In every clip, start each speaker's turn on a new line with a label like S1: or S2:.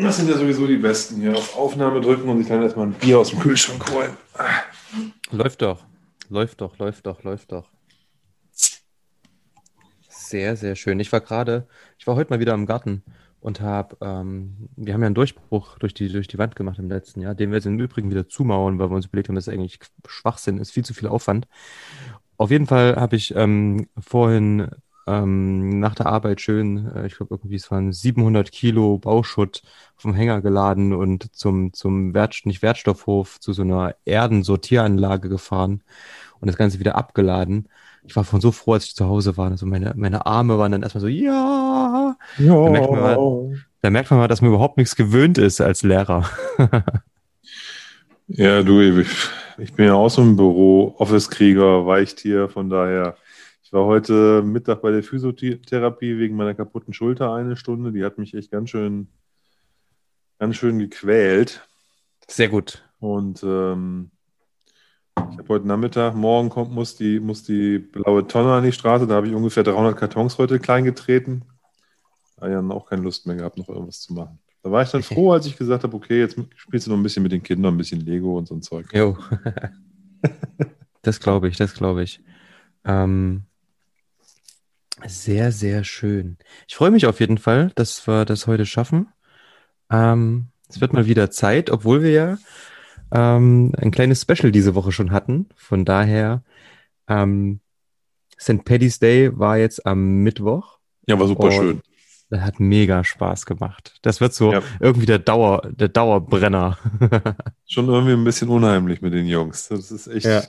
S1: Das sind ja sowieso die Besten hier. Auf Aufnahme drücken und sich dann erstmal ein Bier aus dem Kühlschrank holen.
S2: Läuft doch. Läuft doch, läuft doch, läuft doch. Sehr, sehr schön. Ich war gerade, ich war heute mal wieder im Garten und habe, ähm, wir haben ja einen Durchbruch durch die, durch die Wand gemacht im letzten Jahr, den wir jetzt im Übrigen wieder zumauern, weil wir uns überlegt haben, dass es eigentlich Schwachsinn ist, viel zu viel Aufwand. Auf jeden Fall habe ich ähm, vorhin ähm, nach der Arbeit schön, äh, ich glaube irgendwie es waren 700 Kilo Bauschutt vom Hänger geladen und zum, zum Wert, nicht Wertstoffhof, zu so einer Erdensortieranlage gefahren und das Ganze wieder abgeladen. Ich war von so froh, als ich zu Hause war. Also meine, meine Arme waren dann erstmal so, ja. ja. Da, merkt man mal, da merkt man mal, dass man überhaupt nichts gewöhnt ist als Lehrer.
S1: ja, du, ich, ich bin ja auch so ein Büro, Office-Krieger, Weichtier, von daher ich war heute Mittag bei der Physiotherapie wegen meiner kaputten Schulter eine Stunde. Die hat mich echt ganz schön, ganz schön gequält.
S2: Sehr gut.
S1: Und ähm, ich habe heute Nachmittag, morgen kommt, muss die, muss die blaue Tonne an die Straße. Da habe ich ungefähr 300 Kartons heute klein getreten. Da habe ich dann auch keine Lust mehr gehabt, noch irgendwas zu machen. Da war ich dann froh, als ich gesagt habe, okay, jetzt spielst du noch ein bisschen mit den Kindern, ein bisschen Lego und so ein Zeug.
S2: Jo. das glaube ich, das glaube ich. Ähm, sehr, sehr schön. Ich freue mich auf jeden Fall, dass wir das heute schaffen. Ähm, es wird mal wieder Zeit, obwohl wir ja ähm, ein kleines Special diese Woche schon hatten. Von daher, ähm, St. Paddy's Day war jetzt am Mittwoch.
S1: Ja, war super schön.
S2: Das hat mega Spaß gemacht. Das wird so ja. irgendwie der Dauer, der Dauerbrenner.
S1: schon irgendwie ein bisschen unheimlich mit den Jungs. Das ist echt ja.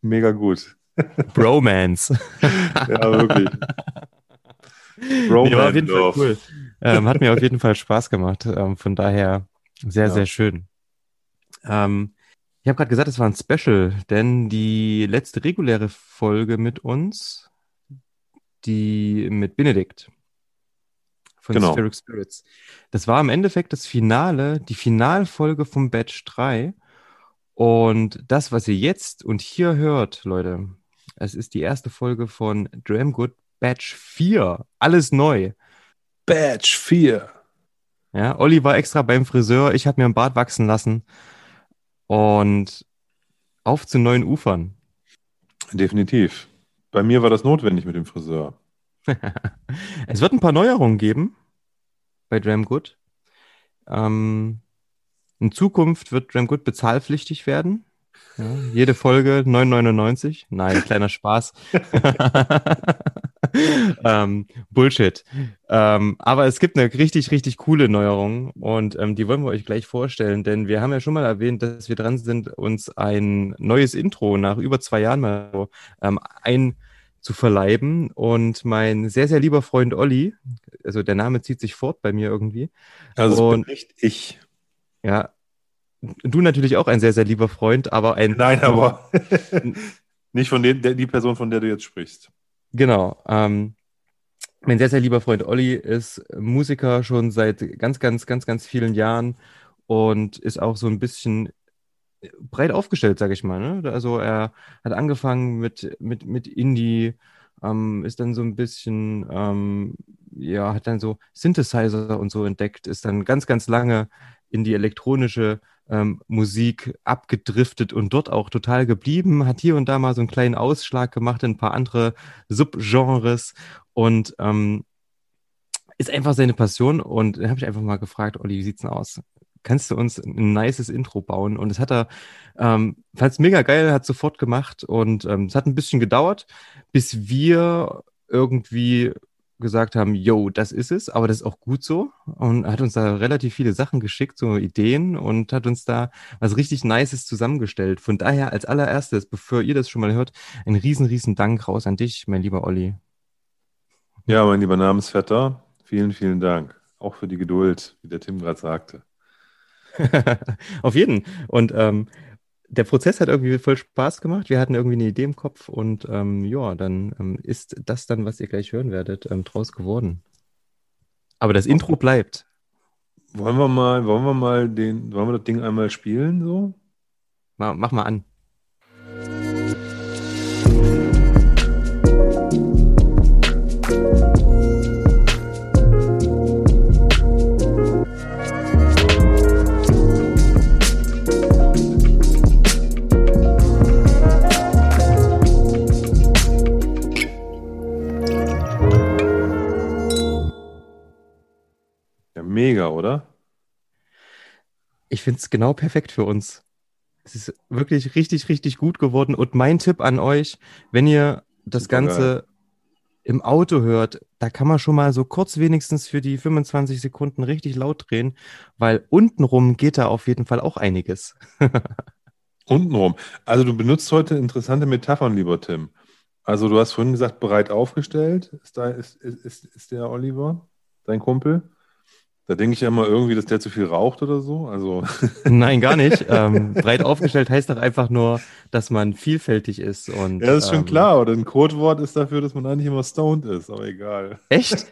S1: mega gut.
S2: Bromance.
S1: ja, wirklich.
S2: Bromance. Ja, auf jeden Fall cool. Ähm, hat mir auf jeden Fall Spaß gemacht. Ähm, von daher sehr, ja. sehr schön. Ähm, ich habe gerade gesagt, es war ein Special, denn die letzte reguläre Folge mit uns, die mit Benedikt von genau. Spheric Spirits, das war im Endeffekt das Finale, die Finalfolge vom Batch 3. Und das, was ihr jetzt und hier hört, Leute, es ist die erste Folge von Dramgood Batch 4. Alles neu.
S1: Batch 4.
S2: Ja, Olli war extra beim Friseur. Ich habe mir ein Bart wachsen lassen. Und auf zu neuen Ufern.
S1: Definitiv. Bei mir war das notwendig mit dem Friseur.
S2: es wird ein paar Neuerungen geben bei Dramgood. Ähm, in Zukunft wird Dramgood bezahlpflichtig werden. Ja, jede Folge 9,99. Nein, kleiner Spaß. ähm, Bullshit. Ähm, aber es gibt eine richtig, richtig coole Neuerung und ähm, die wollen wir euch gleich vorstellen, denn wir haben ja schon mal erwähnt, dass wir dran sind, uns ein neues Intro nach über zwei Jahren mal so, ähm, einzuverleiben. Und mein sehr, sehr lieber Freund Olli, also der Name zieht sich fort bei mir irgendwie.
S1: Also und, nicht ich.
S2: Ja, Du natürlich auch ein sehr, sehr lieber Freund, aber ein.
S1: Nein, aber nicht von dem, der, die Person, von der du jetzt sprichst.
S2: Genau. Ähm, mein sehr, sehr lieber Freund Olli ist Musiker schon seit ganz, ganz, ganz, ganz vielen Jahren und ist auch so ein bisschen breit aufgestellt, sage ich mal. Ne? Also er hat angefangen mit, mit, mit Indie, ähm, ist dann so ein bisschen, ähm, ja, hat dann so Synthesizer und so entdeckt, ist dann ganz, ganz lange in die elektronische ähm, Musik abgedriftet und dort auch total geblieben, hat hier und da mal so einen kleinen Ausschlag gemacht in ein paar andere Subgenres und ähm, ist einfach seine Passion. Und dann habe ich einfach mal gefragt, Olli, wie sieht's denn aus? Kannst du uns ein nices Intro bauen? Und das hat er, ähm, fand es mega geil, hat sofort gemacht und ähm, es hat ein bisschen gedauert, bis wir irgendwie gesagt haben, yo, das ist es, aber das ist auch gut so und hat uns da relativ viele Sachen geschickt, so Ideen und hat uns da was richtig Nices zusammengestellt. Von daher als allererstes, bevor ihr das schon mal hört, ein riesen, riesen Dank raus an dich, mein lieber Olli.
S1: Ja, mein lieber Namensvetter, vielen, vielen Dank. Auch für die Geduld, wie der Tim gerade sagte.
S2: Auf jeden. Und ähm, der Prozess hat irgendwie voll Spaß gemacht. Wir hatten irgendwie eine Idee im Kopf und ähm, ja, dann ähm, ist das dann, was ihr gleich hören werdet, ähm, draus geworden. Aber das Intro bleibt.
S1: Wollen wir mal, wollen wir mal den, wollen wir das Ding einmal spielen so?
S2: Mach, mach mal an.
S1: Mega, oder?
S2: Ich finde es genau perfekt für uns. Es ist wirklich richtig, richtig gut geworden. Und mein Tipp an euch, wenn ihr das
S1: Super
S2: Ganze
S1: geil.
S2: im Auto hört, da kann man schon mal so kurz wenigstens für die 25 Sekunden richtig laut drehen, weil untenrum geht da auf jeden Fall auch einiges.
S1: Untenrum. Also du benutzt heute interessante Metaphern, lieber Tim. Also du hast vorhin gesagt, bereit aufgestellt. Ist, da, ist, ist, ist, ist der Oliver, dein Kumpel? Da denke ich ja immer irgendwie, dass der zu viel raucht oder so. Also
S2: Nein, gar nicht. Ähm, breit aufgestellt heißt doch einfach nur, dass man vielfältig ist. Und,
S1: ja, das ist schon
S2: ähm,
S1: klar. Oder ein Codewort ist dafür, dass man eigentlich immer stoned ist. Aber egal.
S2: Echt?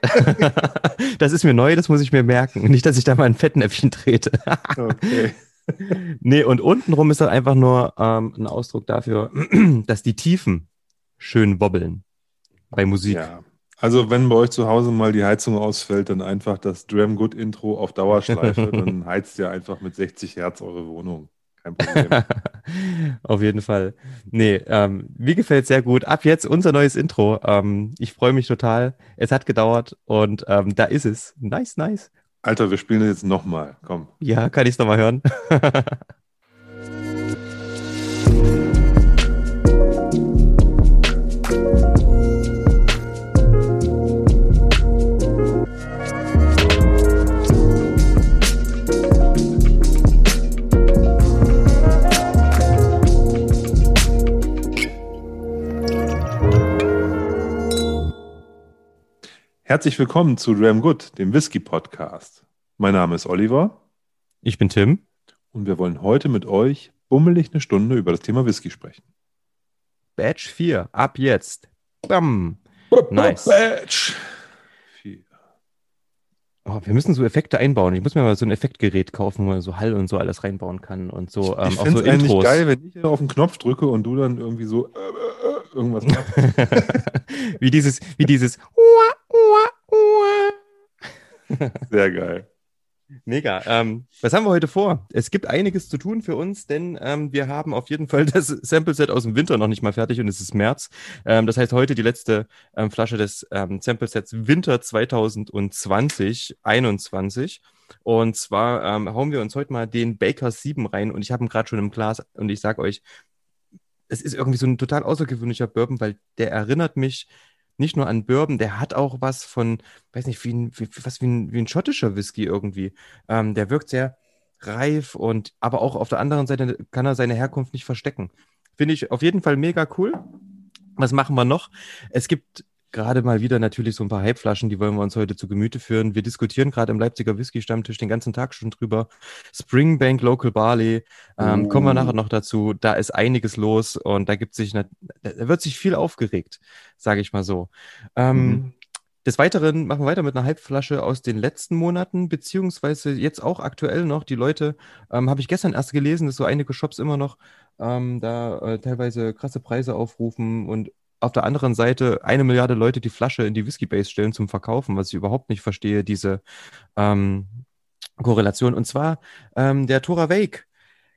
S2: das ist mir neu, das muss ich mir merken. Nicht, dass ich da mal ein Fettnäpfchen trete.
S1: Okay.
S2: nee, und untenrum ist dann einfach nur ähm, ein Ausdruck dafür, dass die Tiefen schön wobbeln bei Musik.
S1: Ja. Also wenn bei euch zu Hause mal die Heizung ausfällt, dann einfach das Dram Good Intro auf Dauerschleife. dann heizt ihr einfach mit 60 Hertz eure Wohnung. Kein Problem.
S2: Auf jeden Fall. Nee, ähm, mir gefällt sehr gut. Ab jetzt unser neues Intro. Ähm, ich freue mich total. Es hat gedauert und ähm, da ist es. Nice, nice.
S1: Alter, wir spielen das jetzt nochmal. Komm.
S2: Ja, kann ich es nochmal hören?
S1: Herzlich willkommen zu Dram Good, dem Whisky Podcast. Mein Name ist Oliver
S2: Ich bin Tim.
S1: und wir wollen heute mit euch bummelig eine Stunde über das Thema Whisky sprechen.
S2: Batch 4. Ab jetzt. Bam. Nice.
S1: Batch.
S2: Oh, wir müssen so Effekte einbauen. Ich muss mir mal so ein Effektgerät kaufen, wo man so Hall und so alles reinbauen kann und so. Ähm,
S1: ich finde
S2: so
S1: es eigentlich
S2: Intros.
S1: geil, wenn ich auf den Knopf drücke und du dann irgendwie so äh, äh, äh, irgendwas machst.
S2: wie dieses, wie dieses.
S1: Sehr geil.
S2: Mega. Ähm, was haben wir heute vor? Es gibt einiges zu tun für uns, denn ähm, wir haben auf jeden Fall das Sample-Set aus dem Winter noch nicht mal fertig und es ist März. Ähm, das heißt, heute die letzte ähm, Flasche des ähm, Sample-Sets Winter 2020, 21. Und zwar ähm, hauen wir uns heute mal den Bakers 7 rein und ich habe ihn gerade schon im Glas und ich sag euch, es ist irgendwie so ein total außergewöhnlicher Bourbon, weil der erinnert mich nicht nur an Bourbon, der hat auch was von, weiß nicht, wie ein, wie, was wie ein, wie ein schottischer Whisky irgendwie. Ähm, der wirkt sehr reif und aber auch auf der anderen Seite kann er seine Herkunft nicht verstecken. Finde ich auf jeden Fall mega cool. Was machen wir noch? Es gibt gerade mal wieder natürlich so ein paar Hypeflaschen, die wollen wir uns heute zu Gemüte führen. Wir diskutieren gerade im Leipziger Whisky-Stammtisch den ganzen Tag schon drüber. Springbank Local Barley, ähm,
S1: Oh.
S2: kommen wir nachher noch dazu. Da ist einiges los und da gibt sich, da wird sich viel aufgeregt, sage ich mal so. Ähm,
S1: Mhm.
S2: Des Weiteren machen wir weiter mit einer Halbflasche aus den letzten Monaten, beziehungsweise jetzt auch aktuell noch. Die Leute, ähm, habe ich gestern erst gelesen, dass so einige Shops immer noch ähm, da äh, teilweise krasse Preise aufrufen und auf der anderen Seite eine Milliarde Leute die Flasche in die Whisky Base stellen zum Verkaufen, was ich überhaupt nicht verstehe, diese ähm, Korrelation. Und zwar ähm, der Tora Wake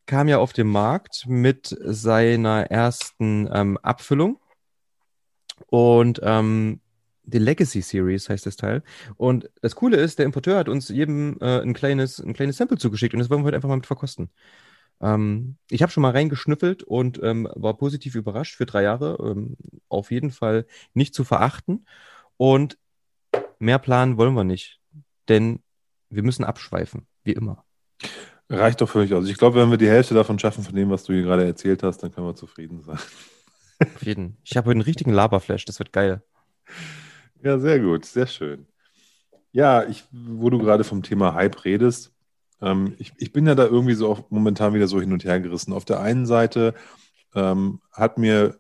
S2: kam ja auf den Markt mit seiner ersten ähm, Abfüllung und ähm, die Legacy Series heißt das Teil. Und das Coole ist, der Importeur hat uns jedem äh, ein kleines, ein kleines Sample zugeschickt und das wollen wir heute einfach mal mit verkosten. Ähm, ich habe schon mal reingeschnüffelt und ähm, war positiv überrascht für drei Jahre. Ähm, auf jeden Fall nicht zu verachten. Und mehr planen wollen wir nicht, denn wir müssen abschweifen, wie immer.
S1: Reicht doch völlig aus. Ich glaube, wenn wir die Hälfte davon schaffen, von dem, was du hier gerade erzählt hast, dann können wir zufrieden sein.
S2: Auf jeden. Ich habe heute einen richtigen Laberflash, das wird geil.
S1: Ja, sehr gut, sehr schön. Ja, ich, wo du gerade vom Thema Hype redest, ähm, ich, ich bin ja da irgendwie so auf, momentan wieder so hin und her gerissen. Auf der einen Seite ähm, hat mir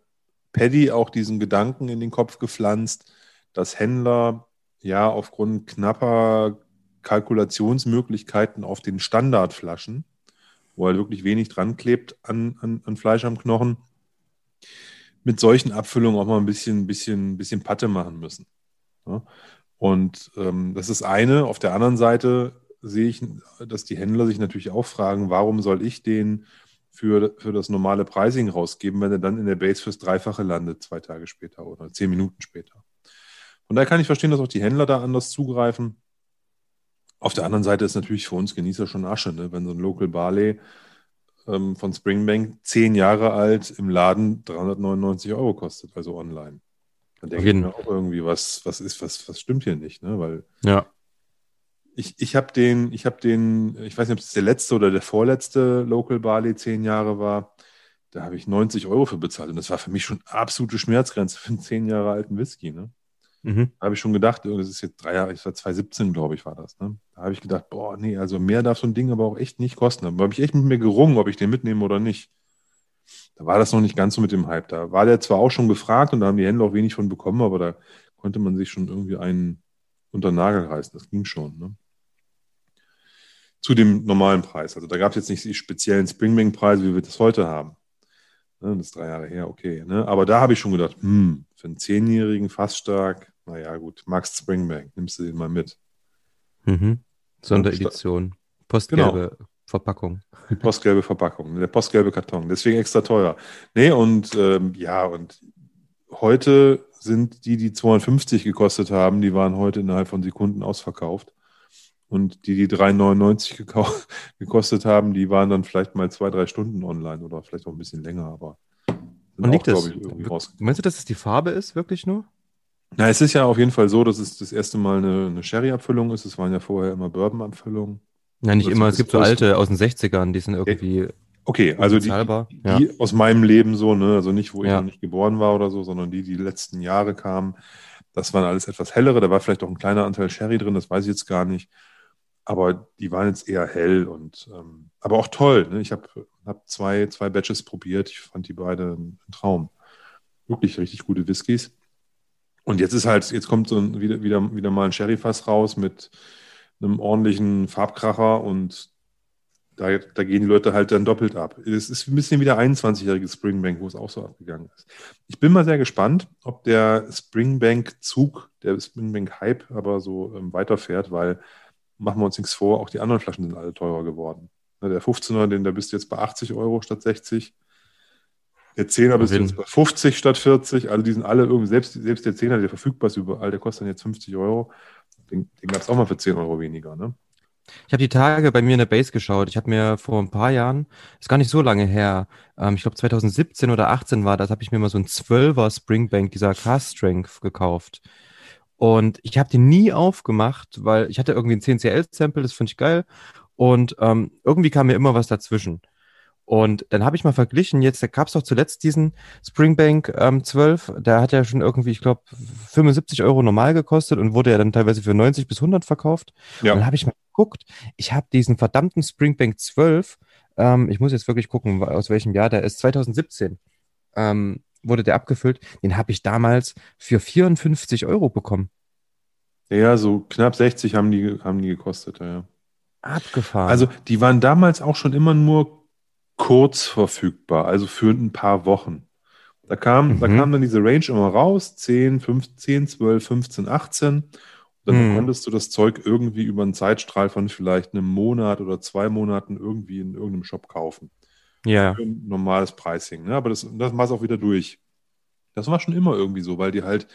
S1: Paddy auch diesen Gedanken in den Kopf gepflanzt, dass Händler ja aufgrund knapper Kalkulationsmöglichkeiten auf den Standardflaschen, wo halt wirklich wenig dran klebt an, an, an Fleisch am Knochen, mit solchen Abfüllungen auch mal ein bisschen, bisschen, bisschen Patte machen müssen. Ja? Und ähm, das ist eine. Auf der anderen Seite sehe ich, dass die Händler sich natürlich auch fragen, warum soll ich den für, für das normale Pricing rausgeben, wenn er dann in der Base fürs Dreifache landet, zwei Tage später oder zehn Minuten später. Und da kann ich verstehen, dass auch die Händler da anders zugreifen. Auf der anderen Seite ist natürlich für uns Genießer schon Asche, ne? wenn so ein Local Barley ähm, von Springbank zehn Jahre alt im Laden 399 Euro kostet, also online. Dann denke ich mir auch irgendwie, was, was ist, was, was stimmt hier nicht, ne? Weil
S2: ja.
S1: Ich, ich habe den, ich habe den, ich weiß nicht, ob es der letzte oder der vorletzte Local Barley zehn Jahre war. Da habe ich 90 Euro für bezahlt. Und das war für mich schon absolute Schmerzgrenze für einen zehn Jahre alten Whisky, ne? Mhm. Da habe ich schon gedacht, das ist jetzt drei Jahre, ich war 2017, glaube ich, war das. Ne? Da habe ich gedacht, boah, nee, also mehr darf so ein Ding aber auch echt nicht kosten. Da habe ich echt mit mir gerungen, ob ich den mitnehme oder nicht. Da war das noch nicht ganz so mit dem Hype. Da war der zwar auch schon gefragt und da haben die Händler auch wenig von bekommen, aber da konnte man sich schon irgendwie einen unter den Nagel reißen. Das ging schon. Ne? Zu dem normalen Preis. Also da gab es jetzt nicht die speziellen Springbank-Preise, wie wir das heute haben. Ne? Das ist drei Jahre her, okay. Ne? Aber da habe ich schon gedacht, hm, für einen Zehnjährigen fast stark, naja, gut, Max Springbank, nimmst du den mal mit.
S2: Mhm. Sonderedition. Postgelbe genau. Verpackung.
S1: Die postgelbe Verpackung, der postgelbe Karton. Deswegen extra teuer. Nee, und ähm, ja, und heute sind die, die 250 gekostet haben, die waren heute innerhalb von Sekunden ausverkauft. Und die, die 3,99 gekostet haben, die waren dann vielleicht mal zwei, drei Stunden online oder vielleicht auch ein bisschen länger, aber.
S2: Und liegt auch, das? Meinst du, dass es die Farbe ist, wirklich nur?
S1: Na, es ist ja auf jeden Fall so, dass es das erste Mal eine, eine Sherry-Abfüllung ist. Es waren ja vorher immer Bourbon-Abfüllungen.
S2: Ja, nicht immer. Es gibt so alte aus den 60ern, die sind irgendwie.
S1: Okay, also die, die ja. aus meinem Leben so, ne, also nicht, wo ich ja. noch nicht geboren war oder so, sondern die, die letzten Jahre kamen. Das waren alles etwas hellere. Da war vielleicht auch ein kleiner Anteil Sherry drin, das weiß ich jetzt gar nicht. Aber die waren jetzt eher hell und ähm, aber auch toll. Ne? Ich habe hab zwei, zwei Batches probiert. Ich fand die beide ein Traum. Wirklich richtig gute Whiskys. Und jetzt ist halt, jetzt kommt so ein, wieder, wieder, wieder mal ein Sherryfass raus mit einem ordentlichen Farbkracher und da, da gehen die Leute halt dann doppelt ab. Es ist ein bisschen wie der 21-jährige Springbank, wo es auch so abgegangen ist. Ich bin mal sehr gespannt, ob der Springbank-Zug, der Springbank-Hype aber so ähm, weiterfährt, weil machen wir uns nichts vor, auch die anderen Flaschen sind alle teurer geworden. Ne, der 15er, den, da bist du jetzt bei 80 Euro statt 60. Der 10er bist jetzt bei 50 statt 40. Also die sind alle irgendwie, selbst, selbst der 10er, der verfügbar ist überall, der kostet dann jetzt 50 Euro. Den, den gab es auch mal für 10 Euro weniger, ne?
S2: Ich habe die Tage bei mir in der Base geschaut. Ich habe mir vor ein paar Jahren, ist gar nicht so lange her, ähm, ich glaube 2017 oder 18 war das, habe ich mir mal so ein 12er Springbank dieser Cast Strength gekauft. Und ich habe den nie aufgemacht, weil ich hatte irgendwie ein CNCL-Sample, das fand ich geil. Und ähm, irgendwie kam mir immer was dazwischen. Und dann habe ich mal verglichen, jetzt da gab es doch zuletzt diesen Springbank ähm, 12, der hat ja schon irgendwie, ich glaube, 75 Euro normal gekostet und wurde ja dann teilweise für 90 bis 100 verkauft. Ja. Und dann habe ich mal geguckt, ich habe diesen verdammten Springbank 12, ähm, ich muss jetzt wirklich gucken, aus welchem Jahr der ist, 2017 ähm, wurde der abgefüllt, den habe ich damals für 54 Euro bekommen.
S1: Ja, so knapp 60 haben die, haben die gekostet, ja.
S2: Abgefahren.
S1: Also die waren damals auch schon immer nur kurz verfügbar, also für ein paar Wochen. Da kam, mhm. da kam dann diese Range immer raus, 10, 15, 12, 15, 18. Und dann mhm. konntest du das Zeug irgendwie über einen Zeitstrahl von vielleicht einem Monat oder zwei Monaten irgendwie in irgendeinem Shop kaufen.
S2: Ja.
S1: Normales Pricing. Ne? Aber das, das war es auch wieder durch. Das war schon immer irgendwie so, weil die halt,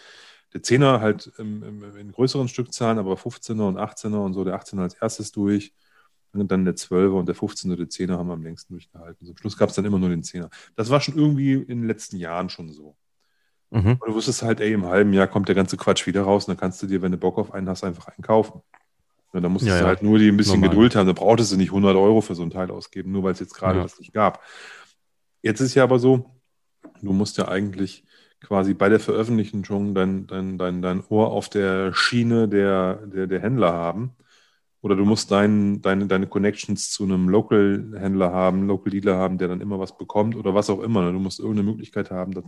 S1: der 10er halt im, im, in größeren Stückzahlen, aber 15er und 18er und so, der 18er als erstes durch. Und dann der 12er und der 15er, der 10er haben am längsten durchgehalten. Zum Schluss gab es dann immer nur den 10er. Das war schon irgendwie in den letzten Jahren schon so. Mhm. Und du wusstest halt, ey, im halben Jahr kommt der ganze Quatsch wieder raus und dann kannst du dir, wenn du Bock auf einen hast, einfach einen kaufen. Ja, dann musstest ja, du halt nur die ein bisschen Normal. Geduld haben. Da brauchtest du nicht 100 Euro für so ein Teil ausgeben, nur weil es jetzt gerade ja. das nicht gab. Jetzt ist ja aber so, du musst ja eigentlich quasi bei der Veröffentlichung dein, dein, dein, dein Ohr auf der Schiene der, der, der Händler haben. Oder du musst dein, deine, deine Connections zu einem Local-Händler haben, Local-Dealer haben, der dann immer was bekommt oder was auch immer. Du musst irgendeine Möglichkeit haben, das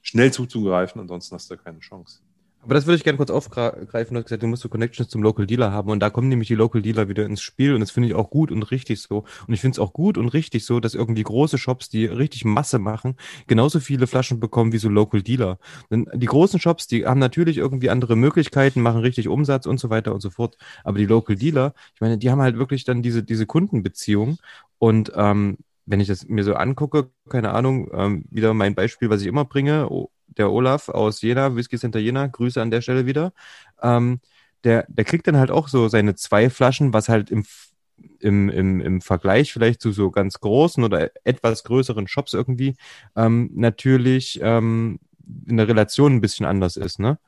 S1: schnell zuzugreifen, ansonsten hast du keine Chance.
S2: Aber das würde ich gerne kurz aufgreifen. Du hast gesagt, du musst so Connections zum Local Dealer haben und da kommen nämlich die Local Dealer wieder ins Spiel und das finde ich auch gut und richtig so. Und ich finde es auch gut und richtig so, dass irgendwie große Shops, die richtig Masse machen, genauso viele Flaschen bekommen wie so Local Dealer. Denn die großen Shops, die haben natürlich irgendwie andere Möglichkeiten, machen richtig Umsatz und so weiter und so fort. Aber die Local Dealer, ich meine, die haben halt wirklich dann diese, diese Kundenbeziehung und ähm, wenn ich das mir so angucke, keine Ahnung, ähm, wieder mein Beispiel, was ich immer bringe, der Olaf aus Jena, Whisky Center Jena, Grüße an der Stelle wieder. Ähm, der, der kriegt dann halt auch so seine zwei Flaschen, was halt im, im, im, im Vergleich vielleicht zu so ganz großen oder etwas größeren Shops irgendwie ähm, natürlich ähm, in der Relation ein bisschen anders ist, ne?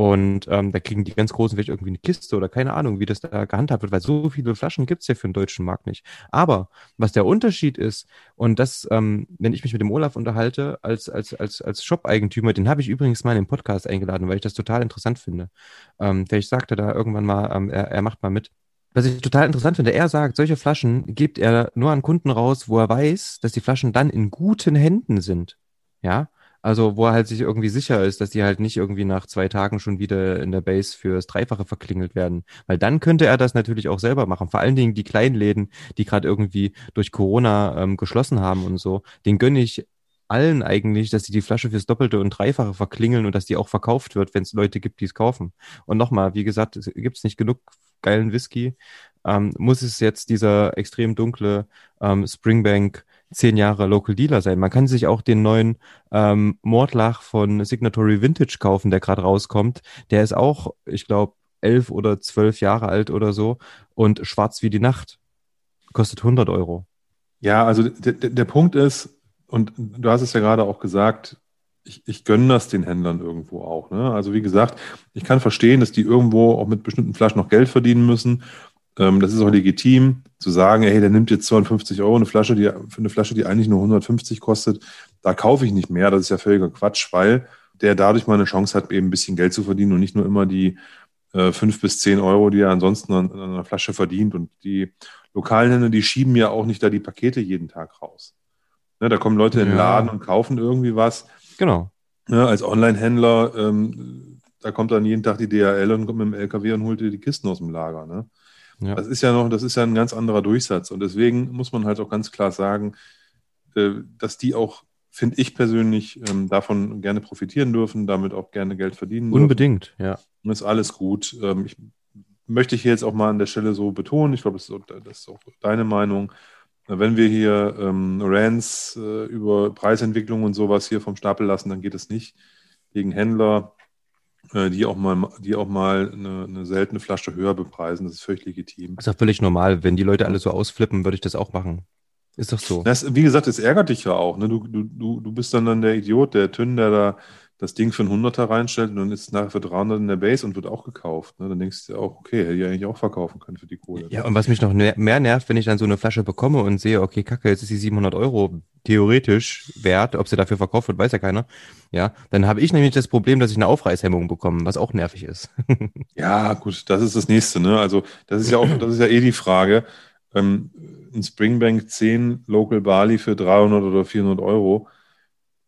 S2: Und ähm, da kriegen die ganz Großen vielleicht irgendwie eine Kiste oder keine Ahnung, wie das da gehandhabt wird, weil so viele Flaschen gibt es ja für den deutschen Markt nicht. Aber was der Unterschied ist, und das, ähm, wenn ich mich mit dem Olaf unterhalte, als, als, als, als Shop-Eigentümer, den habe ich übrigens mal in den Podcast eingeladen, weil ich das total interessant finde. Ähm, vielleicht sagt er da irgendwann mal, ähm, er, er macht mal mit. Was ich total interessant finde, er sagt, solche Flaschen gibt er nur an Kunden raus, wo er weiß, dass die Flaschen dann in guten Händen sind. Ja, also, wo er halt sich irgendwie sicher ist, dass die halt nicht irgendwie nach zwei Tagen schon wieder in der Base fürs Dreifache verklingelt werden. Weil dann könnte er das natürlich auch selber machen. Vor allen Dingen die kleinen Läden, die gerade irgendwie durch Corona ähm, geschlossen haben und so, den gönne ich allen eigentlich, dass sie die Flasche fürs Doppelte und Dreifache verklingeln und dass die auch verkauft wird, wenn es Leute gibt, die es kaufen. Und nochmal, wie gesagt, es gibt nicht genug geilen Whisky. Ähm, muss es jetzt dieser extrem dunkle ähm, Springbank zehn Jahre Local Dealer sein. Man kann sich auch den neuen ähm, Mordlach von Signatory Vintage kaufen, der gerade rauskommt. Der ist auch, ich glaube, elf oder zwölf Jahre alt oder so und schwarz wie die Nacht. Kostet 100 Euro.
S1: Ja, also der, Punkt ist, und du hast es ja gerade auch gesagt, ich, ich gönne das den Händlern irgendwo auch. Ne? Also wie gesagt, ich kann verstehen, dass die irgendwo auch mit bestimmten Flaschen noch Geld verdienen müssen. Ähm, das ist auch legitim, zu sagen, hey, der nimmt jetzt 250 Euro eine Flasche, die, für eine Flasche, die eigentlich nur 150 kostet. Da kaufe ich nicht mehr. Das ist ja völliger Quatsch, weil der dadurch mal eine Chance hat, eben ein bisschen Geld zu verdienen und nicht nur immer die äh, 5 bis 10 Euro, die er ansonsten an, an einer Flasche verdient. Und die lokalen Händler, die schieben ja auch nicht da die Pakete jeden Tag raus. Ne, da kommen Leute in den Laden und kaufen irgendwie was.
S2: Genau.
S1: Ne, als Online-Händler, ähm, da kommt dann jeden Tag die DHL und kommt mit dem LKW und holt dir die Kisten aus dem Lager. Ne? Ja. Das ist ja noch, das ist ja ein ganz anderer Durchsatz. Und deswegen muss man halt auch ganz klar sagen, äh, dass die auch, finde ich persönlich, ähm, davon gerne profitieren dürfen, damit auch gerne Geld verdienen
S2: dürfen. Unbedingt, ja.
S1: Und ist alles gut. Ähm, ich möchte ich hier jetzt auch mal an der Stelle so betonen, ich glaube, das, das, ist auch deine Meinung. Wenn wir hier ähm, Rants äh, über Preisentwicklung und sowas hier vom Stapel lassen, dann geht es nicht gegen Händler. Äh, die auch mal, die auch mal eine, eine, seltene Flasche höher bepreisen. Das ist völlig legitim.
S2: Das ist auch völlig normal. Wenn die Leute alle so ausflippen, würde ich das auch machen. Ist doch so.
S1: Das, wie gesagt, es ärgert dich ja auch. Ne? Du, du, du bist dann, dann der Idiot, der Tünn, der da das Ding für einen Hunderter reinstellt und dann ist es nachher für 300 in der Base und wird auch gekauft. Ne? Dann denkst du auch, okay, hätte ich eigentlich auch verkaufen können für die Kohle.
S2: Ja, und was mich noch mehr nervt, wenn ich dann so eine Flasche bekomme und sehe, okay, kacke, jetzt ist die 700 Euro theoretisch wert, ob sie dafür verkauft wird, weiß ja keiner. Ja, dann habe ich nämlich das Problem, dass ich eine Aufreißhemmung bekomme, was auch nervig ist.
S1: ja, gut, das ist das nächste. Ne? Also das ist ja auch, das ist ja eh die Frage. Ähm, ein Springbank 10 Local Bali für 300 oder 400 Euro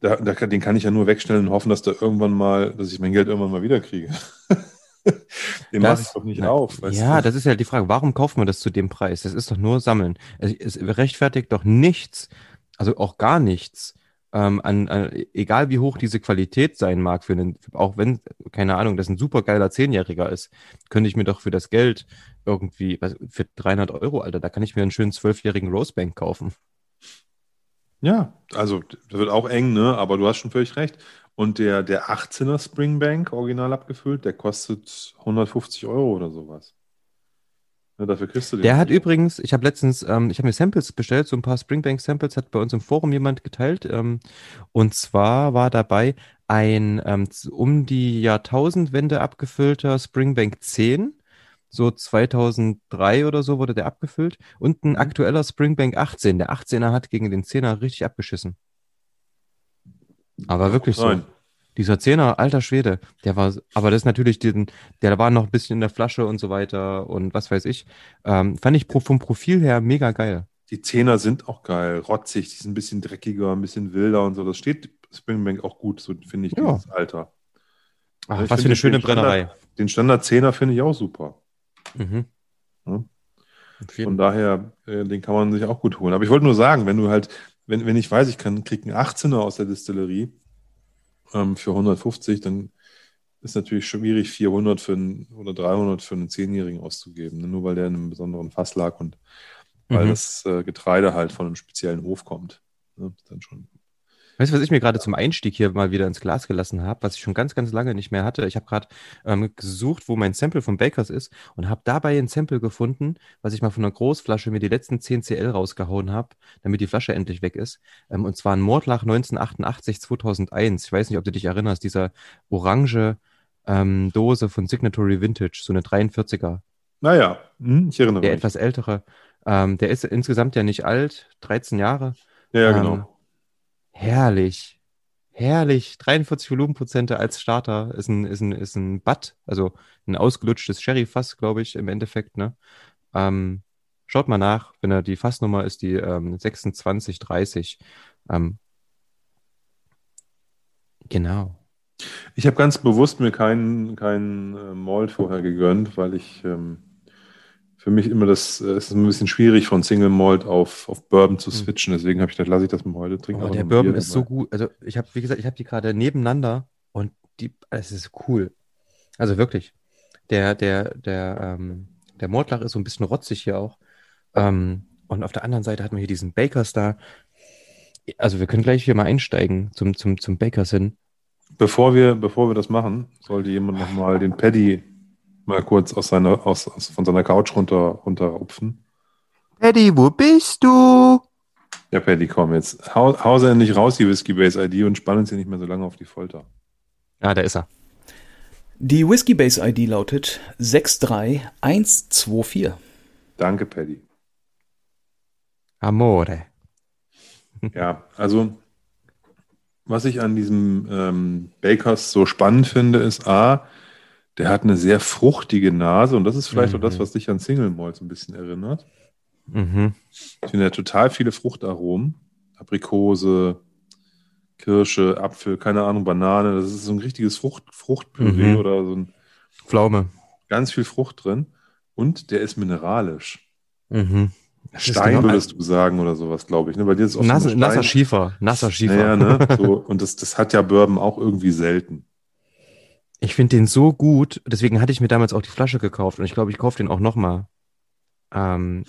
S1: da, da, den kann ich ja nur wegstellen und hoffen, dass da irgendwann mal, dass ich mein Geld irgendwann mal wieder kriege. den mache ich doch nicht auf.
S2: ja, du? das ist ja die Frage, warum kauft man das zu dem Preis? Das ist doch nur Sammeln. Es, es rechtfertigt doch nichts, also auch gar nichts, ähm, an, an, egal wie hoch diese Qualität sein mag, für einen, auch wenn, keine Ahnung, das ein super geiler Zehnjähriger ist, könnte ich mir doch für das Geld irgendwie, was, für 300 Euro, Alter, da kann ich mir einen schönen zwölfjährigen Rosebank kaufen.
S1: Ja, also das wird auch eng, ne? aber du hast schon völlig recht. Und der, der 18er Springbank, original abgefüllt, der kostet 150 Euro oder sowas. Ja, dafür kriegst du den.
S2: Der hat übrigens, ich habe letztens, ähm, ich habe mir Samples bestellt, so ein paar Springbank-Samples hat bei uns im Forum jemand geteilt. Ähm, und zwar war dabei ein ähm, um die Jahrtausendwende abgefüllter Springbank 10 so 2003 oder so wurde der abgefüllt. Und ein mhm. aktueller Springbank 18. Der 18er hat gegen den 10er richtig abgeschissen. Aber wirklich so. Nein. Dieser 10er, alter Schwede, der war, aber das ist natürlich, den, der war noch ein bisschen in der Flasche und so weiter und was weiß ich. Ähm, fand ich vom Profil her mega geil.
S1: Die Zehner sind auch geil, rotzig, die sind ein bisschen dreckiger, ein bisschen wilder und so. Das steht Springbank auch gut, so finde ich, ja. dieses Alter.
S2: Ach, was für eine schöne Brennerei.
S1: Standard, den Standard Zehner finde ich auch super. Mhm. Ja? Von daher, äh, den kann man sich auch gut holen. Aber ich wollte nur sagen, wenn du halt, wenn, wenn ich weiß, ich kann, kriege einen 18er aus der Distillerie ähm, für 150, dann ist natürlich schwierig, 400 für einen, oder 300 für einen 10-Jährigen auszugeben, ne? nur weil der in einem besonderen Fass lag und weil mhm. das äh, Getreide halt von einem speziellen Hof kommt. Ne? Dann schon.
S2: Weißt du, was ich mir gerade zum Einstieg hier mal wieder ins Glas gelassen habe, was ich schon ganz, ganz lange nicht mehr hatte? Ich habe gerade ähm, gesucht, wo mein Sample von Bakers ist und habe dabei ein Sample gefunden, was ich mal von einer Großflasche mir die letzten 10 CL rausgehauen habe, damit die Flasche endlich weg ist. Ähm, und zwar ein Mordlach 1988, 2001. Ich weiß nicht, ob du dich erinnerst, dieser orange ähm, Dose von Signatory Vintage, so eine 43er.
S1: Naja, hm, ich erinnere
S2: Der
S1: mich.
S2: etwas ältere. Ähm, der ist insgesamt ja nicht alt, 13 Jahre.
S1: Ja, ja,
S2: Ähm,
S1: genau.
S2: Herrlich. Herrlich. 43 Volumenprozente als Starter ist ein, ist ein, ist ein Butt, also ein ausgelutschtes Sherry-Fass, glaube ich, im Endeffekt, ne? Ähm, schaut mal nach, wenn er die Fassnummer ist, die ähm, 2630. Ähm, genau.
S1: Ich habe ganz bewusst mir keinen keinen äh, Malt vorher gegönnt, weil ich ähm, für mich immer das, äh, es ist ein bisschen schwierig von Single Malt auf, auf Bourbon zu
S2: Hm.
S1: switchen. Deswegen habe ich gedacht, lasse ich das mal heute trinken.
S2: Oh, der Bourbon ist so
S1: dabei.
S2: gut. Also ich habe, wie gesagt, ich habe die gerade nebeneinander und die, es ist cool. Also wirklich. Der, der, der, ähm, der Mordlach ist so ein bisschen rotzig hier auch. Ähm, und auf der anderen Seite hatten wir hier diesen Bakers da. Also wir können gleich hier mal einsteigen zum, zum, zum Bakers hin.
S1: Bevor wir, bevor wir das machen, sollte jemand nochmal den Paddy mal kurz aus seiner, aus, aus, von seiner Couch runter, runterrupfen.
S2: Eddie, wo bist du?
S1: Ja, Paddy, komm jetzt. Hau, hau sie endlich raus, die Whiskey Base ID, und spann uns hier nicht mehr so lange auf die Folter.
S2: Ah, da ist er.
S3: Die Whiskey Base ID lautet 63124.
S1: Danke, Paddy.
S2: Amore.
S1: Ja, also was ich an diesem ähm, Bakers so spannend finde, ist A, der hat eine sehr fruchtige Nase und das ist vielleicht
S2: Mhm.
S1: auch das, was dich an Single Malt so ein bisschen erinnert.
S2: Mhm.
S1: Ich finde, er hat total viele Fruchtaromen. Aprikose, Kirsche, Apfel, keine Ahnung, Banane. Das ist so ein richtiges Frucht, Fruchtpüree
S2: Mhm.
S1: oder so ein
S2: Pflaume.
S1: ganz viel Frucht drin. Und der ist mineralisch.
S2: Mhm. Ist
S1: Stein
S2: genau-
S1: würdest du sagen oder sowas, glaube ich. Ne? Bei dir ist es oft so
S2: Nasser, Schiefer. Nasser Schiefer.
S1: Naja, ne? so, und das, das hat ja Bourbon auch irgendwie selten.
S2: Ich finde den so gut, deswegen hatte ich mir damals auch die Flasche gekauft und ich glaube, ich kaufe den auch nochmal. Ähm,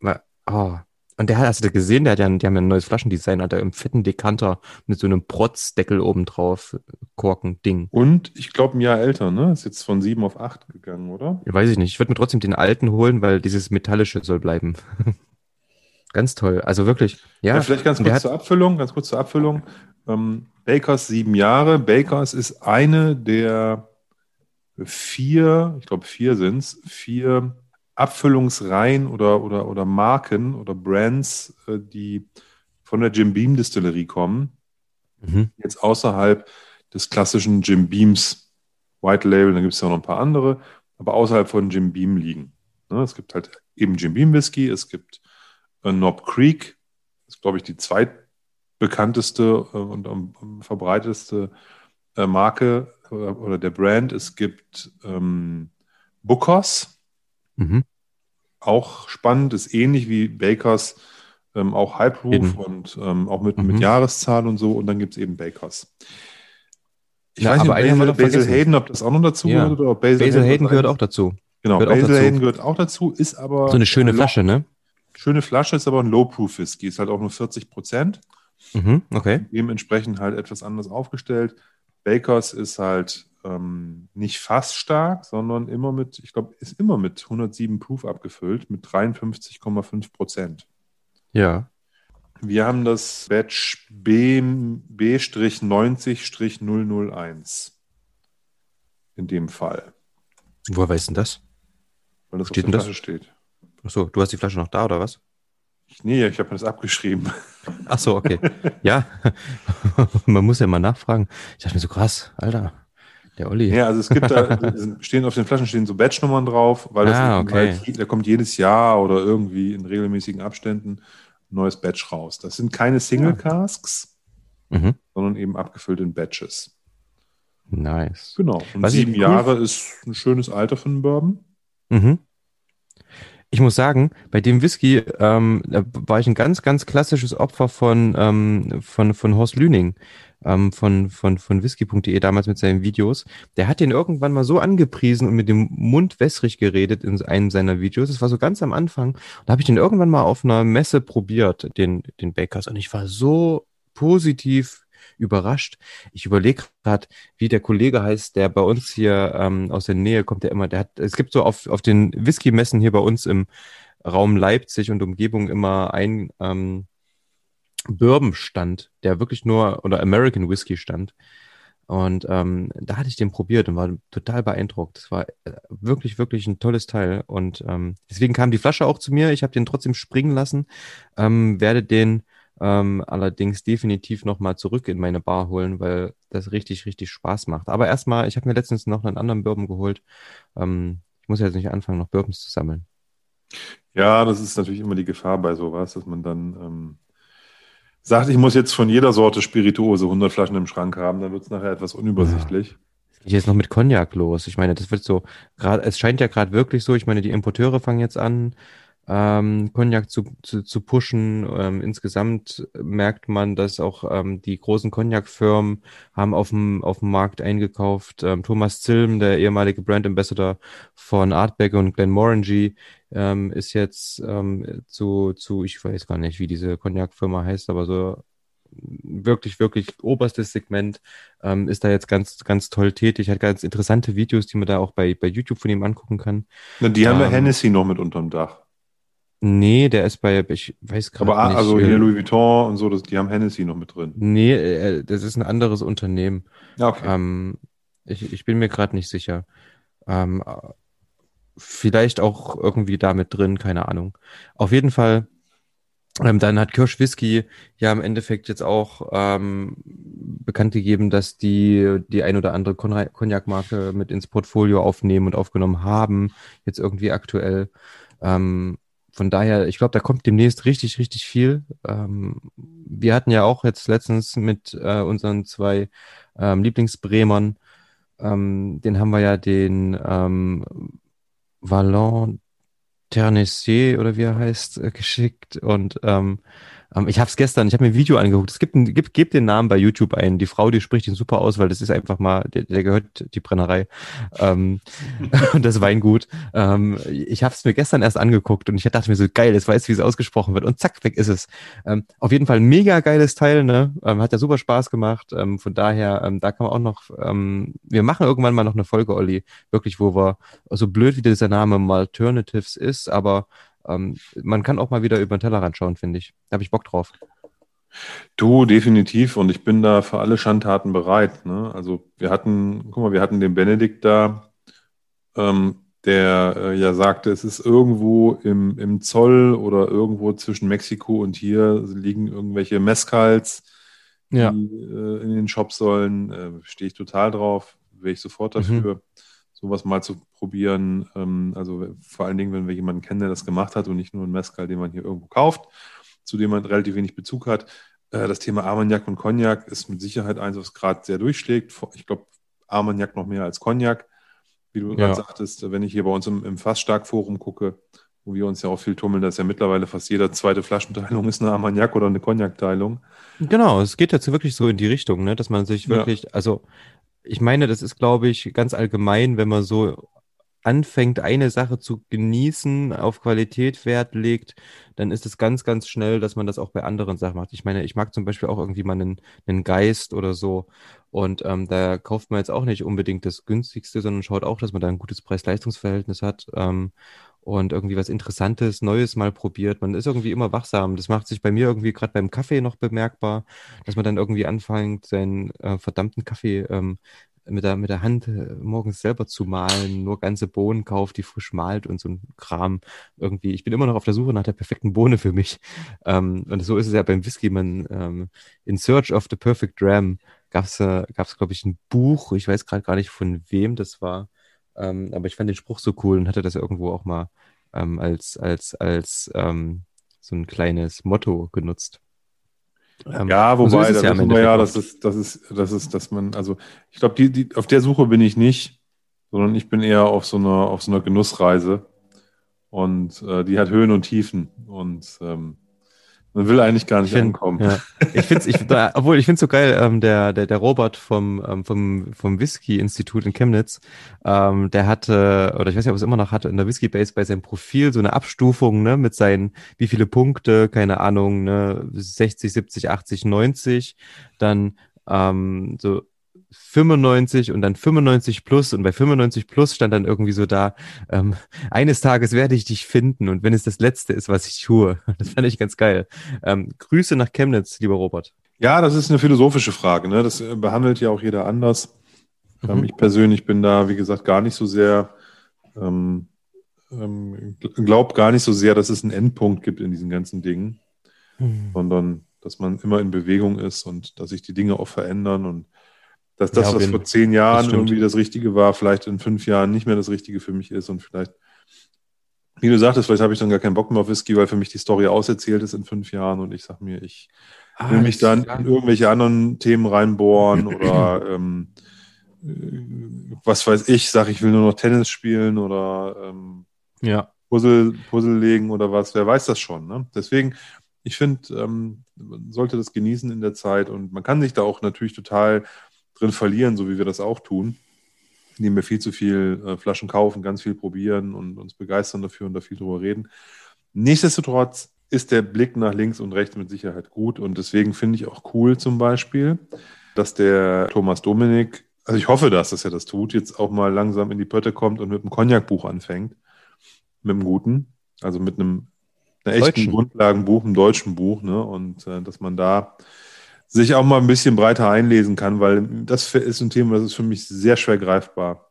S2: weil- oh. Und der hat, hast du gesehen, der hat ja, ein- die haben ja ein neues Flaschendesign, hat er im fetten Dekanter mit so einem Protzdeckel oben drauf, Korken-Ding.
S1: Und ich glaube, ein Jahr älter, ne? Ist jetzt von sieben auf acht gegangen, oder?
S2: Weiß ich nicht. Ich würde mir trotzdem den alten holen, weil dieses Metallische soll bleiben. Ganz toll. Also wirklich, ja.
S1: Ja, vielleicht ganz kurz zur Abfüllung, ganz kurz zur Abfüllung. Ähm, Bakers sieben Jahre. Bakers ist eine der vier, ich glaube vier sind es, vier Abfüllungsreihen oder, oder, oder Marken oder Brands, äh, die von der Jim Beam Distillerie kommen,
S2: Mhm.
S1: jetzt außerhalb des klassischen Jim Beams White Label, da gibt es ja noch ein paar andere, aber außerhalb von Jim Beam liegen. Ne, es gibt halt eben Jim Beam Whisky, es gibt äh, Knob Creek, das ist, glaube ich, die zweitbekannteste äh, und am, verbreitetste äh, Marke oder, oder der Brand. Es gibt ähm, Bookers,
S2: Mhm.
S1: auch spannend, ist ähnlich wie Bakers, ähm, auch
S2: Eben.
S1: und ähm, auch mit,
S2: Mhm.
S1: mit Jahreszahl und so. Und dann gibt es eben Bakers. Ich
S2: Na,
S1: weiß nicht, ob Basil, Basil
S2: vergessen.
S1: Hayden, ob das auch noch dazu
S2: Ja.
S1: gehört oder ob Basil,
S2: Basil Hayden gehört auch dazu.
S1: Genau,
S2: gehört
S1: Basil
S2: dazu.
S1: Hayden gehört auch dazu, ist aber
S2: So eine schöne Flasche, ne?
S1: Schöne Flasche, ist aber ein Low-Proof Whisky, ist halt auch nur 40 Prozent.
S2: Mhm. Okay.
S1: dementsprechend halt etwas anders aufgestellt. Bakers ist halt ähm, nicht fast stark, sondern immer mit, ich glaube, ist immer mit 107 Proof abgefüllt, mit 53,5 Prozent.
S2: Ja.
S1: Wir haben das Batch B- B-90-001 in dem Fall,
S2: Woher weißt du denn das?
S1: weil das
S2: Steht
S1: auf der
S2: denn das?
S1: Flasche steht.
S2: Achso, du hast die Flasche noch da, oder was?
S1: Nee, ich habe mir das abgeschrieben.
S2: Ach so, okay. ja, man muss ja mal nachfragen. Ich dachte mir so, krass, Alter, der Olli.
S1: Ja, also es gibt da, stehen auf den Flaschen stehen so Batchnummern drauf, weil das
S2: Ah, okay.
S1: halt, da kommt jedes Jahr oder irgendwie in regelmäßigen Abständen ein neues Batch raus. Das sind keine Single Casks,
S2: Mhm.
S1: sondern eben abgefüllt in Batches.
S2: Nice.
S1: Genau. Und
S2: Was
S1: sieben
S2: cool-
S1: Jahre ist ein schönes Alter für einen Bourbon.
S2: Mhm. Ich muss sagen, bei dem Whisky ähm, war ich ein ganz, ganz klassisches Opfer von, ähm, von, von Horst Lüning, ähm, von, von, von whisky.de damals mit seinen Videos. Der hat den irgendwann mal so angepriesen und mit dem Mund wässrig geredet in einem seiner Videos. Das war so ganz am Anfang. Und da habe ich den irgendwann mal auf einer Messe probiert, den, den Bakers. Und ich war so positiv überrascht. Ich überlege gerade, wie der Kollege heißt, der bei uns hier ähm, aus der Nähe kommt, der immer, der hat, es gibt so auf, auf den Whisky-Messen hier bei uns im Raum Leipzig und Umgebung immer ein ähm, Bourbon-Stand, der wirklich nur, oder American Whisky stand. Und ähm, da hatte ich den probiert und war total beeindruckt. Es war äh, wirklich, wirklich ein tolles Teil. Und ähm, deswegen kam die Flasche auch zu mir. Ich habe den trotzdem springen lassen, ähm, werde den ähm, allerdings definitiv nochmal zurück in meine Bar holen, weil das richtig, richtig Spaß macht. Aber erstmal, ich habe mir letztens noch einen anderen Bourbon geholt. Ähm, ich muss jetzt nicht anfangen, noch Bourbons zu sammeln.
S1: Ja, das ist natürlich immer die Gefahr bei sowas, dass man dann ähm, sagt, ich muss jetzt von jeder Sorte Spirituose 100 Flaschen im Schrank haben, dann wird es nachher etwas unübersichtlich. Ja.
S2: Geht jetzt noch mit Cognac los. Ich meine, das wird so, gerade, es scheint ja gerade wirklich so, ich meine, die Importeure fangen jetzt an, ähm, Cognac zu, zu, zu pushen. Ähm, insgesamt merkt man, dass auch ähm, die großen Cognac-Firmen haben auf dem, auf dem Markt eingekauft. Ähm, Thomas Zilm, der ehemalige Brand Ambassador von Artback und Glenmorangie, ähm, ist jetzt ähm, zu, zu, ich weiß gar nicht, wie diese Cognac-Firma heißt, aber so wirklich, wirklich oberstes Segment, ähm, ist da jetzt ganz, ganz toll tätig. Hat ganz interessante Videos, die man da auch bei, bei YouTube von ihm angucken kann.
S1: Na, die haben wir Hennessy noch mit unterm Dach.
S2: Nee, der ist bei, ich weiß gerade
S1: Aber
S2: nicht.
S1: also hier Louis Vuitton und so, das, die haben Hennessy noch mit drin.
S2: Nee, äh, das ist ein anderes Unternehmen.
S1: Ja, okay.
S2: Ähm, ich, ich bin mir gerade nicht sicher. Ähm, vielleicht auch irgendwie da mit drin, keine Ahnung. Auf jeden Fall, ähm, dann hat Kirsch Whisky ja im Endeffekt jetzt auch ähm, bekannt gegeben, dass die die ein oder andere Cognac-Marke mit ins Portfolio aufnehmen und aufgenommen haben, jetzt irgendwie aktuell. Ähm, von daher, ich glaube, da kommt demnächst richtig, richtig viel. Ähm, wir hatten ja auch jetzt letztens mit äh, unseren zwei ähm, Lieblingsbremern, ähm, den haben wir ja den ähm, Vallon Ternessier oder wie er heißt, äh, geschickt und ähm, ich habe es gestern, ich habe mir ein Video angeguckt. Es gibt, ein, gibt, gibt den Namen bei YouTube ein. Die Frau, die spricht ihn super aus, weil das ist einfach mal, der, der gehört die Brennerei ähm, und das Weingut. Ähm, ich habe es mir gestern erst angeguckt und ich dachte mir so geil, jetzt weiß, wie es ausgesprochen wird und zack weg ist es. Ähm, auf jeden Fall ein mega geiles Teil, ne? Ähm, hat ja super Spaß gemacht. Ähm, von daher, ähm, da kann man auch noch. Ähm, wir machen irgendwann mal noch eine Folge, Olli, wirklich, wo wir so blöd wie dieser Name Alternatives ist, aber ähm, man kann auch mal wieder über den Tellerrand schauen, finde ich. Da habe ich Bock drauf.
S1: Du, definitiv. Und ich bin da für alle Schandtaten bereit. Ne? Also wir hatten, guck mal, wir hatten den Benedikt da, ähm, der äh, ja sagte, es ist irgendwo im, im Zoll oder irgendwo zwischen Mexiko und hier liegen irgendwelche Mezcals, die ja. äh, in den Shops sollen. Äh, Stehe ich total drauf, wäre ich sofort mhm. dafür. Mhm sowas mal zu probieren. Ähm, also vor allen Dingen, wenn wir jemanden kennen, der das gemacht hat und nicht nur ein Mezcal, den man hier irgendwo kauft, zu dem man relativ wenig Bezug hat. Äh, das Thema Armagnac und Cognac ist mit Sicherheit eins, was gerade sehr durchschlägt. Ich glaube, Armagnac noch mehr als Cognac. Wie du ja. gerade sagtest, wenn ich hier bei uns im, im Fassstark-Forum gucke, wo wir uns ja auch viel tummeln, dass ja mittlerweile fast jeder zweite Flaschenteilung ist eine Armagnac oder eine Cognac-Teilung.
S2: Genau, es geht jetzt wirklich so in die Richtung, ne, dass man sich wirklich, ja. also ich meine, das ist, glaube ich, ganz allgemein, wenn man so anfängt, eine Sache zu genießen, auf Qualität Wert legt, dann ist es ganz, ganz schnell, dass man das auch bei anderen Sachen macht. Ich meine, ich mag zum Beispiel auch irgendwie mal einen, einen Geist oder so. Und ähm, da kauft man jetzt auch nicht unbedingt das günstigste, sondern schaut auch, dass man da ein gutes Preis-Leistungs-Verhältnis hat. Ähm, und irgendwie was Interessantes, Neues mal probiert. Man ist irgendwie immer wachsam. Das macht sich bei mir irgendwie gerade beim Kaffee noch bemerkbar, dass man dann irgendwie anfängt, seinen äh, verdammten Kaffee ähm, mit, der, mit der Hand äh, morgens selber zu malen, nur ganze Bohnen kauft, die frisch malt und so ein Kram irgendwie. Ich bin immer noch auf der Suche nach der perfekten Bohne für mich. Ähm, und so ist es ja beim Whisky. Man ähm, in Search of the Perfect Dram gab es, äh, gab's, glaube ich, ein Buch. Ich weiß gerade gar nicht, von wem das war ähm, aber ich fand den Spruch so cool und hatte das irgendwo auch mal ähm, als, als, als ähm, so ein kleines Motto genutzt.
S1: Ähm, ja, wobei, so da ja, wir ja, das ist, das ist, das ist, dass man, also ich glaube, die, die, auf der Suche bin ich nicht, sondern ich bin eher auf so einer, auf so einer Genussreise. Und äh, die hat Höhen und Tiefen. Und ähm, man will eigentlich gar nicht
S2: ich
S1: find, ankommen.
S2: Ja. Ich finde ich, da, obwohl ich finde es so geil, ähm, der, der, der Robert vom, ähm, vom, vom Whisky-Institut in Chemnitz, ähm, der hatte, oder ich weiß nicht, ob es immer noch hatte, in der Whisky Base bei seinem Profil so eine Abstufung, ne, mit seinen, wie viele Punkte, keine Ahnung, ne, 60, 70, 80, 90, dann ähm, so 95 und dann 95 plus und bei 95 plus stand dann irgendwie so da, ähm, eines Tages werde ich dich finden und wenn es das Letzte ist, was ich tue. Das fand ich ganz geil. Ähm, Grüße nach Chemnitz, lieber Robert.
S1: Ja, das ist eine philosophische Frage. Ne? Das äh, behandelt ja auch jeder anders. Ähm, mhm. ich persönlich bin da, wie gesagt, gar nicht so sehr, ähm, ähm, glaub gar nicht so sehr, dass es einen Endpunkt gibt in diesen ganzen Dingen, mhm. sondern dass man immer in Bewegung ist und dass sich die Dinge auch verändern und dass das, ja, was vor zehn Jahren irgendwie das Richtige war, vielleicht in fünf Jahren nicht mehr das Richtige für mich ist und vielleicht, wie du sagtest, vielleicht habe ich dann gar keinen Bock mehr auf Whisky, weil für mich die Story auserzählt ist in fünf Jahren und ich sage mir, ich ah, will mich dann in irgendwelche anderen Themen reinbohren oder ähm, äh, was weiß ich, sage ich will nur noch Tennis spielen oder ähm,
S2: ja.
S1: Puzzle, Puzzle legen oder was, wer weiß das schon. Ne? Deswegen, ich finde, ähm, man sollte das genießen in der Zeit und man kann sich da auch natürlich total drin verlieren, so wie wir das auch tun, indem wir viel zu viel äh, Flaschen kaufen, ganz viel probieren und uns begeistern dafür und da viel drüber reden. Nichtsdestotrotz ist der Blick nach links und rechts mit Sicherheit gut und deswegen finde ich auch cool zum Beispiel, dass der Thomas Dominik, also ich hoffe, dass, dass er das tut, jetzt auch mal langsam in die Pötte kommt und mit einem Cognac-Buch anfängt, mit einem guten, also mit einem, einem echten. Grundlagenbuch, einem deutschen Buch, ne? und äh, dass man da sich auch mal ein bisschen breiter einlesen kann, weil das ist ein Thema, das ist für mich sehr schwer greifbar.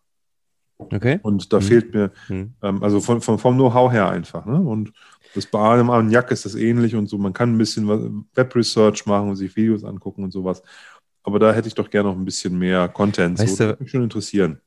S2: Okay.
S1: Und da mhm. fehlt mir, mhm. ähm, also von, von, vom Know-how her einfach. Ne? Und das bei einem Armagnac ist das ähnlich und so. Man kann ein bisschen Web-Research machen und sich Videos angucken und sowas. Aber da hätte ich doch gerne noch ein bisschen mehr Content.
S2: Weißt
S1: so,
S2: du,
S1: mich schon interessieren.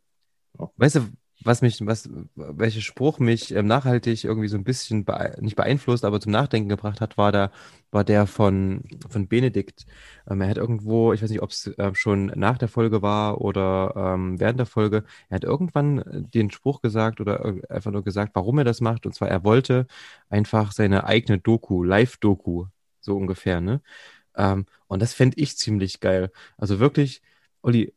S2: Ja. Weißt du, was mich, was, welcher Spruch mich ähm, nachhaltig irgendwie so ein bisschen bee nicht beeinflusst, aber zum Nachdenken gebracht hat, war der, war der von, von Benedikt. Ähm, er hat irgendwo, ich weiß nicht, ob es äh, schon nach der Folge war oder ähm, während der Folge, er hat irgendwann den Spruch gesagt oder einfach nur gesagt, warum er das macht. Und zwar, er wollte einfach seine eigene Doku, Live-Doku, so ungefähr, ne? Ähm, und das fände ich ziemlich geil. Also wirklich, Olli,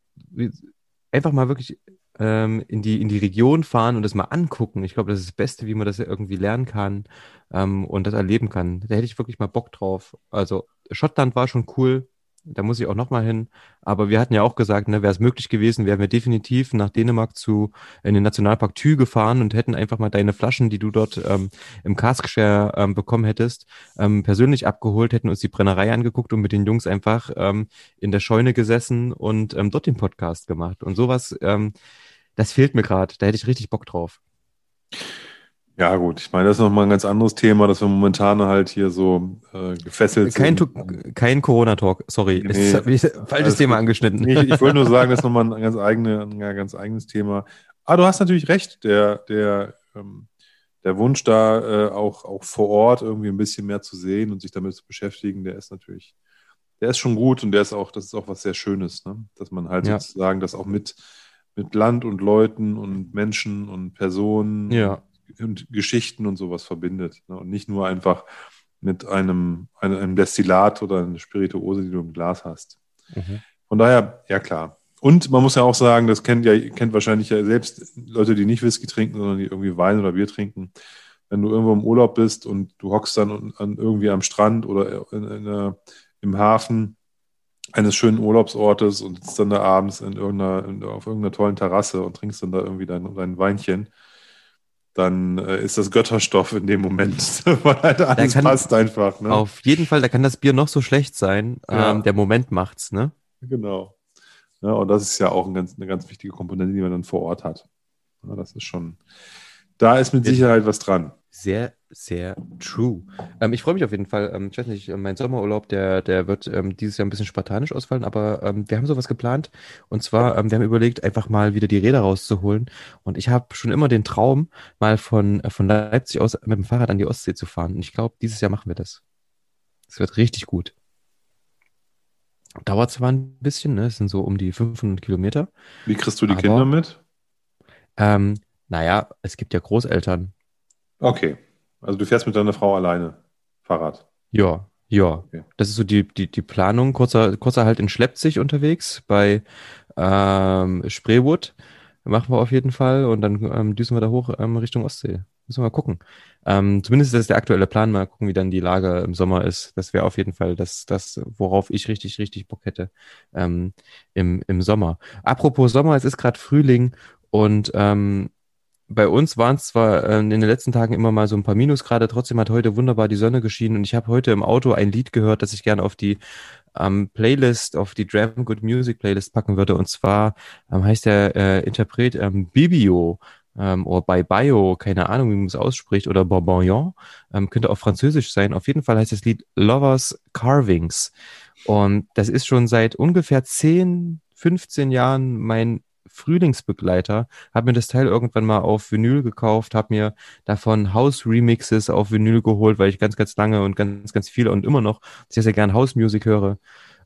S2: einfach mal wirklich ähm, in, die, in die Region fahren und das mal angucken. Ich glaube, das ist das Beste, wie man das irgendwie lernen kann ähm, und das erleben kann. Da hätte ich wirklich mal Bock drauf. Also Schottland war schon cool, da muss ich auch nochmal hin. Aber wir hatten ja auch gesagt, ne, wäre es möglich gewesen, wären wir definitiv nach Dänemark zu in den Nationalpark Thü gefahren und hätten einfach mal deine Flaschen, die du dort ähm, im Caskshare ähm, bekommen hättest, ähm, persönlich abgeholt, hätten uns die Brennerei angeguckt und mit den Jungs einfach ähm, in der Scheune gesessen und ähm, dort den Podcast gemacht. Und sowas, ähm, das fehlt mir gerade. Da hätte ich richtig Bock drauf.
S1: Ja, gut, ich meine, das ist nochmal ein ganz anderes Thema, dass wir momentan halt hier so äh, gefesselt
S2: kein sind. kein Corona-Talk, sorry. Nee, ich, falsches Thema angeschnitten.
S1: Nee, ich, ich wollte nur sagen, das ist nochmal ein ganz, eigene, ein ganz eigenes Thema. Aber du hast natürlich recht, der, der, ähm, der Wunsch da äh, auch, auch vor Ort irgendwie ein bisschen mehr zu sehen und sich damit zu beschäftigen, der ist natürlich, der ist schon gut und der ist auch, das ist auch was sehr Schönes, ne? dass man halt ja. sozusagen das auch mit, mit Land und Leuten und Menschen und Personen
S2: ja
S1: und Geschichten und sowas verbindet. Ne? Und nicht nur einfach mit einem, einem Destillat oder einer Spirituose, die du im Glas hast. Mhm. Von daher, ja klar. Und man muss ja auch sagen, das kennt ja, kennt wahrscheinlich ja selbst Leute, die nicht Whisky trinken, sondern die irgendwie Wein oder Bier trinken. Wenn du irgendwo im Urlaub bist und du hockst dann an, irgendwie am Strand oder in, in, in, im Hafen eines schönen Urlaubsortes und sitzt dann da abends in irgendeiner, in, auf irgendeiner tollen Terrasse und trinkst dann da irgendwie dein, dein Weinchen dann äh, ist das Götterstoff in dem Moment, weil halt alles kann, passt einfach. Ne?
S2: Auf jeden Fall, da kann das Bier noch so schlecht sein. Ja. Ähm, der Moment macht's, ne?
S1: Genau. Ja, und das ist ja auch ein ganz, eine ganz wichtige Komponente, die man dann vor Ort hat. Ja, das ist schon, da ist mit Sicherheit was dran.
S2: Sehr, sehr true. Ähm, ich freue mich auf jeden Fall. Ähm, ich weiß nicht, mein Sommerurlaub, der, der wird ähm, dieses Jahr ein bisschen spartanisch ausfallen, aber ähm, wir haben sowas geplant. Und zwar, ähm, wir haben überlegt, einfach mal wieder die Räder rauszuholen. Und ich habe schon immer den Traum, mal von, äh, von Leipzig aus mit dem Fahrrad an die Ostsee zu fahren. Und ich glaube, dieses Jahr machen wir das. Es wird richtig gut. Dauert zwar ein bisschen, ne? Es sind so um die 500 Kilometer.
S1: Wie kriegst du die aber, Kinder mit?
S2: Ähm, naja, es gibt ja Großeltern.
S1: Okay. Also du fährst mit deiner Frau alleine Fahrrad.
S2: Ja, ja. Okay. Das ist so die, die, die Planung. Kurzer, kurzer Halt in Schleppzig unterwegs bei ähm, Spreewood. Machen wir auf jeden Fall und dann ähm, düsen wir da hoch ähm, Richtung Ostsee. Müssen wir mal gucken. Ähm, zumindest ist das der aktuelle Plan. Mal gucken, wie dann die Lage im Sommer ist. Das wäre auf jeden Fall das, das, worauf ich richtig, richtig Bock hätte ähm, im, im Sommer. Apropos Sommer, es ist gerade Frühling und ähm, bei uns waren es zwar äh, in den letzten Tagen immer mal so ein paar Minusgrade, trotzdem hat heute wunderbar die Sonne geschienen und ich habe heute im Auto ein Lied gehört, das ich gerne auf die ähm, Playlist, auf die Dram Good Music Playlist packen würde. Und zwar ähm, heißt der äh, Interpret ähm, Bibio ähm, oder bei Bio, keine Ahnung, wie man es ausspricht, oder Bourboignon, ähm, könnte auch französisch sein. Auf jeden Fall heißt das Lied Lovers Carvings. Und das ist schon seit ungefähr 10, 15 Jahren mein Frühlingsbegleiter, habe mir das Teil irgendwann mal auf Vinyl gekauft, habe mir davon House-Remixes auf Vinyl geholt, weil ich ganz, ganz lange und ganz, ganz viel und immer noch sehr, sehr gern House-Music höre.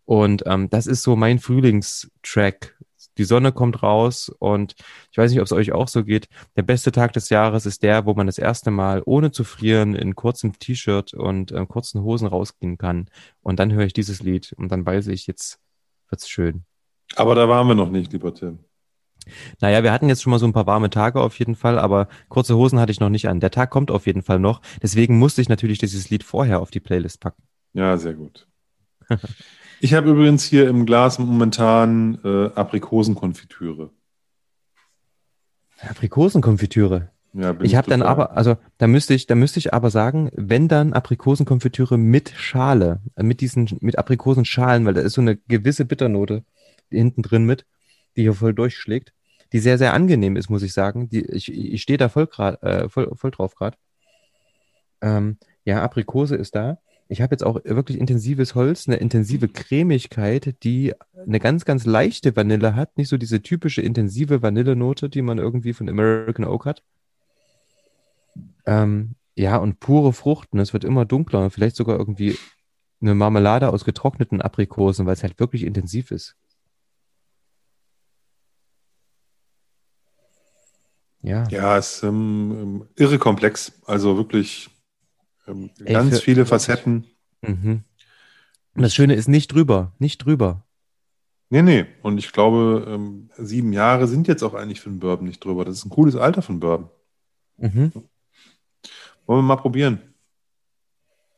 S2: Und ähm, das ist so mein Frühlingstrack die Sonne kommt raus und ich weiß nicht, ob es euch auch so geht. Der beste Tag des Jahres ist der, wo man das erste Mal ohne zu frieren in kurzem T-Shirt und äh, kurzen Hosen rausgehen kann. Und dann höre ich dieses Lied und dann weiß ich, jetzt wird's schön.
S1: Aber da waren wir noch nicht, lieber Tim.
S2: Naja, wir hatten jetzt schon mal so ein paar warme Tage auf jeden Fall, aber kurze Hosen hatte ich noch nicht an. Der Tag kommt auf jeden Fall noch. Deswegen musste ich natürlich dieses Lied vorher auf die Playlist packen.
S1: Ja, sehr gut. Ich habe übrigens hier im Glas momentan äh, Aprikosenkonfitüre.
S2: Aprikosenkonfitüre.
S1: Ja,
S2: ich habe dann aber, also da müsste ich, da müsste ich aber sagen, wenn dann Aprikosenkonfitüre mit Schale, äh, mit diesen, mit Aprikosenschalen, weil da ist so eine gewisse Bitternote hinten drin mit, die hier voll durchschlägt, die sehr, sehr angenehm ist, muss ich sagen. Die, ich ich stehe da voll, grad, äh, voll, voll drauf gerade. Ähm, ja, Aprikose ist da ich habe jetzt auch wirklich intensives Holz, eine intensive Cremigkeit, die eine ganz, ganz leichte Vanille hat. Nicht so diese typische intensive Vanillenote, die man irgendwie von American Oak hat. Ähm, ja, und pure Fruchten. Es wird immer dunkler. Vielleicht sogar irgendwie eine Marmelade aus getrockneten Aprikosen, weil es halt wirklich intensiv ist.
S1: Ja. Ja, es ist ähm, irre komplex. Also wirklich ähm, ganz Ey, für, viele Facetten.
S2: Mhm. Und das Schöne ist nicht drüber, nicht drüber.
S1: Nee, nee. Und ich glaube, ähm, sieben Jahre sind jetzt auch eigentlich für einen Bourbon nicht drüber. Das ist ein cooles Alter für einen Bourbon. Mhm. Wollen wir mal probieren?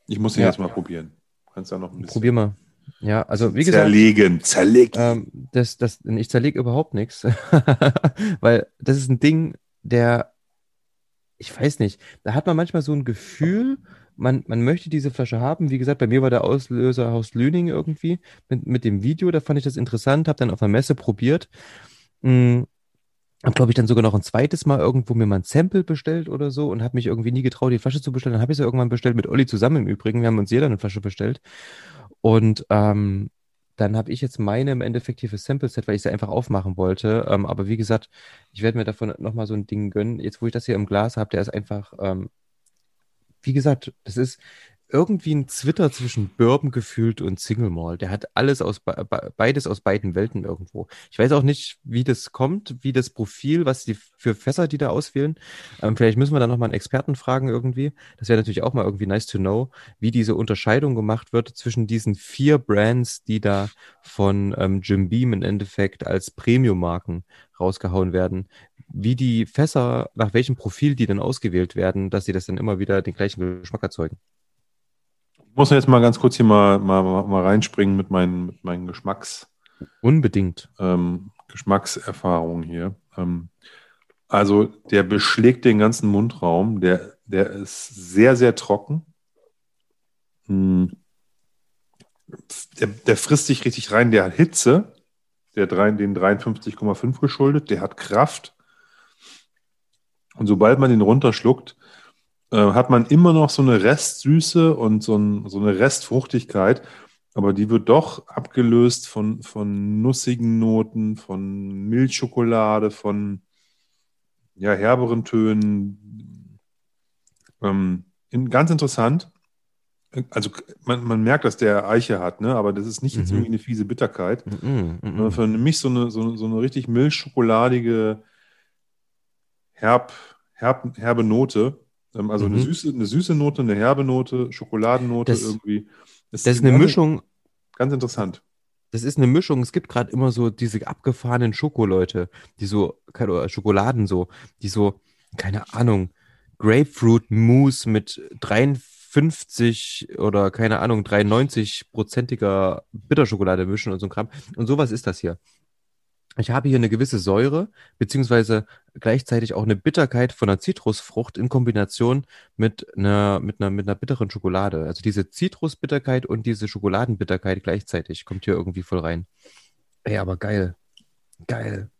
S1: Ich muss ihn ja. jetzt mal probieren. Kannst ja noch ein bisschen.
S2: Probier mal. Ja, also wie
S1: gesagt. Zerlegen, zerlegen.
S2: Ähm, das, das, ich zerlege überhaupt nichts. Weil das ist ein Ding, der ich weiß nicht, da hat man manchmal so ein Gefühl, man, man möchte diese Flasche haben. Wie gesagt, bei mir war der Auslöser Haus Lüning irgendwie mit, mit dem Video, da fand ich das interessant, habe dann auf der Messe probiert. Hm, habe, glaube ich, dann sogar noch ein zweites Mal irgendwo mir mal ein Sample bestellt oder so und habe mich irgendwie nie getraut, die Flasche zu bestellen. Dann habe ich sie irgendwann bestellt mit Olli zusammen im Übrigen. Wir haben uns jeder eine Flasche bestellt. Und ähm, dann habe ich jetzt meine im Endeffekt hier für Sample Set, weil ich sie einfach aufmachen wollte. Ähm, aber wie gesagt, ich werde mir davon nochmal so ein Ding gönnen. Jetzt, wo ich das hier im Glas habe, der ist einfach, ähm, wie gesagt, das ist, irgendwie ein Zwitter zwischen Bourbon gefühlt und Single Malt. Der hat alles aus beides aus beiden Welten irgendwo. Ich weiß auch nicht, wie das kommt, wie das Profil, was die für Fässer, die da auswählen. Ähm, vielleicht müssen wir da nochmal einen Experten fragen irgendwie. Das wäre natürlich auch mal irgendwie nice to know, wie diese Unterscheidung gemacht wird zwischen diesen vier Brands, die da von ähm, Jim Beam im Endeffekt als Premium-Marken rausgehauen werden. Wie die Fässer, nach welchem Profil die dann ausgewählt werden, dass sie das dann immer wieder den gleichen Geschmack erzeugen
S1: muss jetzt mal ganz kurz hier mal, mal, mal reinspringen mit meinen, mit meinen Geschmacks.
S2: Unbedingt.
S1: Ähm, Geschmackserfahrungen hier. Ähm, also der beschlägt den ganzen Mundraum. Der, der ist sehr, sehr trocken. Hm. Der, der frisst sich richtig rein. Der hat Hitze. Der drei, den 53,5 geschuldet. Der hat Kraft. Und sobald man den runterschluckt, äh, hat man immer noch so eine Restsüße und so, ein, so eine Restfruchtigkeit, aber die wird doch abgelöst von, von nussigen Noten, von Milchschokolade, von ja, herberen Tönen. Ähm, in, ganz interessant. Also man, man merkt, dass der Eiche hat, ne? aber das ist nicht jetzt mhm. irgendwie eine fiese Bitterkeit. Mhm, mh, Für mich so eine, so, so eine richtig milchschokoladige, herb, herb, herbe Note. Ähm, also mhm. eine, süße, eine süße Note, eine herbe Note, Schokoladennote
S2: das,
S1: irgendwie.
S2: Das, das ist eine Mischung.
S1: Ganz interessant.
S2: Das ist eine Mischung. Es gibt gerade immer so diese abgefahrenen Schokoleute, die so, Schokoladen so, die so, keine Ahnung, Grapefruit Mousse mit 53 oder keine Ahnung, 93-prozentiger Bitterschokolade mischen und so ein Kram. Und sowas ist das hier. Ich habe hier eine gewisse Säure, beziehungsweise gleichzeitig auch eine Bitterkeit von einer Zitrusfrucht in Kombination mit einer, mit einer, mit einer bitteren Schokolade. Also diese Zitrusbitterkeit und diese Schokoladenbitterkeit gleichzeitig kommt hier irgendwie voll rein. Ey, aber geil. Geil.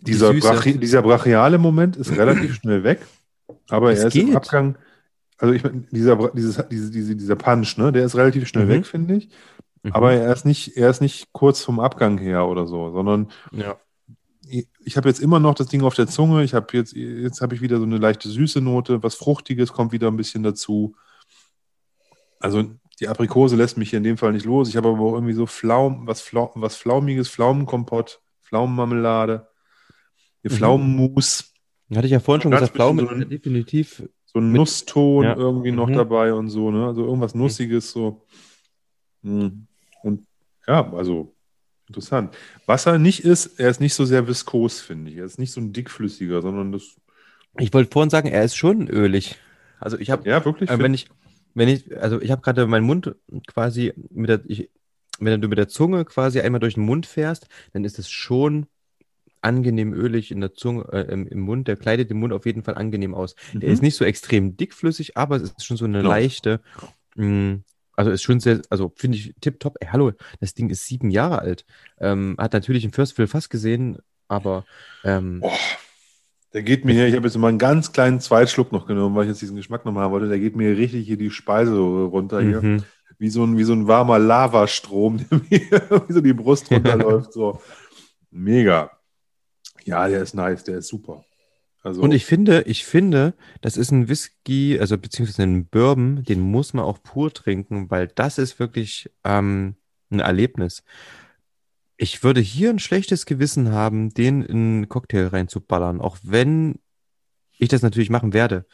S2: Die
S1: Dieser. Brachi dieser brachiale Moment ist relativ schnell weg, aber
S2: Es
S1: er ist im
S2: geht.
S1: Abgang, also ich meine, dieser, dieses, diese, diese, dieser Punch, ne, der ist relativ schnell
S2: Mhm.
S1: weg, finde ich.
S2: Mhm.
S1: Aber er ist nicht, er ist nicht kurz vom Abgang her oder so, sondern
S2: ja.
S1: ich, ich habe jetzt immer noch das Ding auf der Zunge. Ich habe jetzt, jetzt habe ich wieder so eine leichte süße Note, was Fruchtiges kommt wieder ein bisschen dazu. Also die Aprikose lässt mich hier in dem Fall nicht los. Ich habe aber auch irgendwie so Pflaum, was, Flau, was Flaumiges, Pflaumenkompott, Pflaumenmarmelade, die
S2: Mhm.
S1: Pflaumenmus,
S2: Hatte ich ja vorhin schon gesagt, Pflaume
S1: bisschen so
S2: ist ja definitiv.
S1: so ein
S2: Mit-
S1: Nusston
S2: ja.
S1: irgendwie noch
S2: Mhm.
S1: dabei und so, ne? Also irgendwas Nussiges so. Mhm. Und ja, also interessant. Was er nicht ist, er ist nicht so sehr viskos, finde ich. Er ist nicht so ein dickflüssiger, sondern das,
S2: Ich wollte vorhin sagen, er ist schon ölig. Also ich habe,
S1: ja, wirklich.
S2: äh, wenn ich, wenn ich, also ich habe gerade meinen Mund quasi mit der, ich, wenn du mit der Zunge quasi einmal durch den Mund fährst, dann ist es schon angenehm ölig in der Zunge, äh, im, im Mund. Der kleidet den Mund auf jeden Fall angenehm aus. Der
S1: Mhm.
S2: ist nicht so extrem dickflüssig, aber es ist schon so eine
S1: Genau.
S2: leichte, mh, also ist schon sehr, also finde ich tipptopp. Ey, hallo, das Ding ist sieben Jahre alt. Ähm, hat natürlich im First Fill fast gesehen, aber ähm,
S1: Oh, der geht mir hier, ich habe jetzt mal einen ganz kleinen Zweitschluck noch genommen, weil ich jetzt diesen Geschmack nochmal haben wollte. Der geht mir richtig hier die Speise runter hier.
S2: mhm.
S1: Wie so ein, wie so ein warmer Lavastrom, der mir wie so die Brust runterläuft. So. Mega. Ja, der ist nice, der ist super. Also,
S2: Und ich finde, ich finde, das ist ein Whisky, also beziehungsweise ein Bourbon, den muss man auch pur trinken, weil das ist wirklich ähm, ein Erlebnis. Ich würde hier ein schlechtes Gewissen haben, den in einen Cocktail reinzuballern, auch wenn ich das natürlich machen werde.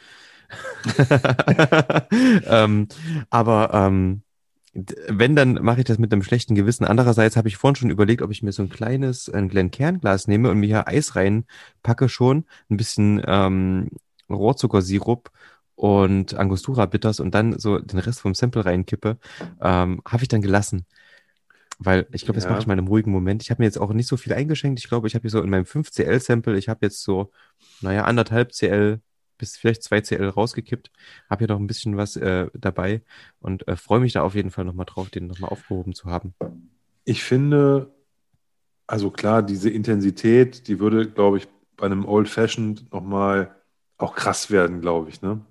S2: ähm, aber ähm, wenn, dann mache ich das mit einem schlechten Gewissen. Andererseits habe ich vorhin schon überlegt, ob ich mir so ein kleines, ein Glencairn-Glas nehme und mir hier Eis reinpacke schon, ein bisschen ähm, Rohrzuckersirup und Angostura Bitters und dann so den Rest vom Sample reinkippe, ähm, habe ich dann gelassen. Weil ich glaube, das
S1: Ja.
S2: mache ich mal in einem ruhigen Moment. Ich habe mir jetzt auch nicht so viel eingeschenkt. Ich glaube, ich habe hier so in meinem 5CL-Sample, ich habe jetzt so, naja, anderthalb CL bis vielleicht 2 CL rausgekippt. Habe hier noch ein bisschen was äh, dabei und äh, freue mich da auf jeden Fall nochmal drauf, den nochmal aufgehoben zu haben.
S1: ich finde, also klar, diese Intensität, die würde, glaube ich, bei einem Old Fashioned nochmal auch krass werden, glaube ich. Ne?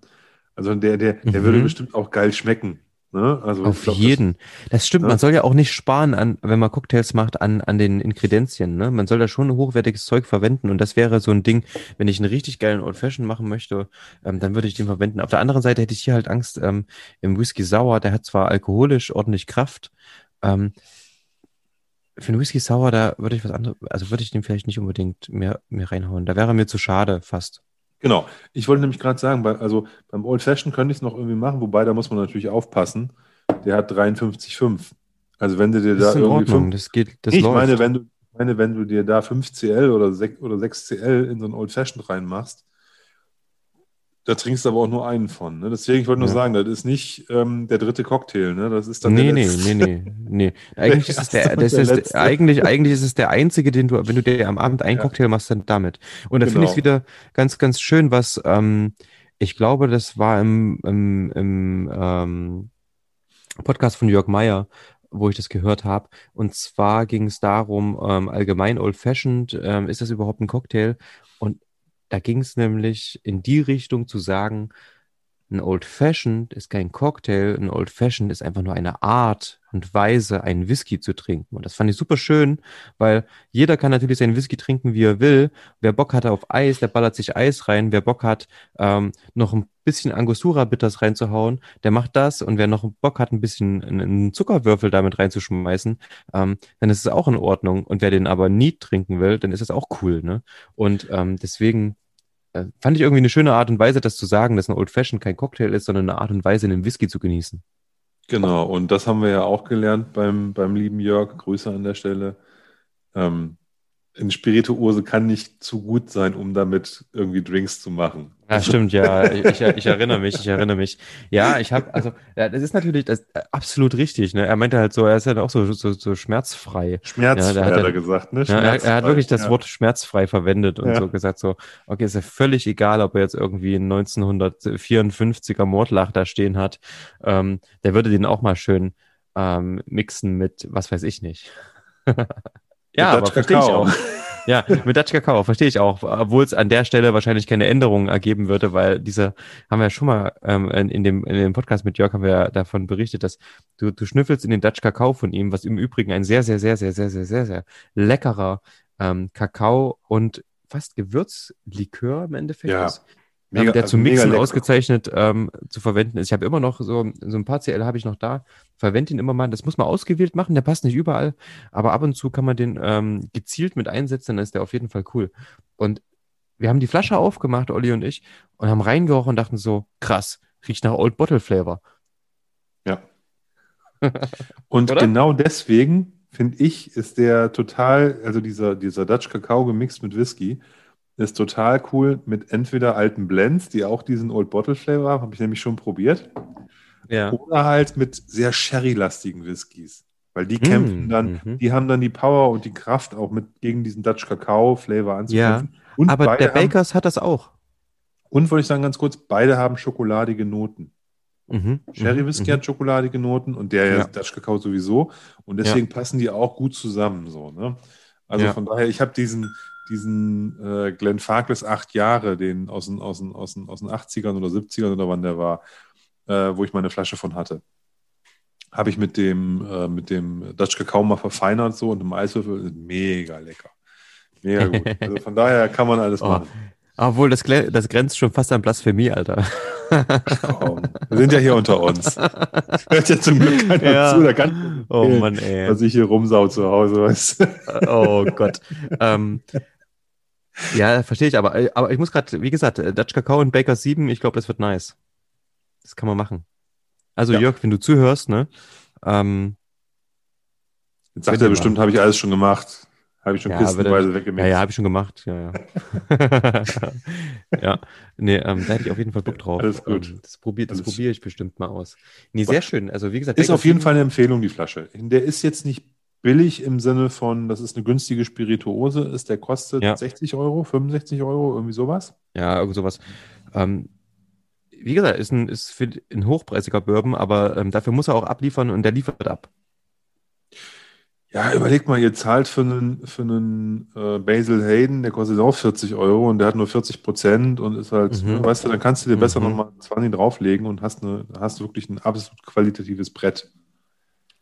S1: Also der, der, der
S2: Mhm.
S1: würde bestimmt auch geil schmecken. Ne? Also
S2: Auf
S1: glaub,
S2: jeden. Das, stimmt,
S1: ne?
S2: man soll ja auch nicht sparen, an, wenn man Cocktails macht, an, an den Inkredenzien. Ne? Man soll da schon hochwertiges Zeug verwenden. Und das wäre so ein Ding, wenn ich einen richtig geilen Old Fashion machen möchte, ähm, dann würde ich den verwenden. Auf der anderen Seite hätte ich hier halt Angst, ähm, im Whisky Sauer, der hat zwar alkoholisch ordentlich Kraft, ähm, für einen Whisky Sour, da würde ich was anderes, also würde ich den vielleicht nicht unbedingt mehr, mehr reinhauen. Da wäre mir zu schade fast.
S1: Genau. Ich wollte nämlich gerade sagen, bei, also beim Old Fashioned könnte ich es noch irgendwie machen, wobei da muss man natürlich aufpassen. Der hat 53,5. Also wenn du dir
S2: Das
S1: da
S2: ist in
S1: irgendwie
S2: Ordnung,
S1: fünf-
S2: das geht, das
S1: ich
S2: läuft.
S1: meine, wenn du, meine, wenn du dir da 5 CL oder 6, oder 6 CL in so ein Old Fashioned reinmachst, da trinkst du aber auch nur einen von. Ne? Deswegen, ich wollte nur
S2: Ja.
S1: sagen, das ist nicht ähm, der dritte Cocktail. Ne? Das ist dann
S2: Nee,
S1: der
S2: nee,
S1: letzte.
S2: nee, nee, nee. Eigentlich ist es der, das
S1: der
S2: ist,
S1: letzte.
S2: eigentlich, eigentlich ist es der einzige, den du, wenn du dir am Abend einen
S1: Ja.
S2: Cocktail machst, dann damit. Und da finde ich es
S1: Genau.
S2: wieder ganz, ganz schön, was, ähm, ich glaube, das war im, im, im ähm, Podcast von Jörg Meyer, wo ich das gehört habe. Und zwar ging es darum, ähm, allgemein Old Fashioned, ähm, ist das überhaupt ein Cocktail? Und da ging es nämlich in die Richtung zu sagen, ein Old Fashioned ist kein Cocktail, ein Old Fashioned ist einfach nur eine Art und Weise, einen Whisky zu trinken. Und das fand ich super schön, weil jeder kann natürlich seinen Whisky trinken, wie er will. Wer Bock hat auf Eis, der ballert sich Eis rein. Wer Bock hat, ähm, noch ein bisschen Angostura Bitters reinzuhauen, der macht das. Und wer noch Bock hat, ein bisschen einen Zuckerwürfel damit reinzuschmeißen, ähm, dann ist es auch in Ordnung. Und wer den aber nie trinken will, dann ist es auch cool. Ne? Und ähm, deswegen fand ich irgendwie eine schöne Art und Weise, das zu sagen, dass ein Old Fashioned kein Cocktail ist, sondern eine Art und Weise, einen Whisky zu genießen.
S1: Genau, und das haben wir ja auch gelernt beim, beim lieben Jörg. Grüße an der Stelle. Ähm, ein Spirituose kann nicht zu gut sein, um damit irgendwie Drinks zu machen.
S2: Ja, stimmt, ja. Ich, ich erinnere mich, ich erinnere mich. Ja, ich habe, also, ja, das ist natürlich das, äh, absolut richtig. Ne? Er meinte halt so, er ist ja halt auch so, so, so schmerzfrei.
S1: Schmerzfrei,
S2: ja,
S1: hat
S2: er,
S1: er gesagt, ne?
S2: Ja, er, er, hat wirklich das
S1: ja.
S2: Wort schmerzfrei verwendet und so gesagt, so, okay, ist ja völlig egal, ob er jetzt irgendwie einen 1954er Mordlach da stehen hat. Ähm, der würde den auch mal schön ähm, mixen mit, was weiß ich nicht. ja, aber verstehe ich auch. Ja, mit Dutch Kakao, verstehe ich auch. Obwohl es an der Stelle wahrscheinlich keine Änderungen ergeben würde, weil diese, haben wir ja schon mal ähm, in, in, dem, in dem Podcast mit Jörg haben wir ja davon berichtet, dass du, du schnüffelst in den Dutch Kakao von ihm, was im Übrigen ein sehr, sehr, sehr, sehr, sehr, sehr, sehr, sehr leckerer ähm, Kakao und fast Gewürzlikör im Endeffekt
S1: Ja,
S2: ist.
S1: Mega-
S2: der
S1: also
S2: zum
S1: mega
S2: Mixen ausgezeichnet ähm, zu verwenden ist. Ich habe immer noch so, so ein paar CL habe ich noch da, verwende ihn immer mal. Das muss man ausgewählt machen, der passt nicht überall, aber ab und zu kann man den ähm, gezielt mit einsetzen, dann ist der auf jeden Fall cool. Und wir haben die Flasche aufgemacht, Olli und ich, und haben reingerochen und dachten so, krass, riecht nach Old Bottle Flavor.
S1: Ja. Und
S2: Oder?
S1: genau deswegen, finde ich, ist der total, also dieser, dieser Dutch Kakao gemixt mit Whisky, ist total cool mit entweder alten Blends, die auch diesen Old Bottle Flavor haben, habe ich nämlich schon probiert,
S2: Ja.
S1: oder halt mit sehr Sherry-lastigen Whiskys. Weil die kämpfen
S2: Mm,
S1: dann,
S2: mhm.
S1: die haben dann die Power und die Kraft auch mit gegen diesen Dutch Kakao Flavor anzukämpfen. Und
S2: Aber der
S1: haben,
S2: Bakers hat das auch.
S1: und wollte ich sagen ganz kurz, beide haben schokoladige Noten.
S2: Mhm.
S1: Sherry
S2: mhm,
S1: Whisky
S2: mhm.
S1: hat schokoladige Noten und der
S2: Ja.
S1: ja. Dutch Kakao sowieso. Und deswegen passen die auch gut zusammen. So, ne? Also
S2: Ja.
S1: von daher, ich habe diesen, diesen äh, Glenn Farkless acht Jahre, den aus den, aus, den, aus, den, aus den 80ern oder 70ern oder wann der war, äh, wo ich meine Flasche von hatte. Habe ich mit dem, äh, mit dem Dutch Kakao mal verfeinert so und im Eiswürfel. Mega lecker. Mega gut. Also von daher kann man alles
S2: Oh.
S1: machen.
S2: Obwohl, das, das grenzt schon fast an Blasphemie, Alter.
S1: Komm, wir sind ja hier unter uns. Hört ja zum Glück keiner
S2: Ja.
S1: zu, da kann
S2: Oh Mann, ey.
S1: was ich hier rumsau zu Hause, weißt du.
S2: Oh Gott. ähm, ja, verstehe ich, aber, äh, aber ich muss gerade, wie gesagt, äh, Dutch Kakao und Baker 7, ich glaube, das wird nice. Das kann man machen. Also
S1: Ja.
S2: Jörg, wenn du zuhörst, ne? Ähm,
S1: Jetzt sagt er bestimmt, habe ich alles schon gemacht. Habe ich schon
S2: Ja,
S1: kistenweise
S2: ja,
S1: weggemixt.
S2: ja, habe ich schon gemacht. Ja, ja. ja, nee, ähm, da hätte ich auf jeden Fall Bock drauf.
S1: Alles gut.
S2: Ähm, das probiere probier ich bestimmt mal aus. Nee, sehr schön. Also, wie gesagt,
S1: Ist
S2: Baker
S1: auf jeden
S2: 7
S1: Fall eine Empfehlung, die Flasche. Der ist jetzt nicht billig im Sinne von, das ist eine günstige Spirituose, ist der kostet
S2: Ja.
S1: 60 Euro, 65 Euro, irgendwie sowas.
S2: Ja, irgend sowas. Ähm, wie gesagt, ist ein, ist für ein hochpreisiger Bourbon, aber ähm, dafür muss er auch abliefern und der liefert ab.
S1: Ja, überleg mal, ihr zahlt für einen, für einen äh, Basil Hayden, der kostet auch 40 Euro und der hat nur 40 Prozent und ist halt,
S2: Mhm.
S1: weißt du, dann kannst du dir besser
S2: Mhm.
S1: nochmal 20 drauflegen und hast, eine, hast wirklich ein absolut qualitatives Brett.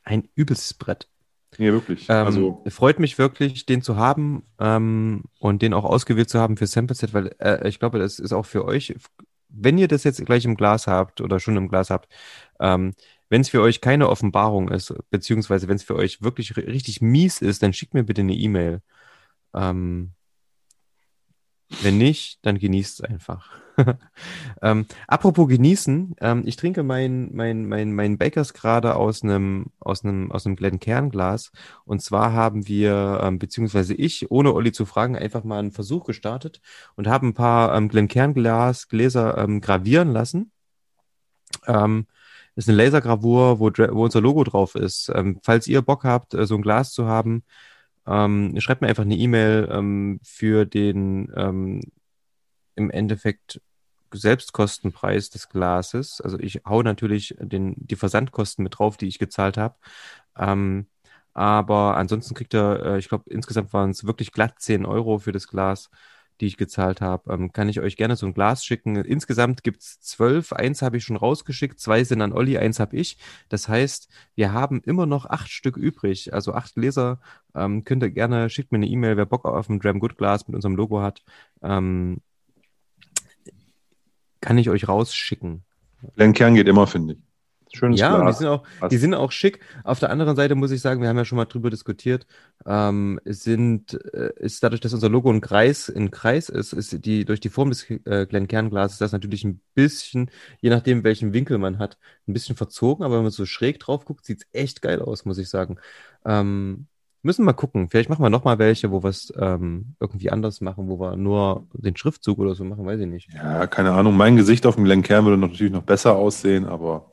S2: Ein übelstes Brett.
S1: Nee, wirklich.
S2: Ähm,
S1: also,
S2: freut mich wirklich, den zu haben ähm, und den auch ausgewählt zu haben für Sample Set, weil äh, ich glaube, das ist auch für euch, wenn ihr das jetzt gleich im Glas habt oder schon im Glas habt, ähm, wenn es für euch keine Offenbarung ist, beziehungsweise wenn es für euch wirklich ri- richtig mies ist, dann schickt mir bitte eine E-Mail. Ähm, wenn nicht, dann genießt es einfach. ähm, apropos genießen, ähm, ich trinke mein, mein, mein, mein Bakers gerade aus einem, aus einem, aus einem Glencairn-Glas. Und zwar haben wir, ähm, beziehungsweise ich, ohne Olli zu fragen, einfach mal einen Versuch gestartet und habe ein paar ähm, Glencairn-Glas, Gläser ähm, gravieren lassen. Ähm, ist eine Lasergravur, wo, wo unser Logo drauf ist. Ähm, falls ihr Bock habt, äh, so ein Glas zu haben, ähm, schreibt mir einfach eine E-Mail ähm, für den ähm, im Endeffekt Selbstkostenpreis des Glases. Also ich hau natürlich den, die Versandkosten mit drauf, die ich gezahlt habe. Ähm, aber ansonsten kriegt er, äh, ich glaube, insgesamt waren es wirklich glatt 10 Euro für das Glas, die ich gezahlt habe. Ähm, kann ich euch gerne so ein Glas schicken. Insgesamt gibt's zwölf. Eins habe ich schon rausgeschickt, zwei sind an Olli, eins habe ich. Das heißt, wir haben immer noch acht Stück übrig. Also acht Gläser. Ähm, könnt ihr gerne, schickt mir eine E-Mail, wer Bock auf ein Dram Good Glas mit unserem Logo hat. Ähm, kann ich euch rausschicken.
S1: Glenkern geht immer, finde ich. Schönes
S2: Ja, und die sind auch, die sind auch schick. Auf der anderen Seite muss ich sagen, wir haben ja schon mal drüber diskutiert, ähm, es sind, äh, ist dadurch, dass unser Logo ein Kreis, ein Kreis ist, ist die, durch die Form des äh, Glencairn-Glases das natürlich ein bisschen, je nachdem welchen Winkel man hat, ein bisschen verzogen, aber wenn man so schräg drauf guckt, sieht's echt geil aus, muss ich sagen. Ähm, Müssen wir mal gucken. Vielleicht machen wir noch mal welche, wo wir es ähm, irgendwie anders machen, wo wir nur den Schriftzug oder so machen, weiß ich nicht.
S1: Ja, keine Ahnung. Mein Gesicht auf dem Glenn Kern würde natürlich noch besser aussehen, aber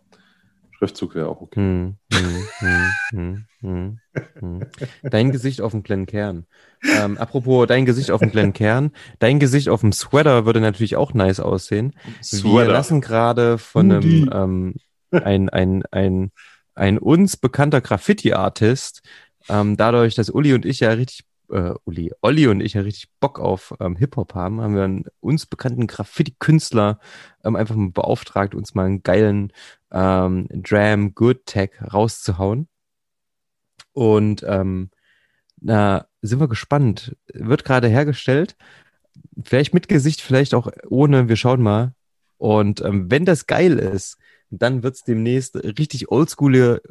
S1: Schriftzug wäre auch okay.
S2: Hm, hm, hm, hm, hm, hm. Dein Gesicht auf dem Glenn Kern. Ähm, apropos dein Gesicht auf dem Glenn Kern. Dein Gesicht auf dem Sweater würde natürlich auch nice aussehen. Wir lassen gerade von einem ähm, ein, ein, ein, ein uns bekannter Graffiti-Artist, ähm, dadurch, dass Uli und ich ja richtig äh, Uli, Olli und ich ja richtig Bock auf ähm, Hip-Hop haben, haben wir einen uns bekannten Graffiti-Künstler ähm, einfach mal beauftragt, uns mal einen geilen ähm, Dram Good Tag rauszuhauen. Und ähm, na, sind wir gespannt. Wird gerade hergestellt. Vielleicht mit Gesicht, vielleicht auch ohne. Wir schauen mal. Und ähm, wenn das geil ist, dann wird es demnächst richtig oldschoolige,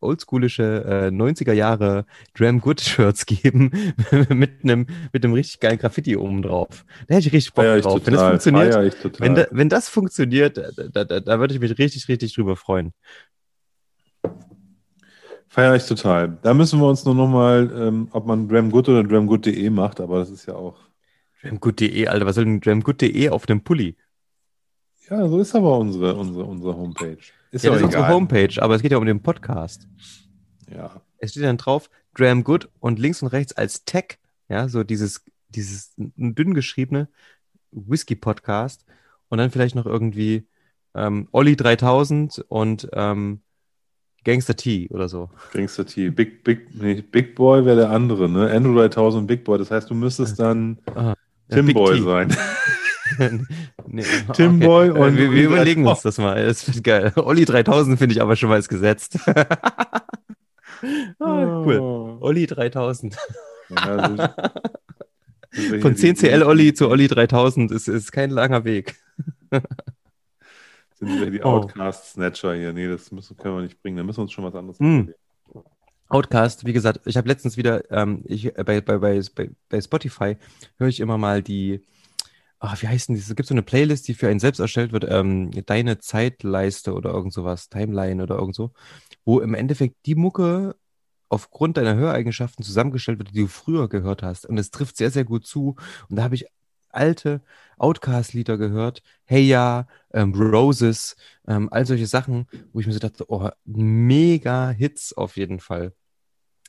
S2: oldschoolische äh, 90er Jahre Dram Good Shirts geben mit einem mit einem richtig geilen Graffiti oben drauf. Da hätte ich richtig Bock
S1: Feier
S2: drauf. wenn das funktioniert, wenn, da, wenn das funktioniert, da, da, da würde ich mich richtig, richtig drüber freuen.
S1: Feier ich total. Da müssen wir uns nur noch mal, ähm, ob man Dramgood oder dramgood.de macht, aber das ist ja auch.
S2: Dramgood.de, Alter, was soll denn Dramgood.de auf dem Pulli?
S1: Ja, so ist aber unsere, unsere, unsere Homepage. Ist
S2: ja,
S1: ja,
S2: das ist unsere. Homepage, aber es geht ja um den Podcast.
S1: Ja.
S2: Es steht dann drauf, Dram Good und links und rechts als Tag, ja, so dieses, dieses dünn geschriebene Whisky-Podcast und dann vielleicht noch irgendwie ähm, Olli 3000 und ähm, Gangster T oder so.
S1: Gangster T. Big, Big, nee, Big Boy wäre der andere, ne? Andrew 3000 Big Boy. Das heißt, du müsstest dann
S2: Aha. Ja,
S1: Tim
S2: Big
S1: Boy
S2: T.
S1: sein.
S2: nee,
S1: Tim Boy und
S2: wir, wir überlegen
S1: 3000.
S2: uns das mal. Das wird geil. Olli 3000 finde ich aber schon mal als gesetzt. ah, cool.
S1: Oh.
S2: Olli 3000.
S1: Ja, so- sind wir
S2: Von
S1: hier die-
S2: 10CL Olli zu Olli 3000 ist, ist kein langer Weg.
S1: Sind wir die
S2: Oh.
S1: Outcast-Snatcher hier? Nee, das müssen, können wir nicht bringen. Da müssen wir uns schon was anderes überlegen.
S2: Outcast, wie gesagt, ich habe letztens wieder, ähm, ich, äh, bei, bei, bei, bei Spotify höre ich immer mal die, ah, wie heißt denn das? Es gibt so eine Playlist, die für einen selbst erstellt wird, ähm, deine Zeitleiste oder irgend sowas, Timeline oder irgend so, wo im Endeffekt die Mucke aufgrund deiner Höreigenschaften zusammengestellt wird, die du früher gehört hast. Und es trifft sehr, sehr gut zu. Und da habe ich alte Outcast-Lieder gehört, Hey Ja, ähm, Roses, ähm, all solche Sachen, wo ich mir so dachte, oh, mega Hits auf jeden Fall.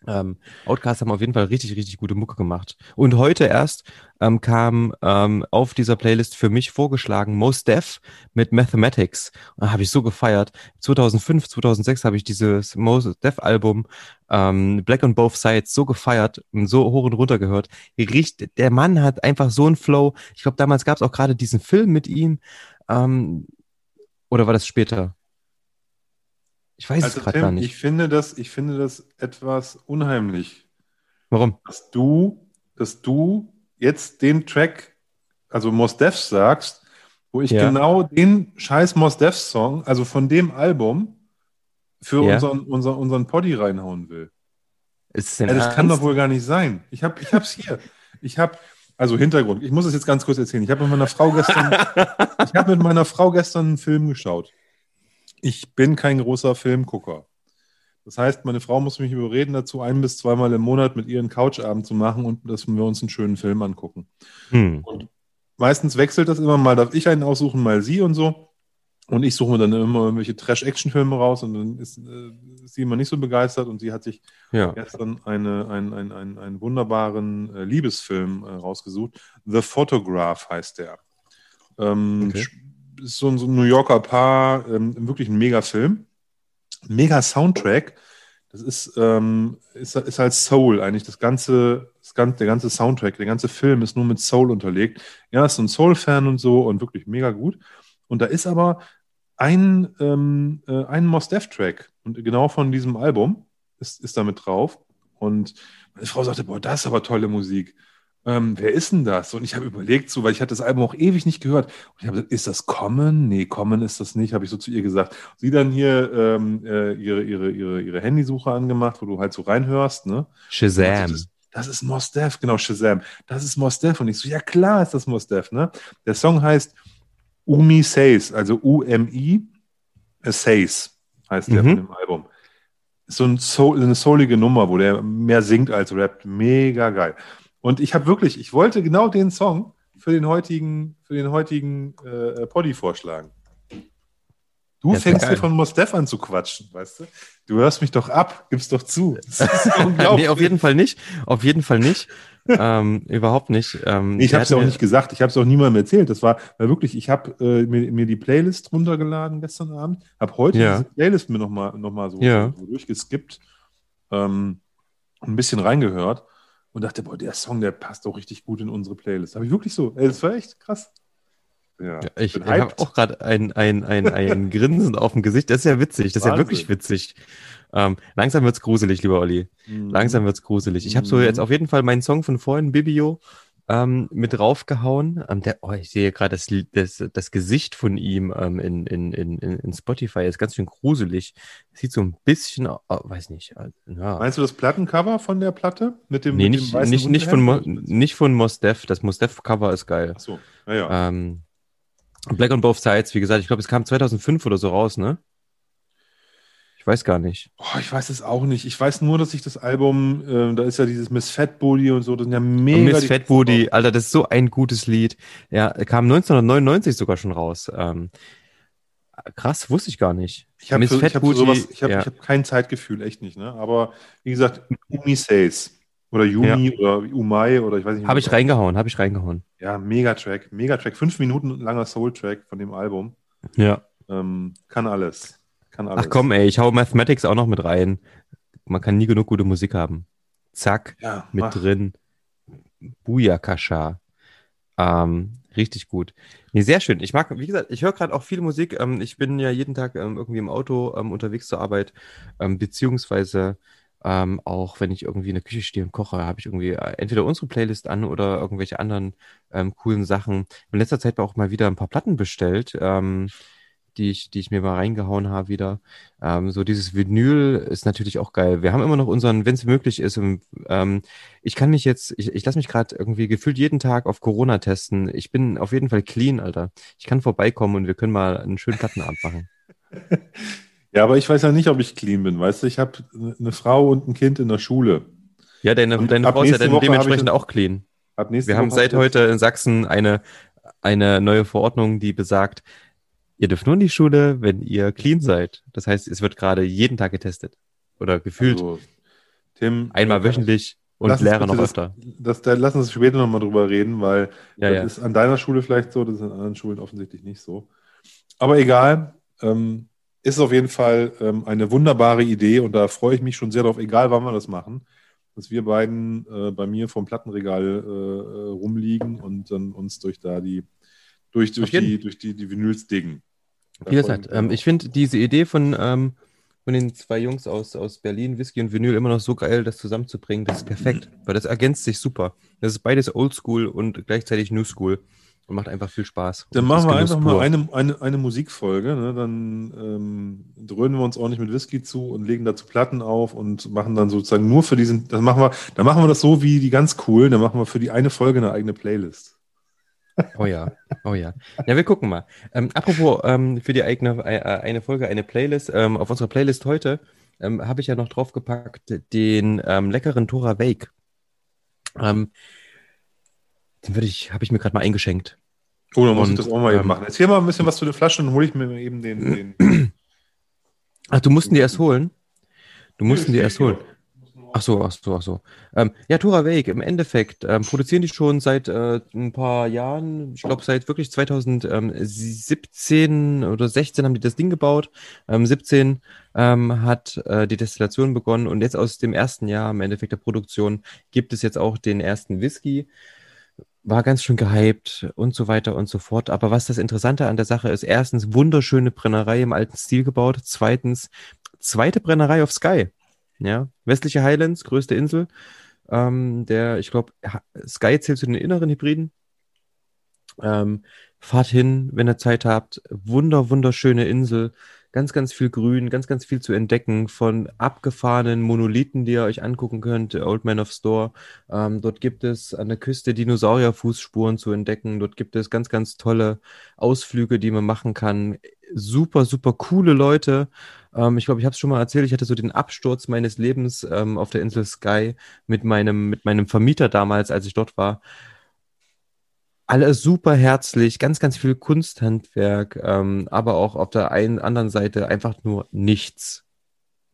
S2: Ähm, Outcast haben auf jeden Fall richtig, richtig gute Mucke gemacht. Und heute erst ähm, kam ähm, auf dieser Playlist für mich vorgeschlagen Most Def mit Mathematics. Habe ich so gefeiert. 2005, 2006 habe ich dieses Most Def Album ähm, Black on Both Sides so gefeiert und so hoch und runter gehört. Richt, der Mann hat einfach so einen Flow. Ich glaube, damals gab es auch gerade diesen Film mit ihm. Ähm, oder war das später? Ich weiß
S1: Also,
S2: es gerade gar nicht.
S1: Ich finde, das, ich finde das etwas unheimlich,
S2: Warum?
S1: dass du, dass du jetzt den Track, also Mos Def sagst, wo ich
S2: Ja.
S1: genau den scheiß Mos Def Song, also von dem Album, für
S2: Ja.
S1: unseren, unseren, unseren Poddy reinhauen will.
S2: Ist denn
S1: Ja, das kann
S2: ernst?
S1: doch wohl gar nicht sein. Ich habe ich hab's hier. Ich habe, also Hintergrund, ich muss es jetzt ganz kurz erzählen. Ich habe mit meiner Frau gestern, ich habe mit meiner Frau gestern einen Film geschaut. Ich bin kein großer Filmgucker. Das heißt, meine Frau muss mich überreden dazu, ein bis zweimal im Monat mit ihr einen Couchabend zu machen und dass wir uns einen schönen Film angucken.
S2: Hm.
S1: Meistens wechselt das immer, mal darf ich einen aussuchen, mal sie und so. Und ich suche mir dann immer irgendwelche Trash-Action-Filme raus und dann ist, äh, ist sie immer nicht so begeistert und sie hat sich
S2: Ja.
S1: gestern eine, einen, einen, einen, einen wunderbaren äh, Liebesfilm äh, rausgesucht. The Photograph heißt der. Ähm,
S2: Okay.
S1: Ist so ein, so ein New Yorker Paar, ähm, wirklich ein mega Film. Mega Soundtrack. Das ist, ähm, ist, ist halt Soul eigentlich. Das ganze, das ganze, der ganze Soundtrack, der ganze Film ist nur mit Soul unterlegt. Ja, ist so ein Soul-Fan und so und wirklich mega gut. Und da ist aber ein, ähm, äh, ein Mos Def-Track und genau von diesem Album ist, ist da drauf. Und meine Frau sagte, boah, das ist aber tolle Musik. Ähm, wer ist denn das? Und ich habe überlegt, so, weil ich hatte das Album auch ewig nicht gehört. Und ich habe gesagt, ist das Common? Nee, Common ist das nicht, habe ich so zu ihr gesagt. Sie dann hier ähm, äh, ihre, ihre, ihre, ihre Handysuche angemacht, wo du halt so reinhörst, ne?
S2: Shazam.
S1: Das, ist Mos Def, genau, Shazam. Das ist Mos Def. Und ich so, ja klar ist das Mos Def, ne? Der Song heißt Umi Says, also U-M-I Says heißt der
S2: Mhm.
S1: von dem Album. Ist so ein Soul, eine soulige Nummer, wo der mehr singt als rappt. Mega geil. Und ich habe wirklich, ich wollte genau den Song für den heutigen, für den heutigen äh, Poddy vorschlagen. Du
S2: Ja,
S1: fängst hier von Mostef an zu quatschen, weißt du? Du hörst mich doch ab, gib's doch zu.
S2: Nee, auf jeden Fall nicht. Auf jeden Fall nicht. ähm, überhaupt nicht. Ähm,
S1: ich habe es ja auch nicht gesagt. Ich habe es auch niemandem erzählt. Das war, weil wirklich, ich habe äh, mir, mir die Playlist runtergeladen gestern Abend, habe heute
S2: Ja.
S1: diese Playlist mir nochmal noch mal so,
S2: Ja.
S1: so durchgeskippt ähm, ein bisschen reingehört und dachte, boah, der Song, der passt doch richtig gut in unsere Playlist. Habe ich wirklich so. Ey, das war echt krass. Ja,
S2: Ja, ich habe auch gerade ein, ein, ein, ein Grinsen auf dem Gesicht. Das ist ja witzig. Das ist ja
S1: Wahnsinn.
S2: wirklich witzig. Ähm, langsam wird's gruselig, lieber Olli.
S1: Mhm.
S2: Langsam wird's gruselig. Ich habe so
S1: Mhm.
S2: jetzt auf jeden Fall meinen Song von vorhin, Bibio, ähm, mit draufgehauen. Ähm, der, oh, ich sehe gerade das, das, das Gesicht von ihm ähm, in, in, in, in Spotify. ist ganz schön gruselig. Sieht so ein bisschen, au- weiß nicht. äh, Ja.
S1: Meinst du das Plattencover von der Platte? Mit dem,
S2: Nee,
S1: mit
S2: nicht,
S1: dem
S2: nicht, nicht, von, Mo, nicht von Mos Def. Das Mos Def Cover ist geil.
S1: Achso, naja.
S2: Ähm, Black on Both Sides, wie gesagt, ich glaube, es kam 2005 oder so raus, ne? Ich weiß gar nicht.
S1: Oh, ich weiß es auch nicht. Ich weiß nur, dass ich das Album, äh, da ist ja dieses Miss Fat Booty und so, das sind ja mega.
S2: Und Miss Fat Booty, Alter, das ist so ein gutes Lied. Ja, kam 1999 sogar schon raus. Ähm, krass, wusste ich gar nicht.
S1: Ich habe hab sowas, ich habe
S2: ja.
S1: hab kein Zeitgefühl, echt nicht, ne? Aber wie gesagt, Umi Says. Oder Yumi oder Umai oder ich weiß nicht.
S2: Habe ich reingehauen, habe ich reingehauen.
S1: Ja, Megatrack, Megatrack. Fünf Minuten langer Soul-Track von dem Album.
S2: Ja.
S1: Ähm, kann alles. Kann alles.
S2: Ach komm, ey, ich hau Mathematics auch noch mit rein. Man kann nie genug gute Musik haben. Zack,
S1: Ja,
S2: mit
S1: mach.
S2: drin. Booyakasha. Ähm, richtig gut. Nee, sehr schön. Ich mag, wie gesagt, ich höre gerade auch viel Musik. Ähm, ich bin ja jeden Tag ähm, irgendwie im Auto ähm, unterwegs zur Arbeit, ähm, beziehungsweise ähm, auch wenn ich irgendwie in der Küche stehe und koche, habe ich irgendwie äh, entweder unsere Playlist an oder irgendwelche anderen coolen Sachen. In letzter Zeit war auch mal wieder ein paar Platten bestellt, die ich, die ich mir mal reingehauen habe wieder. Ähm, so dieses Vinyl ist natürlich auch geil. Wir haben immer noch unseren, wenn es möglich ist, ähm, ich kann mich jetzt, ich, ich lasse mich gerade irgendwie gefühlt jeden Tag auf Corona testen. Ich bin auf jeden Fall clean, Alter. Ich kann vorbeikommen und wir können mal einen schönen Plattenabend machen.
S1: Ja, aber ich weiß ja nicht, ob ich clean bin. Weißt du, ich habe eine Frau und ein Kind in der Schule.
S2: Ja, deine,
S1: Und
S2: deine Frau ist ja dann dementsprechend auch clean. Wir haben
S1: Woche
S2: seit
S1: hab ich
S2: heute in Sachsen eine, eine neue Verordnung, die besagt, ihr dürft nur in die Schule, wenn ihr clean seid. Das heißt, es wird gerade jeden Tag getestet. Oder gefühlt
S1: Also, Tim,
S2: einmal
S1: äh,
S2: wöchentlich und Lehrer noch öfter.
S1: Das, da, lass uns später nochmal drüber reden, weil
S2: Ja,
S1: das
S2: ja.
S1: ist an deiner Schule vielleicht so, das ist an anderen Schulen offensichtlich nicht so. Aber egal, ähm, ist auf jeden Fall ähm, eine wunderbare Idee und da freue ich mich schon sehr drauf, egal wann wir das machen, dass wir beiden äh, bei mir vom Plattenregal äh, rumliegen und dann uns durch da die durch, durch, die, durch die, die Vinyls diggen.
S2: Wie gesagt, ähm,
S1: drauf.
S2: ich finde diese Idee von, ähm, von den zwei Jungs aus, aus Berlin, Whisky und Vinyl, immer noch so geil, das zusammenzubringen. Das ist perfekt, weil das ergänzt sich super. Das ist beides Oldschool und gleichzeitig New School und macht einfach viel Spaß.
S1: Dann machen wir einfach mal
S2: pur.
S1: eine, eine, eine Musikfolge. Ne? Dann ähm, dröhnen wir uns ordentlich mit Whisky zu und legen dazu Platten auf und machen dann sozusagen nur für diesen, das machen wir, dann machen wir das so wie die ganz coolen, dann machen wir für die eine Folge eine eigene Playlist.
S2: Oh ja, oh ja. Ja, wir gucken mal. Ähm, apropos ähm, für die eigene äh, eine Folge, eine Playlist. Ähm, auf unserer Playlist heute ähm, habe ich ja noch draufgepackt den ähm, leckeren Tora Wake. Ähm, den würde ich, habe ich mir gerade mal eingeschenkt.
S1: Oh, dann muss
S2: Und,
S1: ich das auch mal eben
S2: ähm,
S1: machen. Erzähl mal ein bisschen was zu den Flaschen, dann hole ich mir eben den. den
S2: Ach, du mussten die erst holen? Du mussten die erst holen. Ach so, ach so, ach so. Ähm, ja, Tora Wake, im Endeffekt ähm, produzieren die schon seit äh, ein paar Jahren, ich glaube seit wirklich 2017 oder 16 haben die das Ding gebaut. Ähm, 17 ähm, hat äh, die Destillation begonnen und jetzt aus dem ersten Jahr im Endeffekt der Produktion gibt es jetzt auch den ersten Whisky. War ganz schön gehypt und so weiter und so fort. Aber was das Interessante an der Sache ist, erstens wunderschöne Brennerei im alten Stil gebaut. Zweitens, zweite Brennerei auf Sky. Ja, westliche Highlands, größte Insel. Ähm, der, ich glaube, Sky zählt zu den inneren Hybriden. Ähm, fahrt hin, wenn ihr Zeit habt. Wunder, wunderschöne Insel. Ganz, ganz viel Grün, ganz, ganz viel zu entdecken von abgefahrenen Monolithen, die ihr euch angucken könnt. Old Man of Store. Ähm, dort gibt es an der Küste Dinosaurierfußspuren zu entdecken. Dort gibt es ganz, ganz tolle Ausflüge, die man machen kann. Super, super coole Leute. Ähm, ich glaube, ich habe es schon mal erzählt, ich hatte so den Absturz meines Lebens ähm, auf der Insel Sky mit meinem, mit meinem Vermieter damals, als ich dort war. Alle super herzlich, ganz, ganz viel Kunsthandwerk, ähm, aber auch auf der einen anderen Seite einfach nur nichts.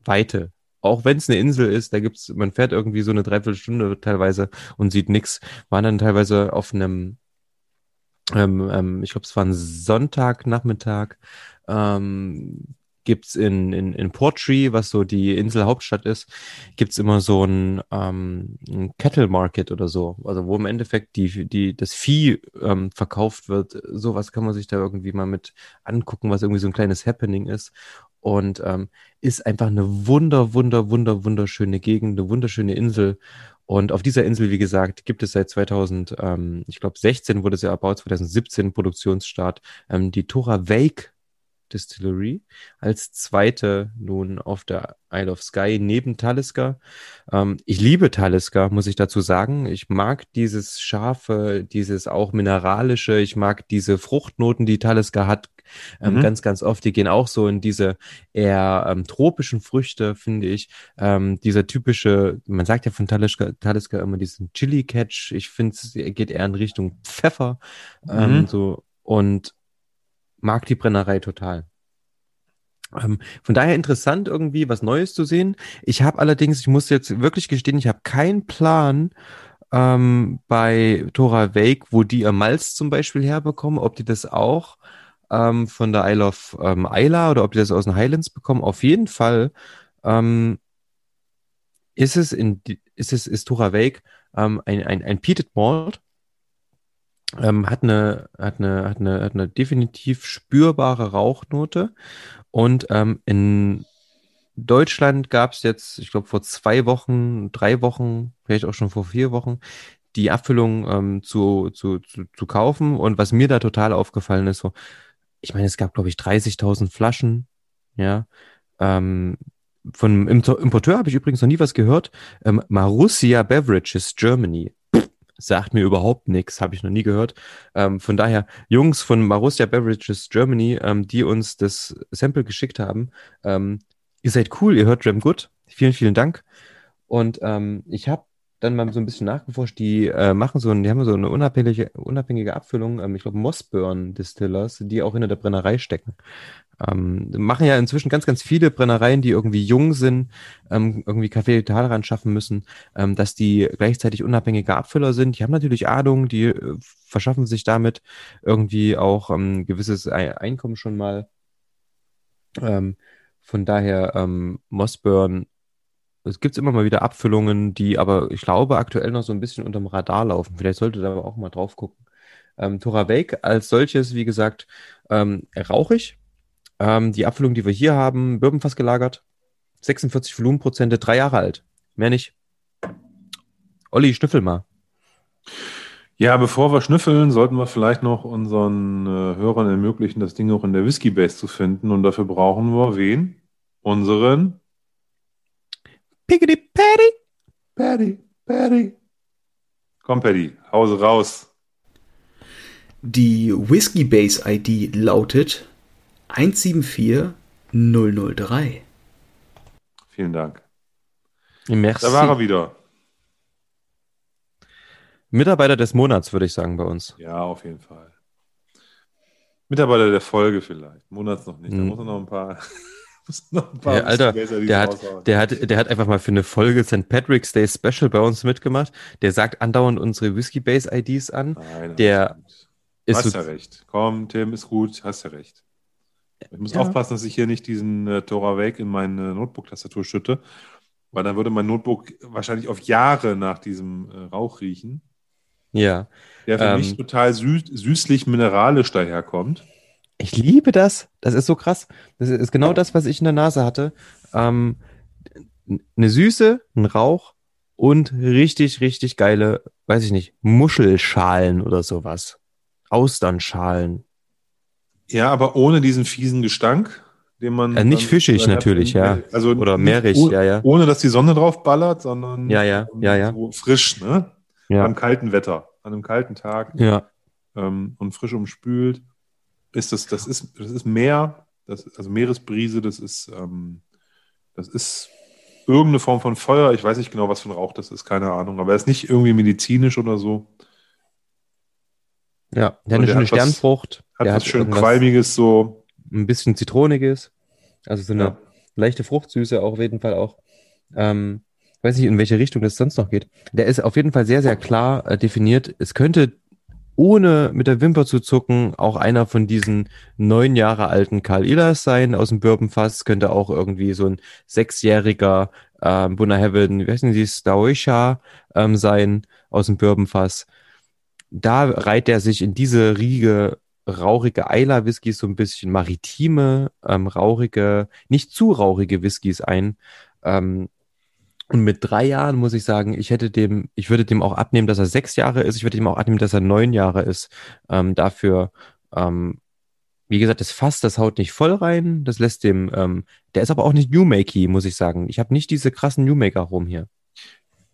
S2: Weite. Auch wenn es eine Insel ist, da gibt's, man fährt irgendwie so eine Dreiviertelstunde teilweise und sieht nichts. Waren dann teilweise auf einem, ähm, ähm, ich glaube, es war ein Sonntagnachmittag, ähm, gibt's in, in, in Portree, was so die Inselhauptstadt ist, gibt's immer so ein, ähm, ein Cattle Market oder so. Also wo im Endeffekt die, die, das Vieh ähm, verkauft wird. Sowas kann man sich da irgendwie mal mit angucken, was irgendwie so ein kleines Happening ist. Und ähm, ist einfach eine wunder, wunder, wunder, wunderschöne Gegend, eine wunderschöne Insel. Und auf dieser Insel, wie gesagt, gibt es seit 2000, ähm, ich glaube 16 wurde sie erbaut, 2017 Produktionsstart, ähm, die Tora Wake Distillery als zweite nun auf der Isle of Skye neben Talisker. Ähm, ich liebe Talisker, muss ich dazu sagen. Ich mag dieses scharfe, dieses auch mineralische. Ich mag diese Fruchtnoten, die Talisker hat, ähm, mhm. ganz, ganz oft. Die gehen auch so in diese eher ähm, tropischen Früchte, finde ich. Ähm, dieser typische, man sagt ja von Talisker, Talisker immer diesen Chili Catch. Ich finde, es geht eher in Richtung Pfeffer. Ähm, mhm. so und mag die Brennerei total. Ähm, von daher interessant irgendwie was Neues zu sehen. Ich habe allerdings, ich muss jetzt wirklich gestehen, ich habe keinen Plan ähm, bei Tora Wake, wo die ihr Malz zum Beispiel herbekommen, ob die das auch ähm, von der Isle of ähm, Isla oder ob die das aus den Highlands bekommen. Auf jeden Fall ähm, ist es in ist es ist Tora Wake ähm, ein, ein, ein Peated Malt ähm, hat, eine, hat, eine, hat, eine, hat eine definitiv spürbare Rauchnote. Und ähm, in Deutschland gab es jetzt, ich glaube, vor zwei Wochen, drei Wochen, vielleicht auch schon vor vier Wochen, die Abfüllung ähm, zu, zu, zu, zu kaufen. Und was mir da total aufgefallen ist, so, ich meine, es gab, glaube ich, 30.000 Flaschen, ja. Ähm, von Importeur habe ich übrigens noch nie was gehört. Ähm, Marussia Beverages Germany sagt mir überhaupt nichts, habe ich noch nie gehört. Ähm, von daher, Jungs von Marussia Beverages Germany, ähm, die uns das Sample geschickt haben, ähm, ihr seid cool, ihr hört Dram Good. Vielen, vielen Dank. Und ähm, ich habe dann mal so ein bisschen nachgeforscht, die äh, machen so, ein, die haben so eine unabhängige, unabhängige Abfüllung, ähm, ich glaube Mossburn Distillers, die auch hinter der Brennerei stecken. Ähm, machen ja inzwischen ganz, ganz viele Brennereien, die irgendwie jung sind, ähm, irgendwie Kaffee ran schaffen müssen, ähm, dass die gleichzeitig unabhängige Abfüller sind. Die haben natürlich Ahnung, die äh, verschaffen sich damit irgendwie auch ähm, gewisses Einkommen schon mal. Ähm, von daher ähm, Mossburn es gibt immer mal wieder Abfüllungen, die aber, ich glaube, aktuell noch so ein bisschen unterm Radar laufen. Vielleicht sollte da aber auch mal drauf gucken. Ähm, Tora Wake als solches, wie gesagt, ähm, rauchig. Ähm, die Abfüllung, die wir hier haben, Birbenfass gelagert. 46 Volumenprozente, drei Jahre alt. Mehr nicht. Olli, schnüffel mal.
S1: Ja, bevor wir schnüffeln, sollten wir vielleicht noch unseren äh, Hörern ermöglichen, das Ding auch in der Whisky Base zu finden. Und dafür brauchen wir wen? Unseren
S2: Piggity Paddy.
S1: Paddy, Paddy. Komm, Paddy, Hause raus.
S3: Die Whiskey Base ID lautet 174003.
S1: Vielen Dank.
S2: Merci.
S1: Da war er wieder.
S2: Mitarbeiter des Monats, würde ich sagen, bei uns.
S1: Ja, auf jeden Fall. Mitarbeiter der Folge vielleicht. Monats noch nicht. Da hm. muss er noch ein paar.
S2: Ja, Alter, der hat, der, hat, der hat einfach mal für eine Folge St. Patrick's Day Special bei uns mitgemacht. Der sagt andauernd unsere Whiskey Base IDs an. Nein, der
S1: ist hast so ja recht. Komm, Tim, ist gut, hast ja recht. Ich muss ja. aufpassen, dass ich hier nicht diesen äh, Tora Wake in meine Notebook-Tastatur schütte, weil dann würde mein Notebook wahrscheinlich auf Jahre nach diesem äh, Rauch riechen.
S2: Ja.
S1: Der für ähm, mich total süß, süßlich mineralisch daherkommt.
S2: Ich liebe das. Das ist so krass. Das ist genau das, was ich in der Nase hatte. Ähm, eine Süße, ein Rauch und richtig, richtig geile, weiß ich nicht, Muschelschalen oder sowas. Austernschalen.
S1: Ja, aber ohne diesen fiesen Gestank, den man.
S2: Ja, nicht fischig natürlich, ja.
S1: Also
S2: oder meerig,
S1: ohne,
S2: ja, ja.
S1: Ohne dass die Sonne drauf ballert, sondern
S2: ja, ja, ja, ja.
S1: So frisch, ne?
S2: Ja.
S1: Beim kalten Wetter, an einem kalten Tag.
S2: Ja.
S1: Ähm, und frisch umspült ist das, das ist, das ist mehr Das, also Meeresbrise, das ist, ähm, das ist irgendeine Form von Feuer. Ich weiß nicht genau, was für ein Rauch das ist, keine Ahnung. Aber er ist nicht irgendwie medizinisch oder so.
S2: Ja, der hat eine schöne
S1: hat was-
S2: Sternfrucht.
S1: Hat
S2: der
S1: was schön Qualmiges so.
S2: ein bisschen zitroniges. Also so eine
S1: Ja.
S2: leichte Fruchtsüße auch auf jeden Fall auch. Ähm, weiß nicht, in welche Richtung das sonst noch geht. Der ist auf jeden Fall sehr, sehr klar äh, definiert. Es könnte ohne mit der Wimper zu zucken auch einer von diesen neun Jahre alten Karl Ilas sein aus dem Bourbonfass. Könnte auch irgendwie so ein sechsjähriger ähm, Bunna Heaven, wie heißen die, Staoisha ähm, sein aus dem Bourbonfass. Da reiht er sich in diese Riege rauchige Eiler-Whiskys, so ein bisschen maritime, ähm, rauchige, nicht zu rauchige Whiskys ein. Ähm, und mit drei Jahren muss ich sagen, ich hätte dem, ich würde dem auch abnehmen, dass er sechs Jahre ist. Ich würde ihm auch abnehmen, dass er neun Jahre ist. Ähm, dafür, ähm, wie gesagt, das Fass, das haut nicht voll rein. Das lässt dem, ähm, der ist aber auch nicht Newmakey, muss ich sagen. Ich habe nicht diese krassen Newmaker rum hier.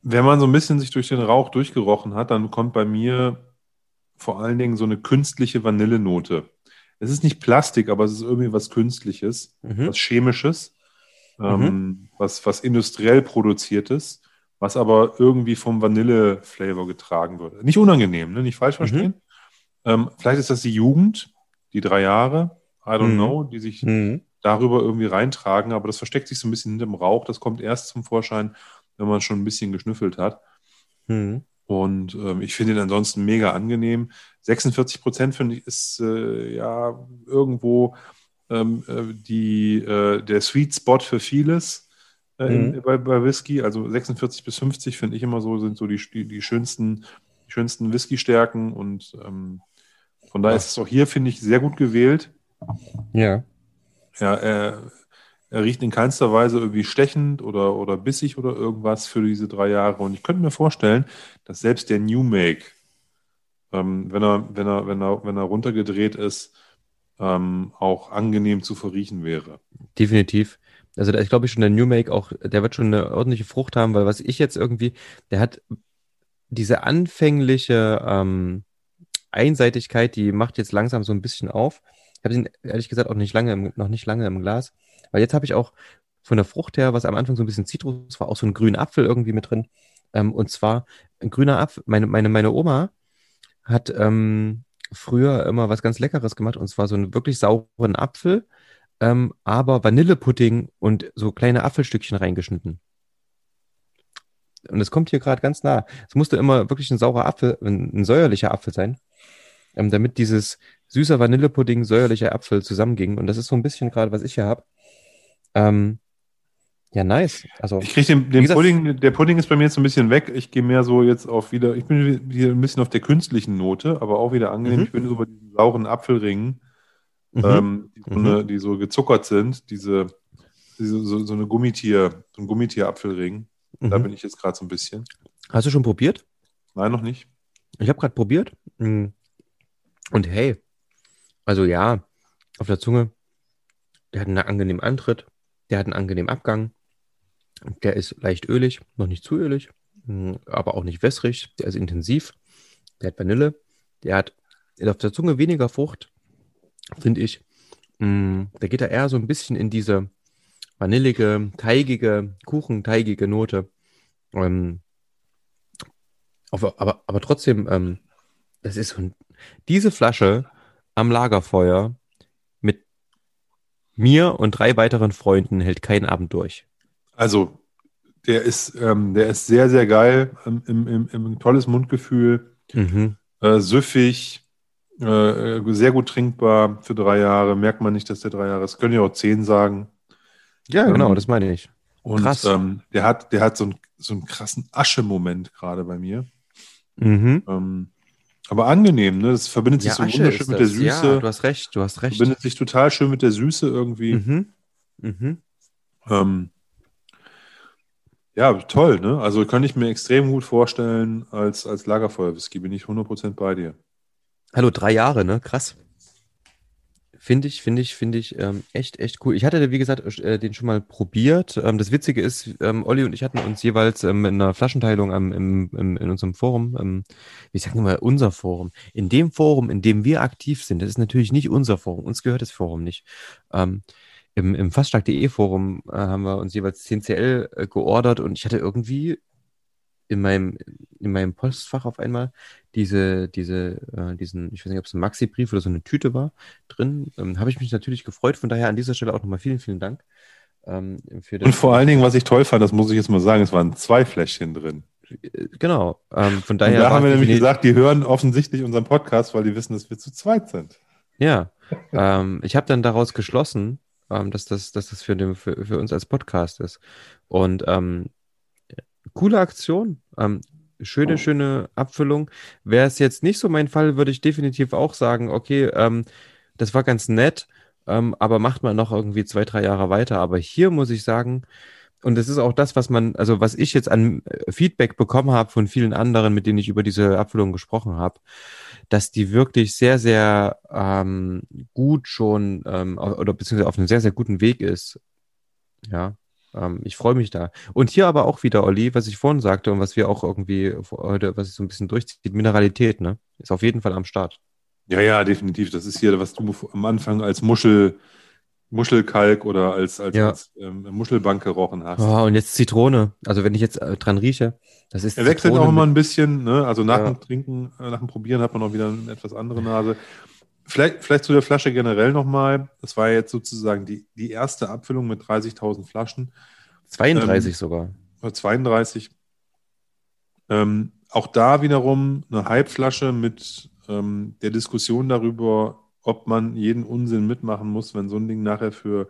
S1: Wenn man so ein bisschen sich durch den Rauch durchgerochen hat, dann kommt bei mir vor allen Dingen so eine künstliche Vanillenote. Es ist nicht Plastik, aber es ist irgendwie was Künstliches,
S2: Mhm.
S1: was Chemisches, ähm, was, was industriell produziertes, was aber irgendwie vom Vanille-Flavor getragen wird. Nicht unangenehm, ne? nicht falsch verstehen. Ähm, vielleicht ist das die Jugend, die drei Jahre, I don't
S2: Mhm.
S1: know, die sich
S2: Mhm.
S1: darüber irgendwie reintragen, aber das versteckt sich so ein bisschen hinterm Rauch. Das kommt erst zum Vorschein, wenn man schon ein bisschen geschnüffelt hat.
S2: Mhm.
S1: Und ähm, ich finde ihn ansonsten mega angenehm. 46 Prozent finde ich ist äh, ja irgendwo ähm, äh, die, äh, der Sweet Spot für vieles äh, in,
S2: Mhm.
S1: bei, bei Whisky. Also 46 bis 50 finde ich immer so, sind so die, die, die schönsten, die schönsten Whisky-Stärken. Und ähm, von daher ist es auch hier, finde ich, sehr gut gewählt.
S2: Ja.
S1: Ja, er, er riecht in keinster Weise irgendwie stechend oder, oder bissig oder irgendwas für diese drei Jahre. Und ich könnte mir vorstellen, dass selbst der New Make, ähm, wenn, er, wenn, er, wenn, er, wenn er runtergedreht ist, ähm, auch angenehm zu verriechen wäre.
S2: Definitiv. Also da ist, glaube ich, schon der New Make auch, der wird schon eine ordentliche Frucht haben, weil was ich jetzt irgendwie, der hat diese anfängliche ähm, Einseitigkeit, die macht jetzt langsam so ein bisschen auf. Ich habe ihn ehrlich gesagt auch nicht lange, im, noch nicht lange im Glas, weil jetzt habe ich auch von der Frucht her, was am Anfang so ein bisschen Zitrus war, auch so einen grünen Apfel irgendwie mit drin. Ähm, und zwar ein grüner Apfel. Meine, meine, meine Oma hat ähm, früher immer was ganz Leckeres gemacht und zwar so einen wirklich sauren Apfel ähm, aber Vanillepudding und so kleine Apfelstückchen reingeschnitten. Und es kommt hier gerade ganz nah. Es musste immer wirklich ein saurer Apfel, ein, ein säuerlicher Apfel sein, ähm, damit dieses süßer Vanillepudding, säuerlicher Apfel zusammenging. Und das ist so ein bisschen gerade, was ich hier habe. Ähm, ja, nice. Also,
S1: Ich kriege den, den
S2: gesagt-
S1: Pudding, der Pudding ist bei mir jetzt so ein bisschen weg. Ich gehe mehr so jetzt auf wieder, ich bin hier ein bisschen auf der künstlichen Note, aber auch wieder angenehm.
S2: Mhm.
S1: Ich bin so bei diesen sauren Apfelringen.
S2: mhm.
S1: ähm, die, so
S2: Mhm.
S1: eine, die so gezuckert sind, diese, diese, so, so eine Gummitier, so ein Gummitier-Apfelring. Da
S2: mhm.
S1: bin ich jetzt gerade so ein bisschen.
S2: Hast du schon probiert?
S1: Nein, noch nicht.
S2: Ich habe gerade probiert. Mm. Und hey, also ja, auf der Zunge, der hat einen angenehmen Antritt, der hat einen angenehmen Abgang, der ist leicht ölig, noch nicht zu ölig, mm, aber auch nicht wässrig, der ist intensiv, der hat Vanille, der hat auf der Zunge weniger Frucht, finde ich. Mm, Da geht er eher so ein bisschen in diese vanillige, teigige, kuchenteigige Note. Ähm, aber, aber, trotzdem, ähm, das ist so ein, diese Flasche am Lagerfeuer mir und drei weiteren Freunden hält keinen Abend durch.
S1: Also, der ist, ähm, der ist sehr, sehr geil, im, im, im, im tolles Mundgefühl,
S2: Mhm.
S1: äh, süffig, äh, sehr gut trinkbar für drei Jahre. Merkt man nicht, dass der drei Jahre ist. Können ja auch zehn sagen.
S2: Ja, genau,
S1: Ähm,
S2: das meine ich.
S1: Und
S2: Krass.
S1: Ähm, der hat, der hat so, einen so einen krassen Asche-Moment gerade bei mir.
S2: Mhm.
S1: Aber angenehm, ne? Das verbindet sich so wunderschön mit der Süße.
S2: Ja, du hast recht, du hast recht.
S1: verbindet sich total schön mit der Süße irgendwie.
S2: Mhm. Mhm.
S1: Ähm, ja, toll, ne? Also kann ich mir extrem gut vorstellen als, als Lagerfeuer-Whisky, bin ich 100% bei dir.
S2: Hallo, drei Jahre, ne? Krass. Finde ich, finde ich, finde ich ähm, echt, echt cool. Ich hatte, wie gesagt, äh, den schon mal probiert. Ähm, das Witzige ist, ähm, Olli und ich hatten uns jeweils ähm, in einer Flaschenteilung am, im, im, in unserem Forum, ähm, wie sagen wir mal, unser Forum. In dem Forum, in dem wir aktiv sind, das ist natürlich nicht unser Forum, uns gehört das Forum nicht. Ähm, Im im faststark.de Forum äh, haben wir uns jeweils 10CL äh, geordert und ich hatte irgendwie in meinem, in meinem Postfach auf einmal diese, diese, äh, diesen, ich weiß nicht, ob es ein Maxi-Brief oder so eine Tüte war, drin. Ähm, Habe ich mich natürlich gefreut. Von daher an dieser Stelle auch nochmal vielen, vielen Dank.
S1: Ähm, für das Und vor allen Dingen, was ich toll fand, das muss ich jetzt mal sagen, es waren zwei Fläschchen drin.
S2: Äh, genau. Ähm, von daher.
S1: Und da haben wir nämlich gesagt, die hören offensichtlich unseren Podcast, weil die wissen, dass wir zu zweit sind.
S2: Ja. ähm, ich habe dann daraus geschlossen, ähm, dass das, dass das für, den, für, für uns als Podcast ist. Und ähm, coole Aktion. Ähm, schöne, oh. schöne Abfüllung. Wäre es jetzt nicht so mein Fall, würde ich definitiv auch sagen, okay, ähm, das war ganz nett, ähm, aber macht man noch irgendwie zwei, drei Jahre weiter. Aber hier muss ich sagen, und das ist auch das, was man, also was ich jetzt an äh, Feedback bekommen habe von vielen anderen, mit denen ich über diese Abfüllung gesprochen habe, dass die wirklich sehr, sehr ähm, gut schon ähm, oder beziehungsweise auf einem sehr, sehr guten Weg ist. Ja, ähm, ich freue mich da. Und hier aber auch wieder, Olli, was ich vorhin sagte und was wir auch irgendwie heute, was ich so ein bisschen durchzieht, Mineralität, ne? Ist auf jeden Fall am Start.
S1: Ja, ja, definitiv. Das ist hier, was du am Anfang als Muschel, Muschelkalk oder als, als, ja. als ähm, Muschelbank gerochen hast.
S2: Oh, und jetzt Zitrone. Also wenn ich jetzt äh, dran rieche, das ist.
S1: Er wechselt auch immer ein bisschen, ne? Also nach ja. dem Trinken, äh, nach dem Probieren hat man auch wieder eine etwas andere Nase. Vielleicht, vielleicht zu der Flasche generell nochmal. Das war jetzt sozusagen die, die erste Abfüllung mit 30.000 Flaschen.
S2: 32 ähm, sogar.
S1: 32. Ähm, auch da wiederum eine Halbflasche mit ähm, der Diskussion darüber, ob man jeden Unsinn mitmachen muss, wenn so ein Ding nachher für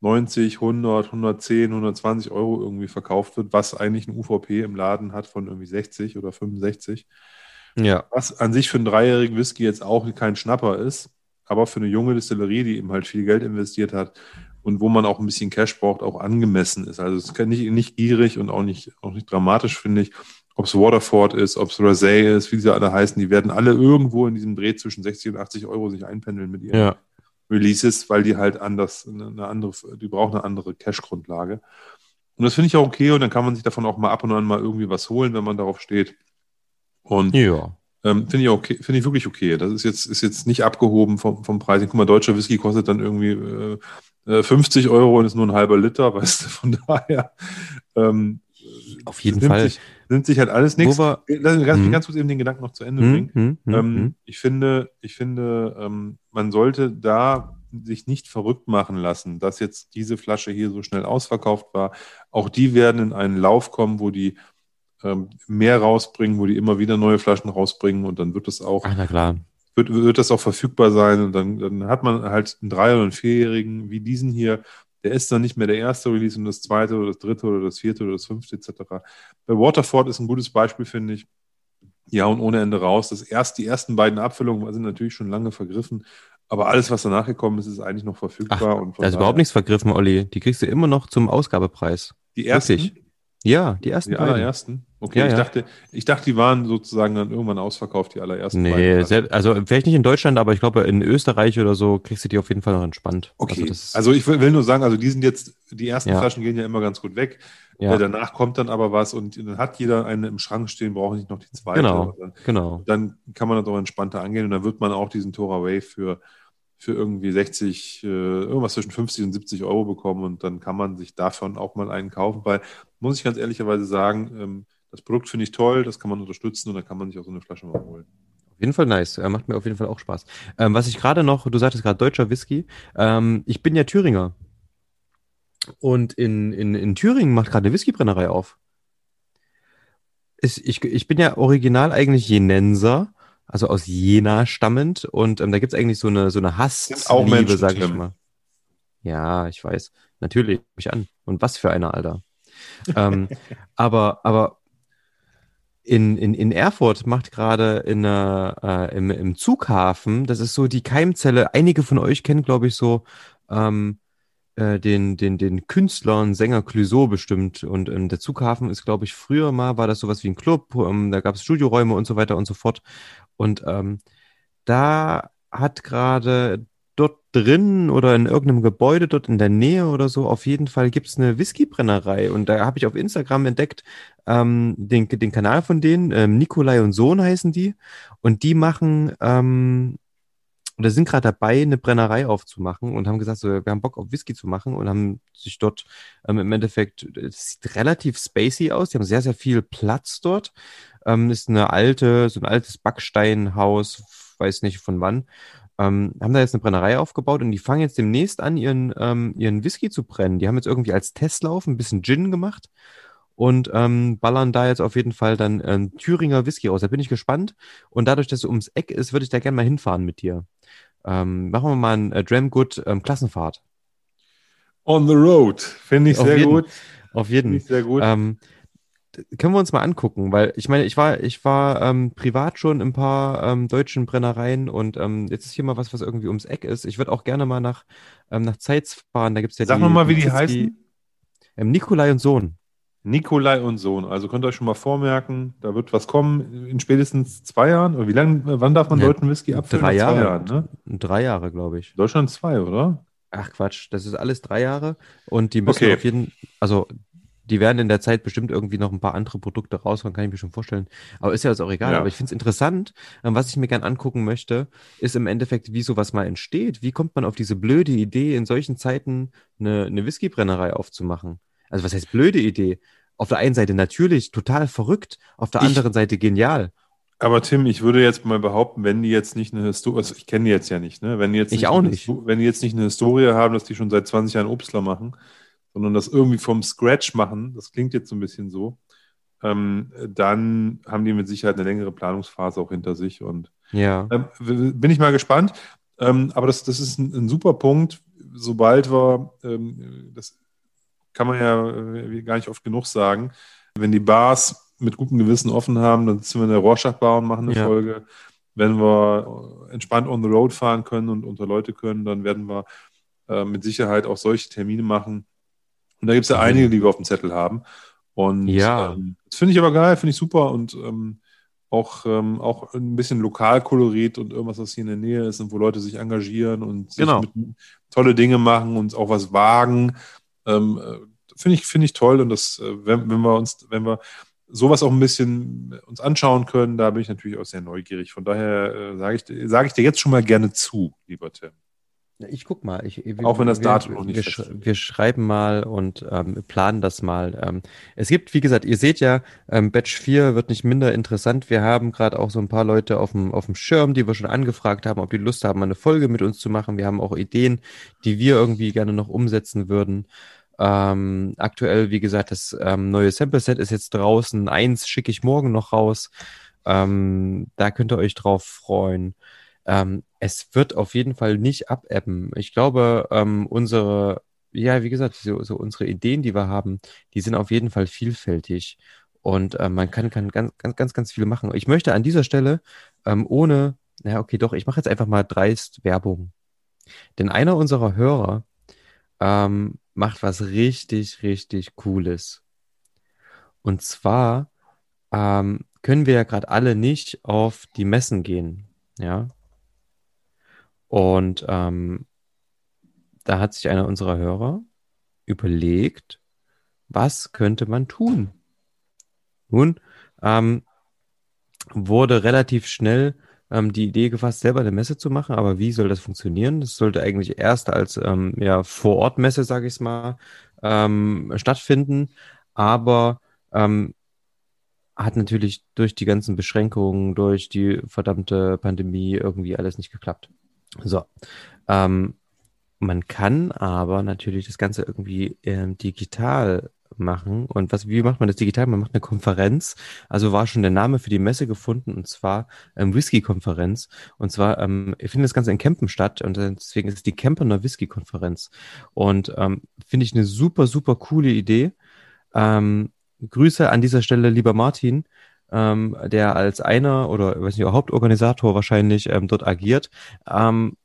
S1: 90, 100, 110, 120 Euro irgendwie verkauft wird, was eigentlich ein UVP im Laden hat von irgendwie 60 oder 65. Ja. Was an sich für einen dreijährigen Whisky jetzt auch kein Schnapper ist, aber für eine junge Distillerie, die eben halt viel Geld investiert hat und wo man auch ein bisschen Cash braucht, auch angemessen ist. Also es ist nicht, nicht gierig und auch nicht, auch nicht dramatisch, finde ich. Ob es Waterford ist, ob es Rosé ist, wie sie alle heißen, die werden alle irgendwo in diesem Dreh zwischen 60 und 80 Euro sich einpendeln mit ihren ja. Releases, weil die halt anders, eine andere, die brauchen eine andere Cash-Grundlage. Und das finde ich auch okay und dann kann man sich davon auch mal ab und an mal irgendwie was holen, wenn man darauf steht. Und ja. ähm, finde ich okay, finde ich wirklich okay. Das ist jetzt, ist jetzt nicht abgehoben vom, vom Preis. Guck mal, deutscher Whisky kostet dann irgendwie äh, 50 äh, Euro und ist nur ein halber Liter, weißt du, von daher. Ähm,
S2: Auf jeden Fall.
S1: Sich, nimmt sich halt alles nichts. Lass mich ganz, ganz kurz eben den Gedanken noch zu Ende bringen. Mhm, ähm, mhm. ich finde, ich finde, ähm, man sollte da sich nicht verrückt machen lassen, dass jetzt diese Flasche hier so schnell ausverkauft war. Auch die werden in einen Lauf kommen, wo die ähm, mehr rausbringen, wo die immer wieder neue Flaschen rausbringen und dann wird es auch.
S2: Ach, na klar.
S1: Wird, wird das auch verfügbar sein und dann, dann hat man halt einen Drei- oder einen Vierjährigen wie diesen hier, der ist dann nicht mehr der erste Release und das zweite oder das dritte oder das vierte oder das fünfte etc. Bei Waterford ist ein gutes Beispiel, finde ich. Ja, und ohne Ende raus. Das erst, die ersten beiden Abfüllungen sind natürlich schon lange vergriffen, aber alles, was danach gekommen ist, ist eigentlich noch verfügbar. Ach,
S2: und da ist überhaupt nichts vergriffen, Olli. Die kriegst du immer noch zum Ausgabepreis.
S1: Die ersten? Wirklich?
S2: Ja, die ersten.
S1: Die beiden. allerersten? Okay, ja, ich, ja. Dachte, ich dachte, die waren sozusagen dann irgendwann ausverkauft, die allerersten.
S2: Nee, selbst, also vielleicht nicht in Deutschland, aber ich glaube, in Österreich oder so kriegst du die auf jeden Fall noch entspannt.
S1: Okay, also, also ich will, will, nur sagen, also die sind jetzt, die ersten ja. Flaschen gehen ja immer ganz gut weg. Ja. Äh, danach kommt dann aber was und dann hat jeder eine im Schrank stehen, braucht nicht noch die zweite.
S2: Genau,
S1: dann,
S2: genau.
S1: Dann kann man das auch entspannter angehen und dann wird man auch diesen Tora Wave für für irgendwie 60, äh, irgendwas zwischen 50 und 70 Euro bekommen und dann kann man sich davon auch mal einen kaufen, weil, muss ich ganz ehrlicherweise sagen, ähm, das Produkt finde ich toll, das kann man unterstützen und dann kann man sich auch so eine Flasche mal holen.
S2: Auf jeden Fall nice. Er macht mir auf jeden Fall auch Spaß. Ähm, was ich gerade noch, du sagtest gerade deutscher Whisky. Ähm, ich bin ja Thüringer. Und in, in, in Thüringen macht gerade eine Whiskybrennerei auf. Ich, ich, ich bin ja original eigentlich Jenenser also aus Jena stammend. Und ähm, da gibt's eigentlich so eine, so eine Hassliebe, sag ich mal. Ja, ich weiß. Natürlich, mich an. Und was für eine, Alter. ähm, aber, aber in, in, in Erfurt macht gerade in äh, im, im Zughafen, das ist so die Keimzelle, einige von euch kennen, glaube ich, so ähm, äh, den, den, den Künstler und Sänger Clouseau bestimmt. Und ähm, der Zughafen ist, glaube ich, früher mal, war das sowas wie ein Club, ähm, da gab es Studioräume und so weiter und so fort. Und ähm, da hat gerade, dort drin oder in irgendeinem Gebäude dort in der Nähe oder so. Auf jeden Fall gibt's eine Whiskybrennerei und da habe ich auf Instagram entdeckt ähm, den, den Kanal von denen, ähm, Nikolai und Sohn heißen die und die machen ähm, oder sind gerade dabei, eine Brennerei aufzumachen und haben gesagt, so, wir haben Bock auf Whisky zu machen und haben sich dort ähm, im Endeffekt, es sieht relativ spacey aus, die haben sehr, sehr viel Platz dort. Ähm, ist eine alte, so ein altes Backsteinhaus, weiß nicht von wann. Ähm, haben da jetzt eine Brennerei aufgebaut und die fangen jetzt demnächst an, ihren, ähm, ihren Whisky zu brennen. Die haben jetzt irgendwie als Testlauf ein bisschen Gin gemacht und ähm, ballern da jetzt auf jeden Fall dann äh, Thüringer Whisky raus. Da bin ich gespannt. Und dadurch, dass es ums Eck ist, würde ich da gerne mal hinfahren mit dir. Ähm, machen wir mal ein äh, Dramgood ähm, Klassenfahrt.
S1: On the road. Finde ich
S2: Auf
S1: sehr
S2: jeden.
S1: gut.
S2: Auf jeden.
S1: Finde ich sehr gut.
S2: Ähm, d- können wir uns mal angucken, weil ich meine, ich war, ich war ähm, privat schon in ein paar ähm, deutschen Brennereien und ähm, jetzt ist hier mal was, was irgendwie ums Eck ist. Ich würde auch gerne mal nach, ähm, nach Zeitz fahren. Da gibt's ja
S1: Sag
S2: die,
S1: nochmal, wie die
S2: Whisky-
S1: heißen.
S2: Ähm, Nikolai und Sohn.
S1: Nikolai und Sohn. Also könnt ihr euch schon mal vormerken, da wird was kommen in spätestens zwei Jahren. Oder wie lange, wann darf man
S2: Ja,
S1: deutschen Whisky abfüllen?
S2: drei Jahre.
S1: Jahren, ne?
S2: Drei Jahre, glaube ich.
S1: Deutschland zwei, oder?
S2: Ach Quatsch, das ist alles drei Jahre und die müssen
S1: Okay.
S2: auf jeden, also die werden in der Zeit bestimmt irgendwie noch ein paar andere Produkte raushauen, kann ich mir schon vorstellen. Aber ist ja jetzt auch egal.
S1: Ja.
S2: Aber ich finde es interessant. Ähm, Was ich mir gern angucken möchte, ist im Endeffekt, wie sowas mal entsteht. Wie kommt man auf diese blöde Idee, in solchen Zeiten eine, eine Whiskybrennerei aufzumachen? Also was heißt blöde Idee? Auf der einen Seite natürlich total verrückt, auf der
S1: Ich-
S2: anderen Seite genial.
S1: Aber Tim, ich würde jetzt mal behaupten, wenn die jetzt nicht eine Historie, also ich kenne die jetzt ja nicht, ne? Wenn die jetzt
S2: Ich
S1: nicht
S2: auch nicht.
S1: Histo- Wenn die jetzt nicht eine Historie haben, dass die schon seit 20 Jahren Obstler machen, sondern das irgendwie vom Scratch machen, das klingt jetzt so ein bisschen so, ähm, dann haben die mit Sicherheit eine längere Planungsphase auch hinter sich und
S2: Ja.
S1: ähm, bin ich mal gespannt. Ähm, aber das, das ist ein, ein super Punkt. Sobald wir, ähm, das kann man ja äh, gar nicht oft genug sagen, wenn die Bars mit gutem Gewissen offen haben, dann sitzen wir in der Rorschach-Bar und machen eine
S2: Ja.
S1: Folge. Wenn wir äh, entspannt on the road fahren können und unter Leute können, dann werden wir äh, mit Sicherheit auch solche Termine machen. Und da gibt es ja
S2: Mhm.
S1: einige, die wir auf dem Zettel haben. Und
S2: Ja.
S1: ähm, das finde ich aber geil, finde ich super und ähm, auch, ähm, auch ein bisschen Lokalkolorit und irgendwas, was hier in der Nähe ist und wo Leute sich engagieren und sich
S2: Genau.
S1: mit, tolle Dinge machen und auch was wagen. Ähm, äh, finde ich, finde ich toll und das, äh, wenn, wenn wir uns, wenn wir sowas auch ein bisschen uns anschauen können, da bin ich natürlich auch sehr neugierig. Von daher äh, sage ich, sage ich dir jetzt schon mal gerne zu, lieber Tim.
S2: Ich guck mal. Ich, wir,
S1: Auch wenn das Datum noch nicht
S2: wir, sch wir schreiben mal und ähm, planen das mal. Ähm, es gibt, wie gesagt, ihr seht ja, ähm, Batch 4 wird nicht minder interessant. Wir haben gerade auch so ein paar Leute auf dem, auf dem Schirm, die wir schon angefragt haben, ob die Lust haben, eine Folge mit uns zu machen. Wir haben auch Ideen, die wir irgendwie gerne noch umsetzen würden. Ähm, aktuell, wie gesagt, das ähm, neue Sample-Set ist jetzt draußen. Eins schicke ich morgen noch raus. Ähm, da könnt ihr euch drauf freuen. Ähm, es wird auf jeden Fall nicht abebben. Ich glaube, ähm, unsere, ja, wie gesagt, so, so unsere Ideen, die wir haben, die sind auf jeden Fall vielfältig. Und ähm, man kann, kann ganz, ganz, ganz, ganz viel machen. Ich möchte an dieser Stelle ähm, ohne, na okay, doch, ich mache jetzt einfach mal dreist Werbung. Denn einer unserer Hörer ähm, macht was richtig, richtig Cooles. Und zwar ähm, können wir ja gerade alle nicht auf die Messen gehen. Ja. Und ähm, da hat sich einer unserer Hörer überlegt, was könnte man tun? Nun ähm, wurde relativ schnell ähm, die Idee gefasst, selber eine Messe zu machen, aber wie soll das funktionieren? Das sollte eigentlich erst als ähm, ja, Vor-Ort-Messe, sage ich mal, ähm, stattfinden, aber ähm, hat natürlich durch die ganzen Beschränkungen, durch die verdammte Pandemie irgendwie alles nicht geklappt. So. Ähm, man kann aber natürlich das Ganze irgendwie ähm, digital machen. Und was, wie macht man das digital? Man macht eine Konferenz. Also war schon der Name für die Messe gefunden und zwar ähm, Whisky-Konferenz. Und zwar ähm, findet das Ganze in Kempen statt und deswegen ist es die Kempener Whisky-Konferenz. Und ähm, finde ich eine super, super coole Idee. Ähm, Grüße an dieser Stelle, lieber Martin, ähm, der als einer oder weiß nicht, Hauptorganisator wahrscheinlich ähm, dort agiert. Ähm,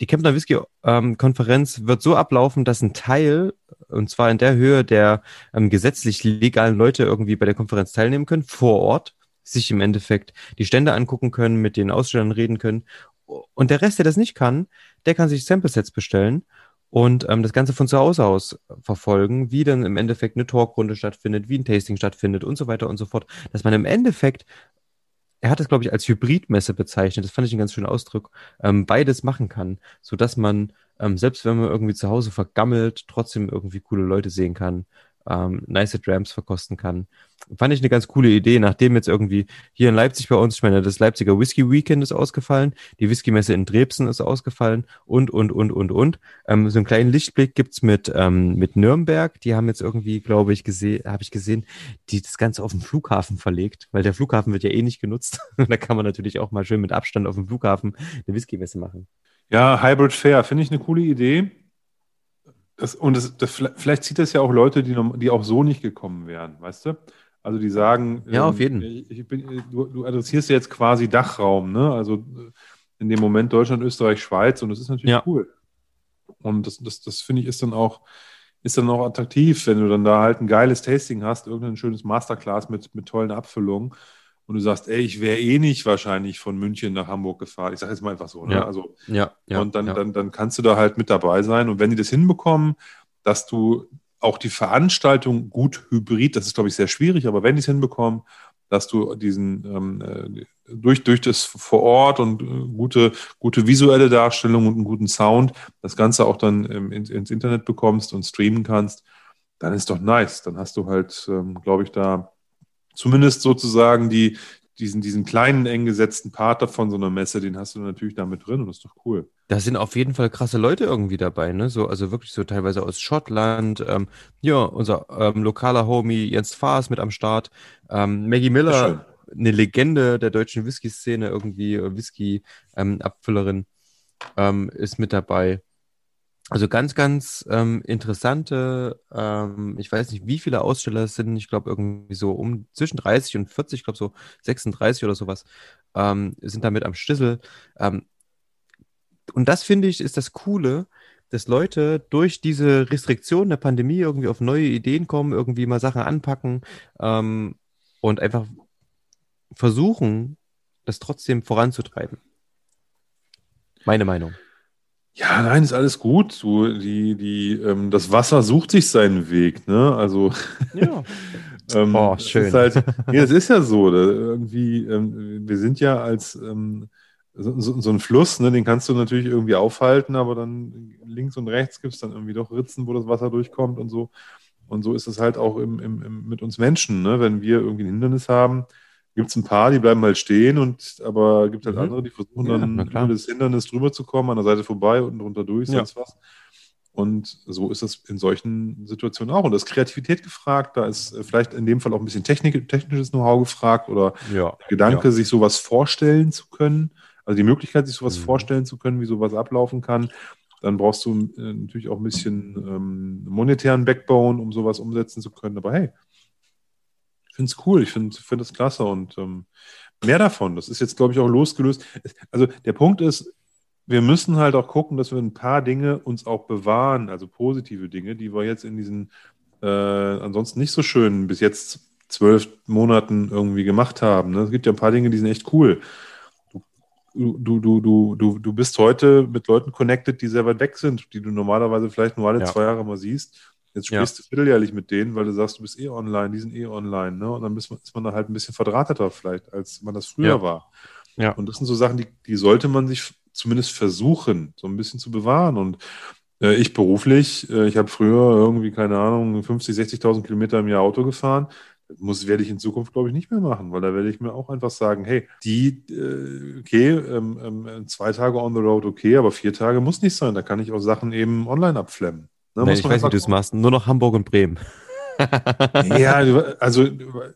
S2: die Kempner Whisky ähm, Konferenz wird so ablaufen, dass ein Teil, und zwar in der Höhe der ähm, gesetzlich legalen Leute irgendwie bei der Konferenz teilnehmen können, vor Ort, sich im Endeffekt die Stände angucken können, mit den Ausstellern reden können. Und der Rest, der das nicht kann, der kann sich Sample-Sets bestellen und ähm, das Ganze von zu Hause aus verfolgen, wie dann im Endeffekt eine Talkrunde stattfindet, wie ein Tasting stattfindet und so weiter und so fort. Dass man im Endeffekt, er hat es, glaube ich, als Hybridmesse bezeichnet, das fand ich einen ganz schönen Ausdruck, ähm, beides machen kann, sodass man, ähm, selbst wenn man irgendwie zu Hause vergammelt, trotzdem irgendwie coole Leute sehen kann ähm, nice Drams verkosten kann. Fand ich eine ganz coole Idee, nachdem jetzt irgendwie hier in Leipzig bei uns, ich meine, das Leipziger Whisky Weekend ist ausgefallen, die Whisky-Messe in Drebsen ist ausgefallen und, und, und, und, und. Ähm, so einen kleinen Lichtblick gibt's mit, ähm, mit Nürnberg. Die haben jetzt irgendwie, glaube ich, gesehen, habe ich gesehen, die das Ganze auf den Flughafen verlegt, weil der Flughafen wird ja eh nicht genutzt. da kann man natürlich auch mal schön mit Abstand auf dem Flughafen eine Whisky-Messe machen.
S1: Ja, Hybrid Fair, finde ich eine coole Idee. Das, und das, das, vielleicht zieht das ja auch Leute, die, die auch so nicht gekommen wären, weißt du? Also die sagen,
S2: ja, auf jeden.
S1: Ähm, ich bin, du, du adressierst jetzt quasi Dachraum, ne? Also in dem Moment Deutschland, Österreich, Schweiz und das ist natürlich ja. cool. Und das, das, das finde ich ist dann auch, ist dann auch attraktiv, wenn du dann da halt ein geiles Tasting hast, irgendein schönes Masterclass mit, mit tollen Abfüllungen und du sagst, ey, ich wäre eh nicht wahrscheinlich von München nach Hamburg gefahren. Ich sage jetzt mal einfach so. Ne?
S2: Ja.
S1: Also,
S2: ja, ja,
S1: und dann,
S2: ja.
S1: Dann, dann kannst du da halt mit dabei sein. Und wenn die das hinbekommen, dass du auch die Veranstaltung gut hybrid, das ist, glaube ich, sehr schwierig, aber wenn die es hinbekommen, dass du diesen ähm, äh, durch, durch das vor Ort und äh, gute, gute visuelle Darstellung und einen guten Sound das Ganze auch dann ähm, ins, ins Internet bekommst und streamen kannst, dann ist doch nice. Dann hast du halt, ähm, glaube ich, da zumindest sozusagen die, diesen, diesen kleinen, eng gesetzten Part davon so einer Messe, den hast du natürlich da mit drin und das ist doch cool.
S2: Da sind auf jeden Fall krasse Leute irgendwie dabei, ne? So, also wirklich so teilweise aus Schottland. Ähm, ja, unser ähm, lokaler Homie Jens Faas mit am Start. Ähm, Maggie Miller, eine Legende der deutschen Whisky-Szene, irgendwie äh, Whisky-Abfüllerin, ähm, ist mit dabei. Also ganz, ganz ähm, interessante, ähm, ich weiß nicht, wie viele Aussteller es sind, ich glaube irgendwie so um zwischen 30 und 40, ich glaube so 36 oder sowas, ähm, sind damit am Stissel. Ähm, und das finde ich ist das Coole, dass Leute durch diese Restriktion der Pandemie irgendwie auf neue Ideen kommen, irgendwie mal Sachen anpacken ähm, und einfach versuchen, das trotzdem voranzutreiben. Meine Meinung.
S1: Ja, nein, ist alles gut. So, die, die, ähm, das Wasser sucht sich seinen Weg, ne? Also.
S2: Ja.
S1: ähm,
S2: oh, schön.
S1: Ist halt, nee, das ist ja so. Da, irgendwie, ähm, wir sind ja als ähm, so, so, ein Fluss, ne, den kannst du natürlich irgendwie aufhalten, aber dann links und rechts gibt es dann irgendwie doch Ritzen, wo das Wasser durchkommt und so. Und so ist es halt auch im, im, im, mit uns Menschen, ne? Wenn wir irgendwie ein Hindernis haben, gibt es ein paar, die bleiben halt stehen, und aber gibt halt mhm. andere, die versuchen
S2: Ja,
S1: dann über das Hindernis drüber zu kommen, an der Seite vorbei und drunter durch,
S2: Ja.
S1: sonst was. Und so ist es in solchen Situationen auch. Und da ist Kreativität gefragt, da ist äh, vielleicht in dem Fall auch ein bisschen Technik, technisches Know-how gefragt oder
S2: Ja.
S1: der Gedanke, sich sowas vorstellen zu können, also die Möglichkeit, sich sowas
S2: Mhm.
S1: vorstellen zu können, wie sowas ablaufen kann. Dann brauchst du äh, natürlich auch ein bisschen ähm, monetären Backbone, um sowas umsetzen zu können. Aber hey, finde es cool, ich finde find das klasse und ähm, mehr davon. Das ist jetzt, glaube ich, auch losgelöst. Also der Punkt ist, wir müssen halt auch gucken, dass wir ein paar Dinge uns auch bewahren, also positive Dinge, die wir jetzt in diesen äh, ansonsten nicht so schön bis jetzt zwölf Monaten irgendwie gemacht haben. Ne? Es gibt ja ein paar Dinge, die sind echt cool. Du, du, du, du, du, du bist heute mit Leuten connected, die sehr weit weg sind, die du normalerweise vielleicht nur alle
S2: Ja.
S1: zwei Jahre mal siehst. Jetzt
S2: Ja.
S1: sprichst du vierteljährlich mit denen, weil du sagst, du bist eh online, die sind eh online. Ne? Und dann ist man, ist man da halt ein bisschen verdrahteter vielleicht, als man das früher
S2: Ja.
S1: war.
S2: Ja.
S1: Und das sind so Sachen, die, die sollte man sich zumindest versuchen, so ein bisschen zu bewahren. Und äh, ich beruflich, äh, ich habe früher irgendwie, keine Ahnung, 50, 60.000 Kilometer im Jahr Auto gefahren. Das muss, werde ich in Zukunft, glaube ich, nicht mehr machen, weil da werde ich mir auch einfach sagen, hey, die, äh, okay, ähm, ähm, zwei Tage on the road, okay, aber vier Tage muss nicht sein. Da kann ich auch Sachen eben online abflemmen. Ne,
S2: Nein, ich weiß, wie du es machst. Nur noch Hamburg und Bremen.
S1: ja, also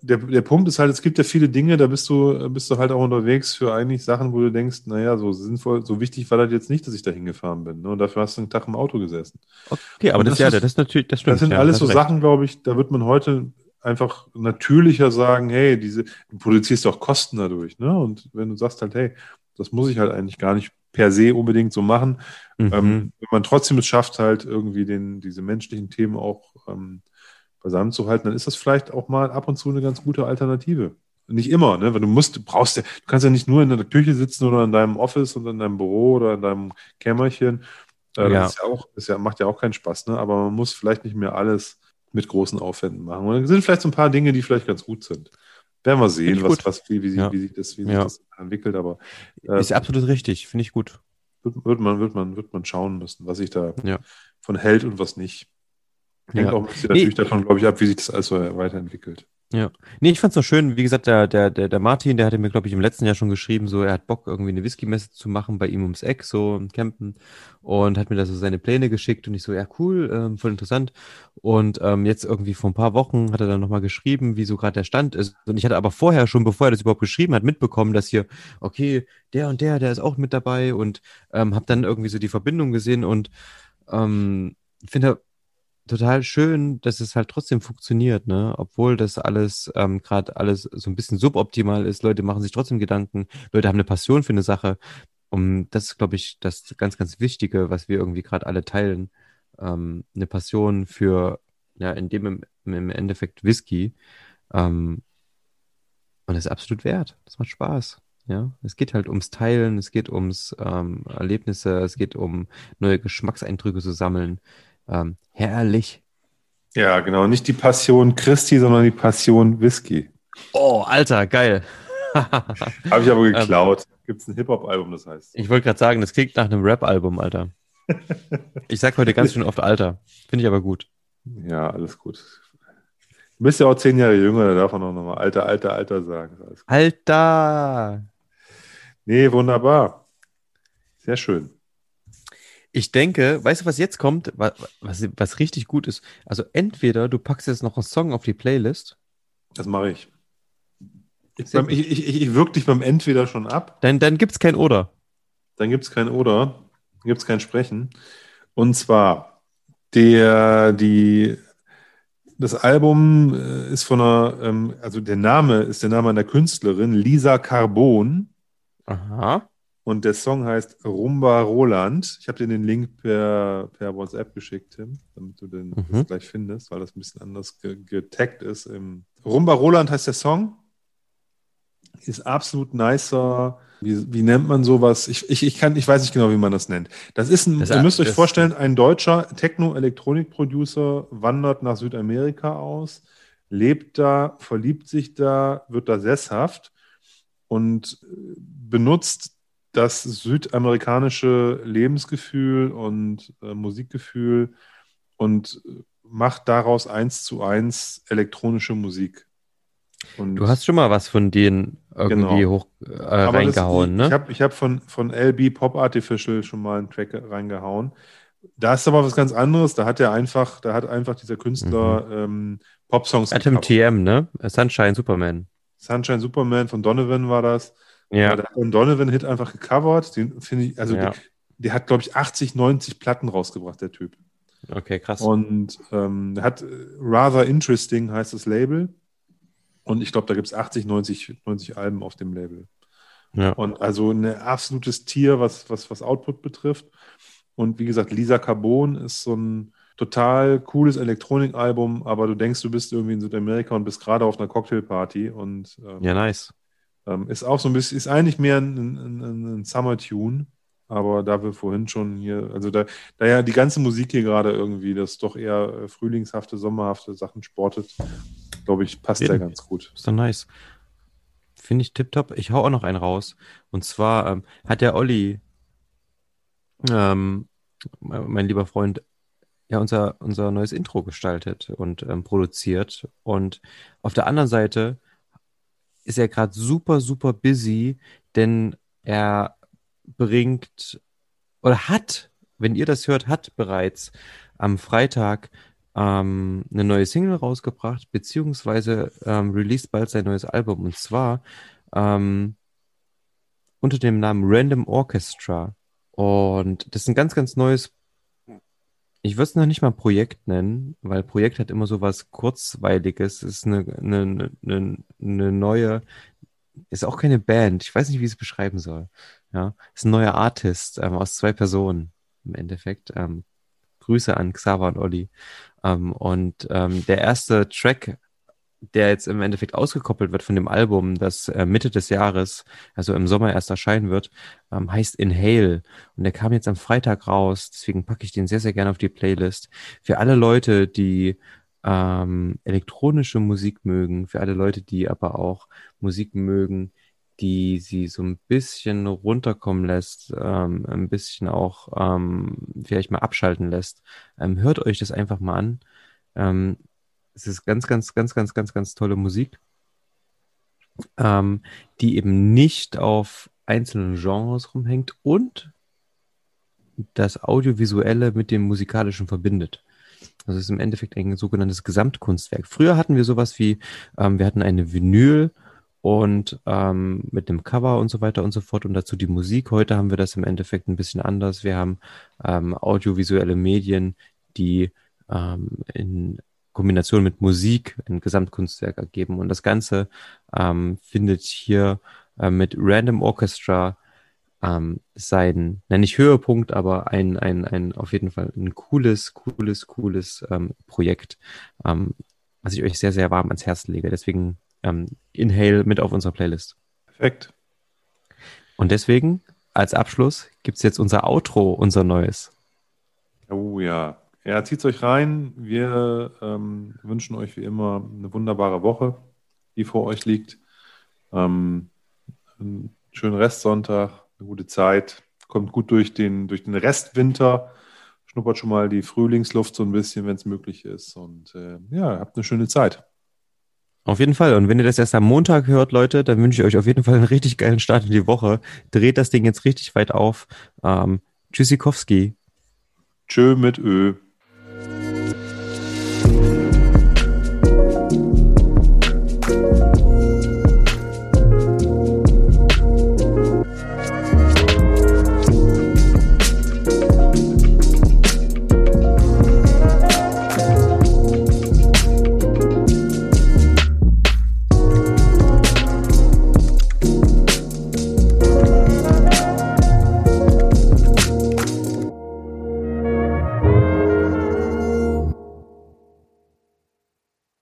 S1: der, der Punkt ist halt, es gibt ja viele Dinge, da bist du, bist du halt auch unterwegs für eigentlich Sachen, wo du denkst, naja, so sinnvoll, so wichtig war das jetzt nicht, dass ich da hingefahren bin. Ne? Und dafür hast du einen Tag im Auto gesessen.
S2: Okay, aber das,
S1: das
S2: ja,
S1: ist-
S2: das ist natürlich, das stimmt.
S1: Das sind
S2: ja,
S1: alles so
S2: recht.
S1: Sachen, glaube ich, da wird man heute einfach natürlicher sagen, hey, diese, du produzierst auch Kosten dadurch. Ne? Und wenn du sagst halt, hey, das muss ich halt eigentlich gar nicht per se unbedingt so machen,
S2: Mhm.
S1: ähm, wenn man trotzdem es schafft, halt irgendwie den, diese menschlichen Themen auch ähm, beisammen zu halten, dann ist das vielleicht auch mal ab und zu eine ganz gute Alternative. nicht immer, ne? Weil du musst, du brauchst ja, du kannst ja nicht nur in der Küche sitzen oder in deinem Office oder in deinem Büro oder in deinem Kämmerchen. Äh,
S2: Ja.
S1: Das ist ja auch, ist ja, macht ja auch keinen Spaß, ne? Aber man muss vielleicht nicht mehr alles mit großen Aufwänden machen. Und dann sind vielleicht so ein paar Dinge, die vielleicht ganz gut sind. Werden wir sehen, was, was, wie, wie, sich-
S2: Ja.
S1: wie sich das, wie sich
S2: Ja.
S1: das entwickelt, aber äh,
S2: Ist absolut richtig, finde ich gut.
S1: wird, wird, man, wird, man, wird man schauen müssen, was sich da
S2: Ja.
S1: von hält und was nicht. Hängt auch ein bisschen
S2: Nee.
S1: natürlich davon, glaube ich, ab, wie sich das alles so weiterentwickelt.
S2: Nee, ich fand's noch schön, wie gesagt, der, der, der, der Martin, der hatte mir, glaube ich, im letzten Jahr schon geschrieben, so, er hat Bock, irgendwie eine Whisky-Messe zu machen bei ihm ums Eck, so im Campen und hat mir da so seine Pläne geschickt und ich so, ja, cool, ähm, voll interessant. Und ähm, jetzt irgendwie vor ein paar Wochen hat er dann nochmal geschrieben, wie so gerade der Stand ist. Und ich hatte aber vorher schon, bevor er das überhaupt geschrieben hat, mitbekommen, dass hier, okay, der und der, der ist auch mit dabei und ähm, habe dann irgendwie so die Verbindung gesehen und ähm, finde total schön, dass es halt trotzdem funktioniert, ne? Obwohl das alles ähm, gerade alles so ein bisschen suboptimal ist. Leute machen sich trotzdem Gedanken. Leute haben eine Passion für eine Sache. Und das ist, glaube ich, das ganz, ganz Wichtige, was wir irgendwie gerade alle teilen. Ähm, eine Passion für, ja, in dem im, im Endeffekt Whisky. Ähm, und das ist absolut wert. Das macht Spaß. Ja, es geht halt ums Teilen, es geht ums ähm, Erlebnisse, es geht um neue Geschmackseindrücke zu sammeln. Ähm, herrlich.
S1: Ja, genau. Nicht die Passion Christi, sondern die Passion Whisky.
S2: Oh, Alter, geil.
S1: Habe ich aber geklaut. Gibt es ein Hip-Hop-Album, das heißt.
S2: ich wollte gerade sagen, das klingt nach einem Rap-Album, Alter. Ich sag heute ganz schön oft Alter. Finde ich aber gut.
S1: Ja, alles gut. Du bist ja auch zehn Jahre jünger, da darf man auch nochmal Alter, Alter, Alter sagen.
S2: Alter!
S1: Nee, wunderbar. Sehr schön.
S2: Ich denke, weißt du, was jetzt kommt? Was, was, was richtig gut ist? Also entweder du packst jetzt noch einen Song auf die Playlist,
S1: Das mache ich. Ich, beim, ich, ich, ich, wirke dich beim Entweder schon ab.
S2: dann, dann gibt's kein Oder.
S1: Dann gibt es kein Oder, dann gibt es kein Sprechen. Und zwar, der, die, das Album äh, ist von einer, ähm, also der Name ist der Name einer Künstlerin, Lisa Carbon.
S2: Aha.
S1: Und der Song heißt Rumba Roland. Ich habe dir den Link per, per WhatsApp geschickt, Tim, damit du den
S2: Mhm.
S1: das gleich findest, weil das ein bisschen anders ge getaggt ist. Rumba Roland heißt der Song. Ist absolut nicer. Wie, wie nennt man sowas? Ich, ich, ich, kann, ich weiß nicht genau, wie man das nennt. Das ist ein,
S2: Das-
S1: ihr müsst euch vorstellen, ein deutscher Techno-Elektronik-Producer wandert nach Südamerika aus, lebt da, verliebt sich da, wird da sesshaft und äh, benutzt das südamerikanische Lebensgefühl und äh, Musikgefühl und macht daraus eins zu eins elektronische Musik. Und
S2: Du hast schon mal was von denen irgendwie
S1: Genau.
S2: hoch äh,
S1: das-
S2: reingehauen,
S1: ich,
S2: ne?
S1: Ich habe ich hab von, von LB Pop Artificial schon mal einen Track reingehauen. Da ist aber was ganz anderes. Da hat er einfach, da hat einfach dieser Künstler ähm, Popsongs
S2: Atom
S1: gecovert.
S2: TM, ne? Sunshine Superman.
S1: Sunshine Superman von Donovan war das.
S2: Ja.
S1: Der hat einen Donovan-Hit einfach gecovert. Den finde ich, also
S2: Ja.
S1: der, der hat, glaube ich, 80, 90 Platten rausgebracht, der Typ.
S2: Okay, krass.
S1: Und ähm, hat äh, Rather Interesting heißt das Label. Und ich glaube, da gibt es 80, 90, 90 Alben auf dem Label.
S2: ja.
S1: Und also ein absolutes Tier, was, was, was Output betrifft. Und wie gesagt, Lisa Carbon ist so ein total cooles Elektronikalbum, aber du denkst, du bist irgendwie in Südamerika und bist gerade auf einer Cocktailparty und ähm,
S2: ja, nice.
S1: Ähm, ist auch so ein bisschen, ist eigentlich mehr ein, ein, ein, Summer-Tune, aber da wir vorhin schon hier, also da, da ja die ganze Musik hier gerade irgendwie, das doch eher äh, frühlingshafte, sommerhafte Sachen sportet, glaube ich, passt der ganz gut.
S2: Ist doch nice. Finde ich tipptopp. Ich hau auch noch einen raus. Und zwar ähm, hat der Olli, ähm, mein lieber Freund, ja unser, unser neues Intro gestaltet und ähm, produziert. Und auf der anderen Seite ist er gerade super, super busy, denn er bringt oder hat, wenn ihr das hört, hat bereits am Freitag ähm, eine neue Single rausgebracht, beziehungsweise ähm, released bald sein neues Album. Und zwar ähm, unter dem Namen Random Orchestra. Und das ist ein ganz, ganz neues, ich würde es noch nicht mal Projekt nennen, weil Projekt hat immer so was Kurzweiliges. Es ist eine, eine, eine, eine neue, ist auch keine Band. Ich weiß nicht, wie ich es beschreiben soll. Ja, ist ein neuer Artist ähm, aus zwei Personen im Endeffekt. Ähm, Grüße an Xaver und Olli. Ähm, und ähm, der erste Track der jetzt im Endeffekt ausgekoppelt wird von dem Album, das äh, Mitte des Jahres, also im Sommer erst erscheinen wird, ähm, heißt Inhale. Und der kam jetzt am Freitag raus, deswegen packe ich den sehr, sehr gerne auf die Playlist. Für alle Leute, die ähm, elektronische Musik mögen, für alle Leute, die aber auch Musik mögen, die sie so ein bisschen runterkommen lässt, ähm, ein bisschen auch ähm, vielleicht mal abschalten lässt, ähm, hört euch das einfach mal an. Es ist ganz, ganz, ganz, ganz, ganz, ganz tolle Musik, ähm, die eben nicht auf einzelnen Genres rumhängt und das Audiovisuelle mit dem Musikalischen verbindet. Also es ist im Endeffekt ein sogenanntes Gesamtkunstwerk. Früher hatten wir sowas wie, ähm, wir hatten eine Vinyl und ähm, mit dem Cover und so weiter und so fort und dazu die Musik. Heute haben wir das im Endeffekt ein bisschen anders. Wir haben ähm, audiovisuelle Medien, die ähm, in Kombination mit Musik ein Gesamtkunstwerk ergeben. Und das Ganze ähm, findet hier äh, mit Random Orchestra ähm, seinen, nenne ich Höhepunkt, aber ein, ein, ein auf jeden Fall ein cooles, cooles, cooles ähm, Projekt, ähm, was ich euch sehr, sehr warm ans Herz lege. Deswegen ähm, Inhale mit auf unserer Playlist.
S1: Perfekt.
S2: Und deswegen, als Abschluss, gibt es jetzt unser Outro, unser neues.
S1: Oh ja, ja, zieht euch rein. Wir ähm, wünschen euch wie immer eine wunderbare Woche, die vor euch liegt. Ähm, einen schönen Restsonntag, eine gute Zeit. Kommt gut durch den, durch den Restwinter. Schnuppert schon mal die Frühlingsluft so ein bisschen, wenn es möglich ist. Und äh, ja, habt eine schöne Zeit.
S2: Auf jeden Fall. Und wenn ihr das erst am Montag hört, Leute, dann wünsche ich euch auf jeden Fall einen richtig geilen Start in die Woche. Dreht das Ding jetzt richtig weit auf. Ähm, Tschüssikowski.
S1: Tschö mit Ö.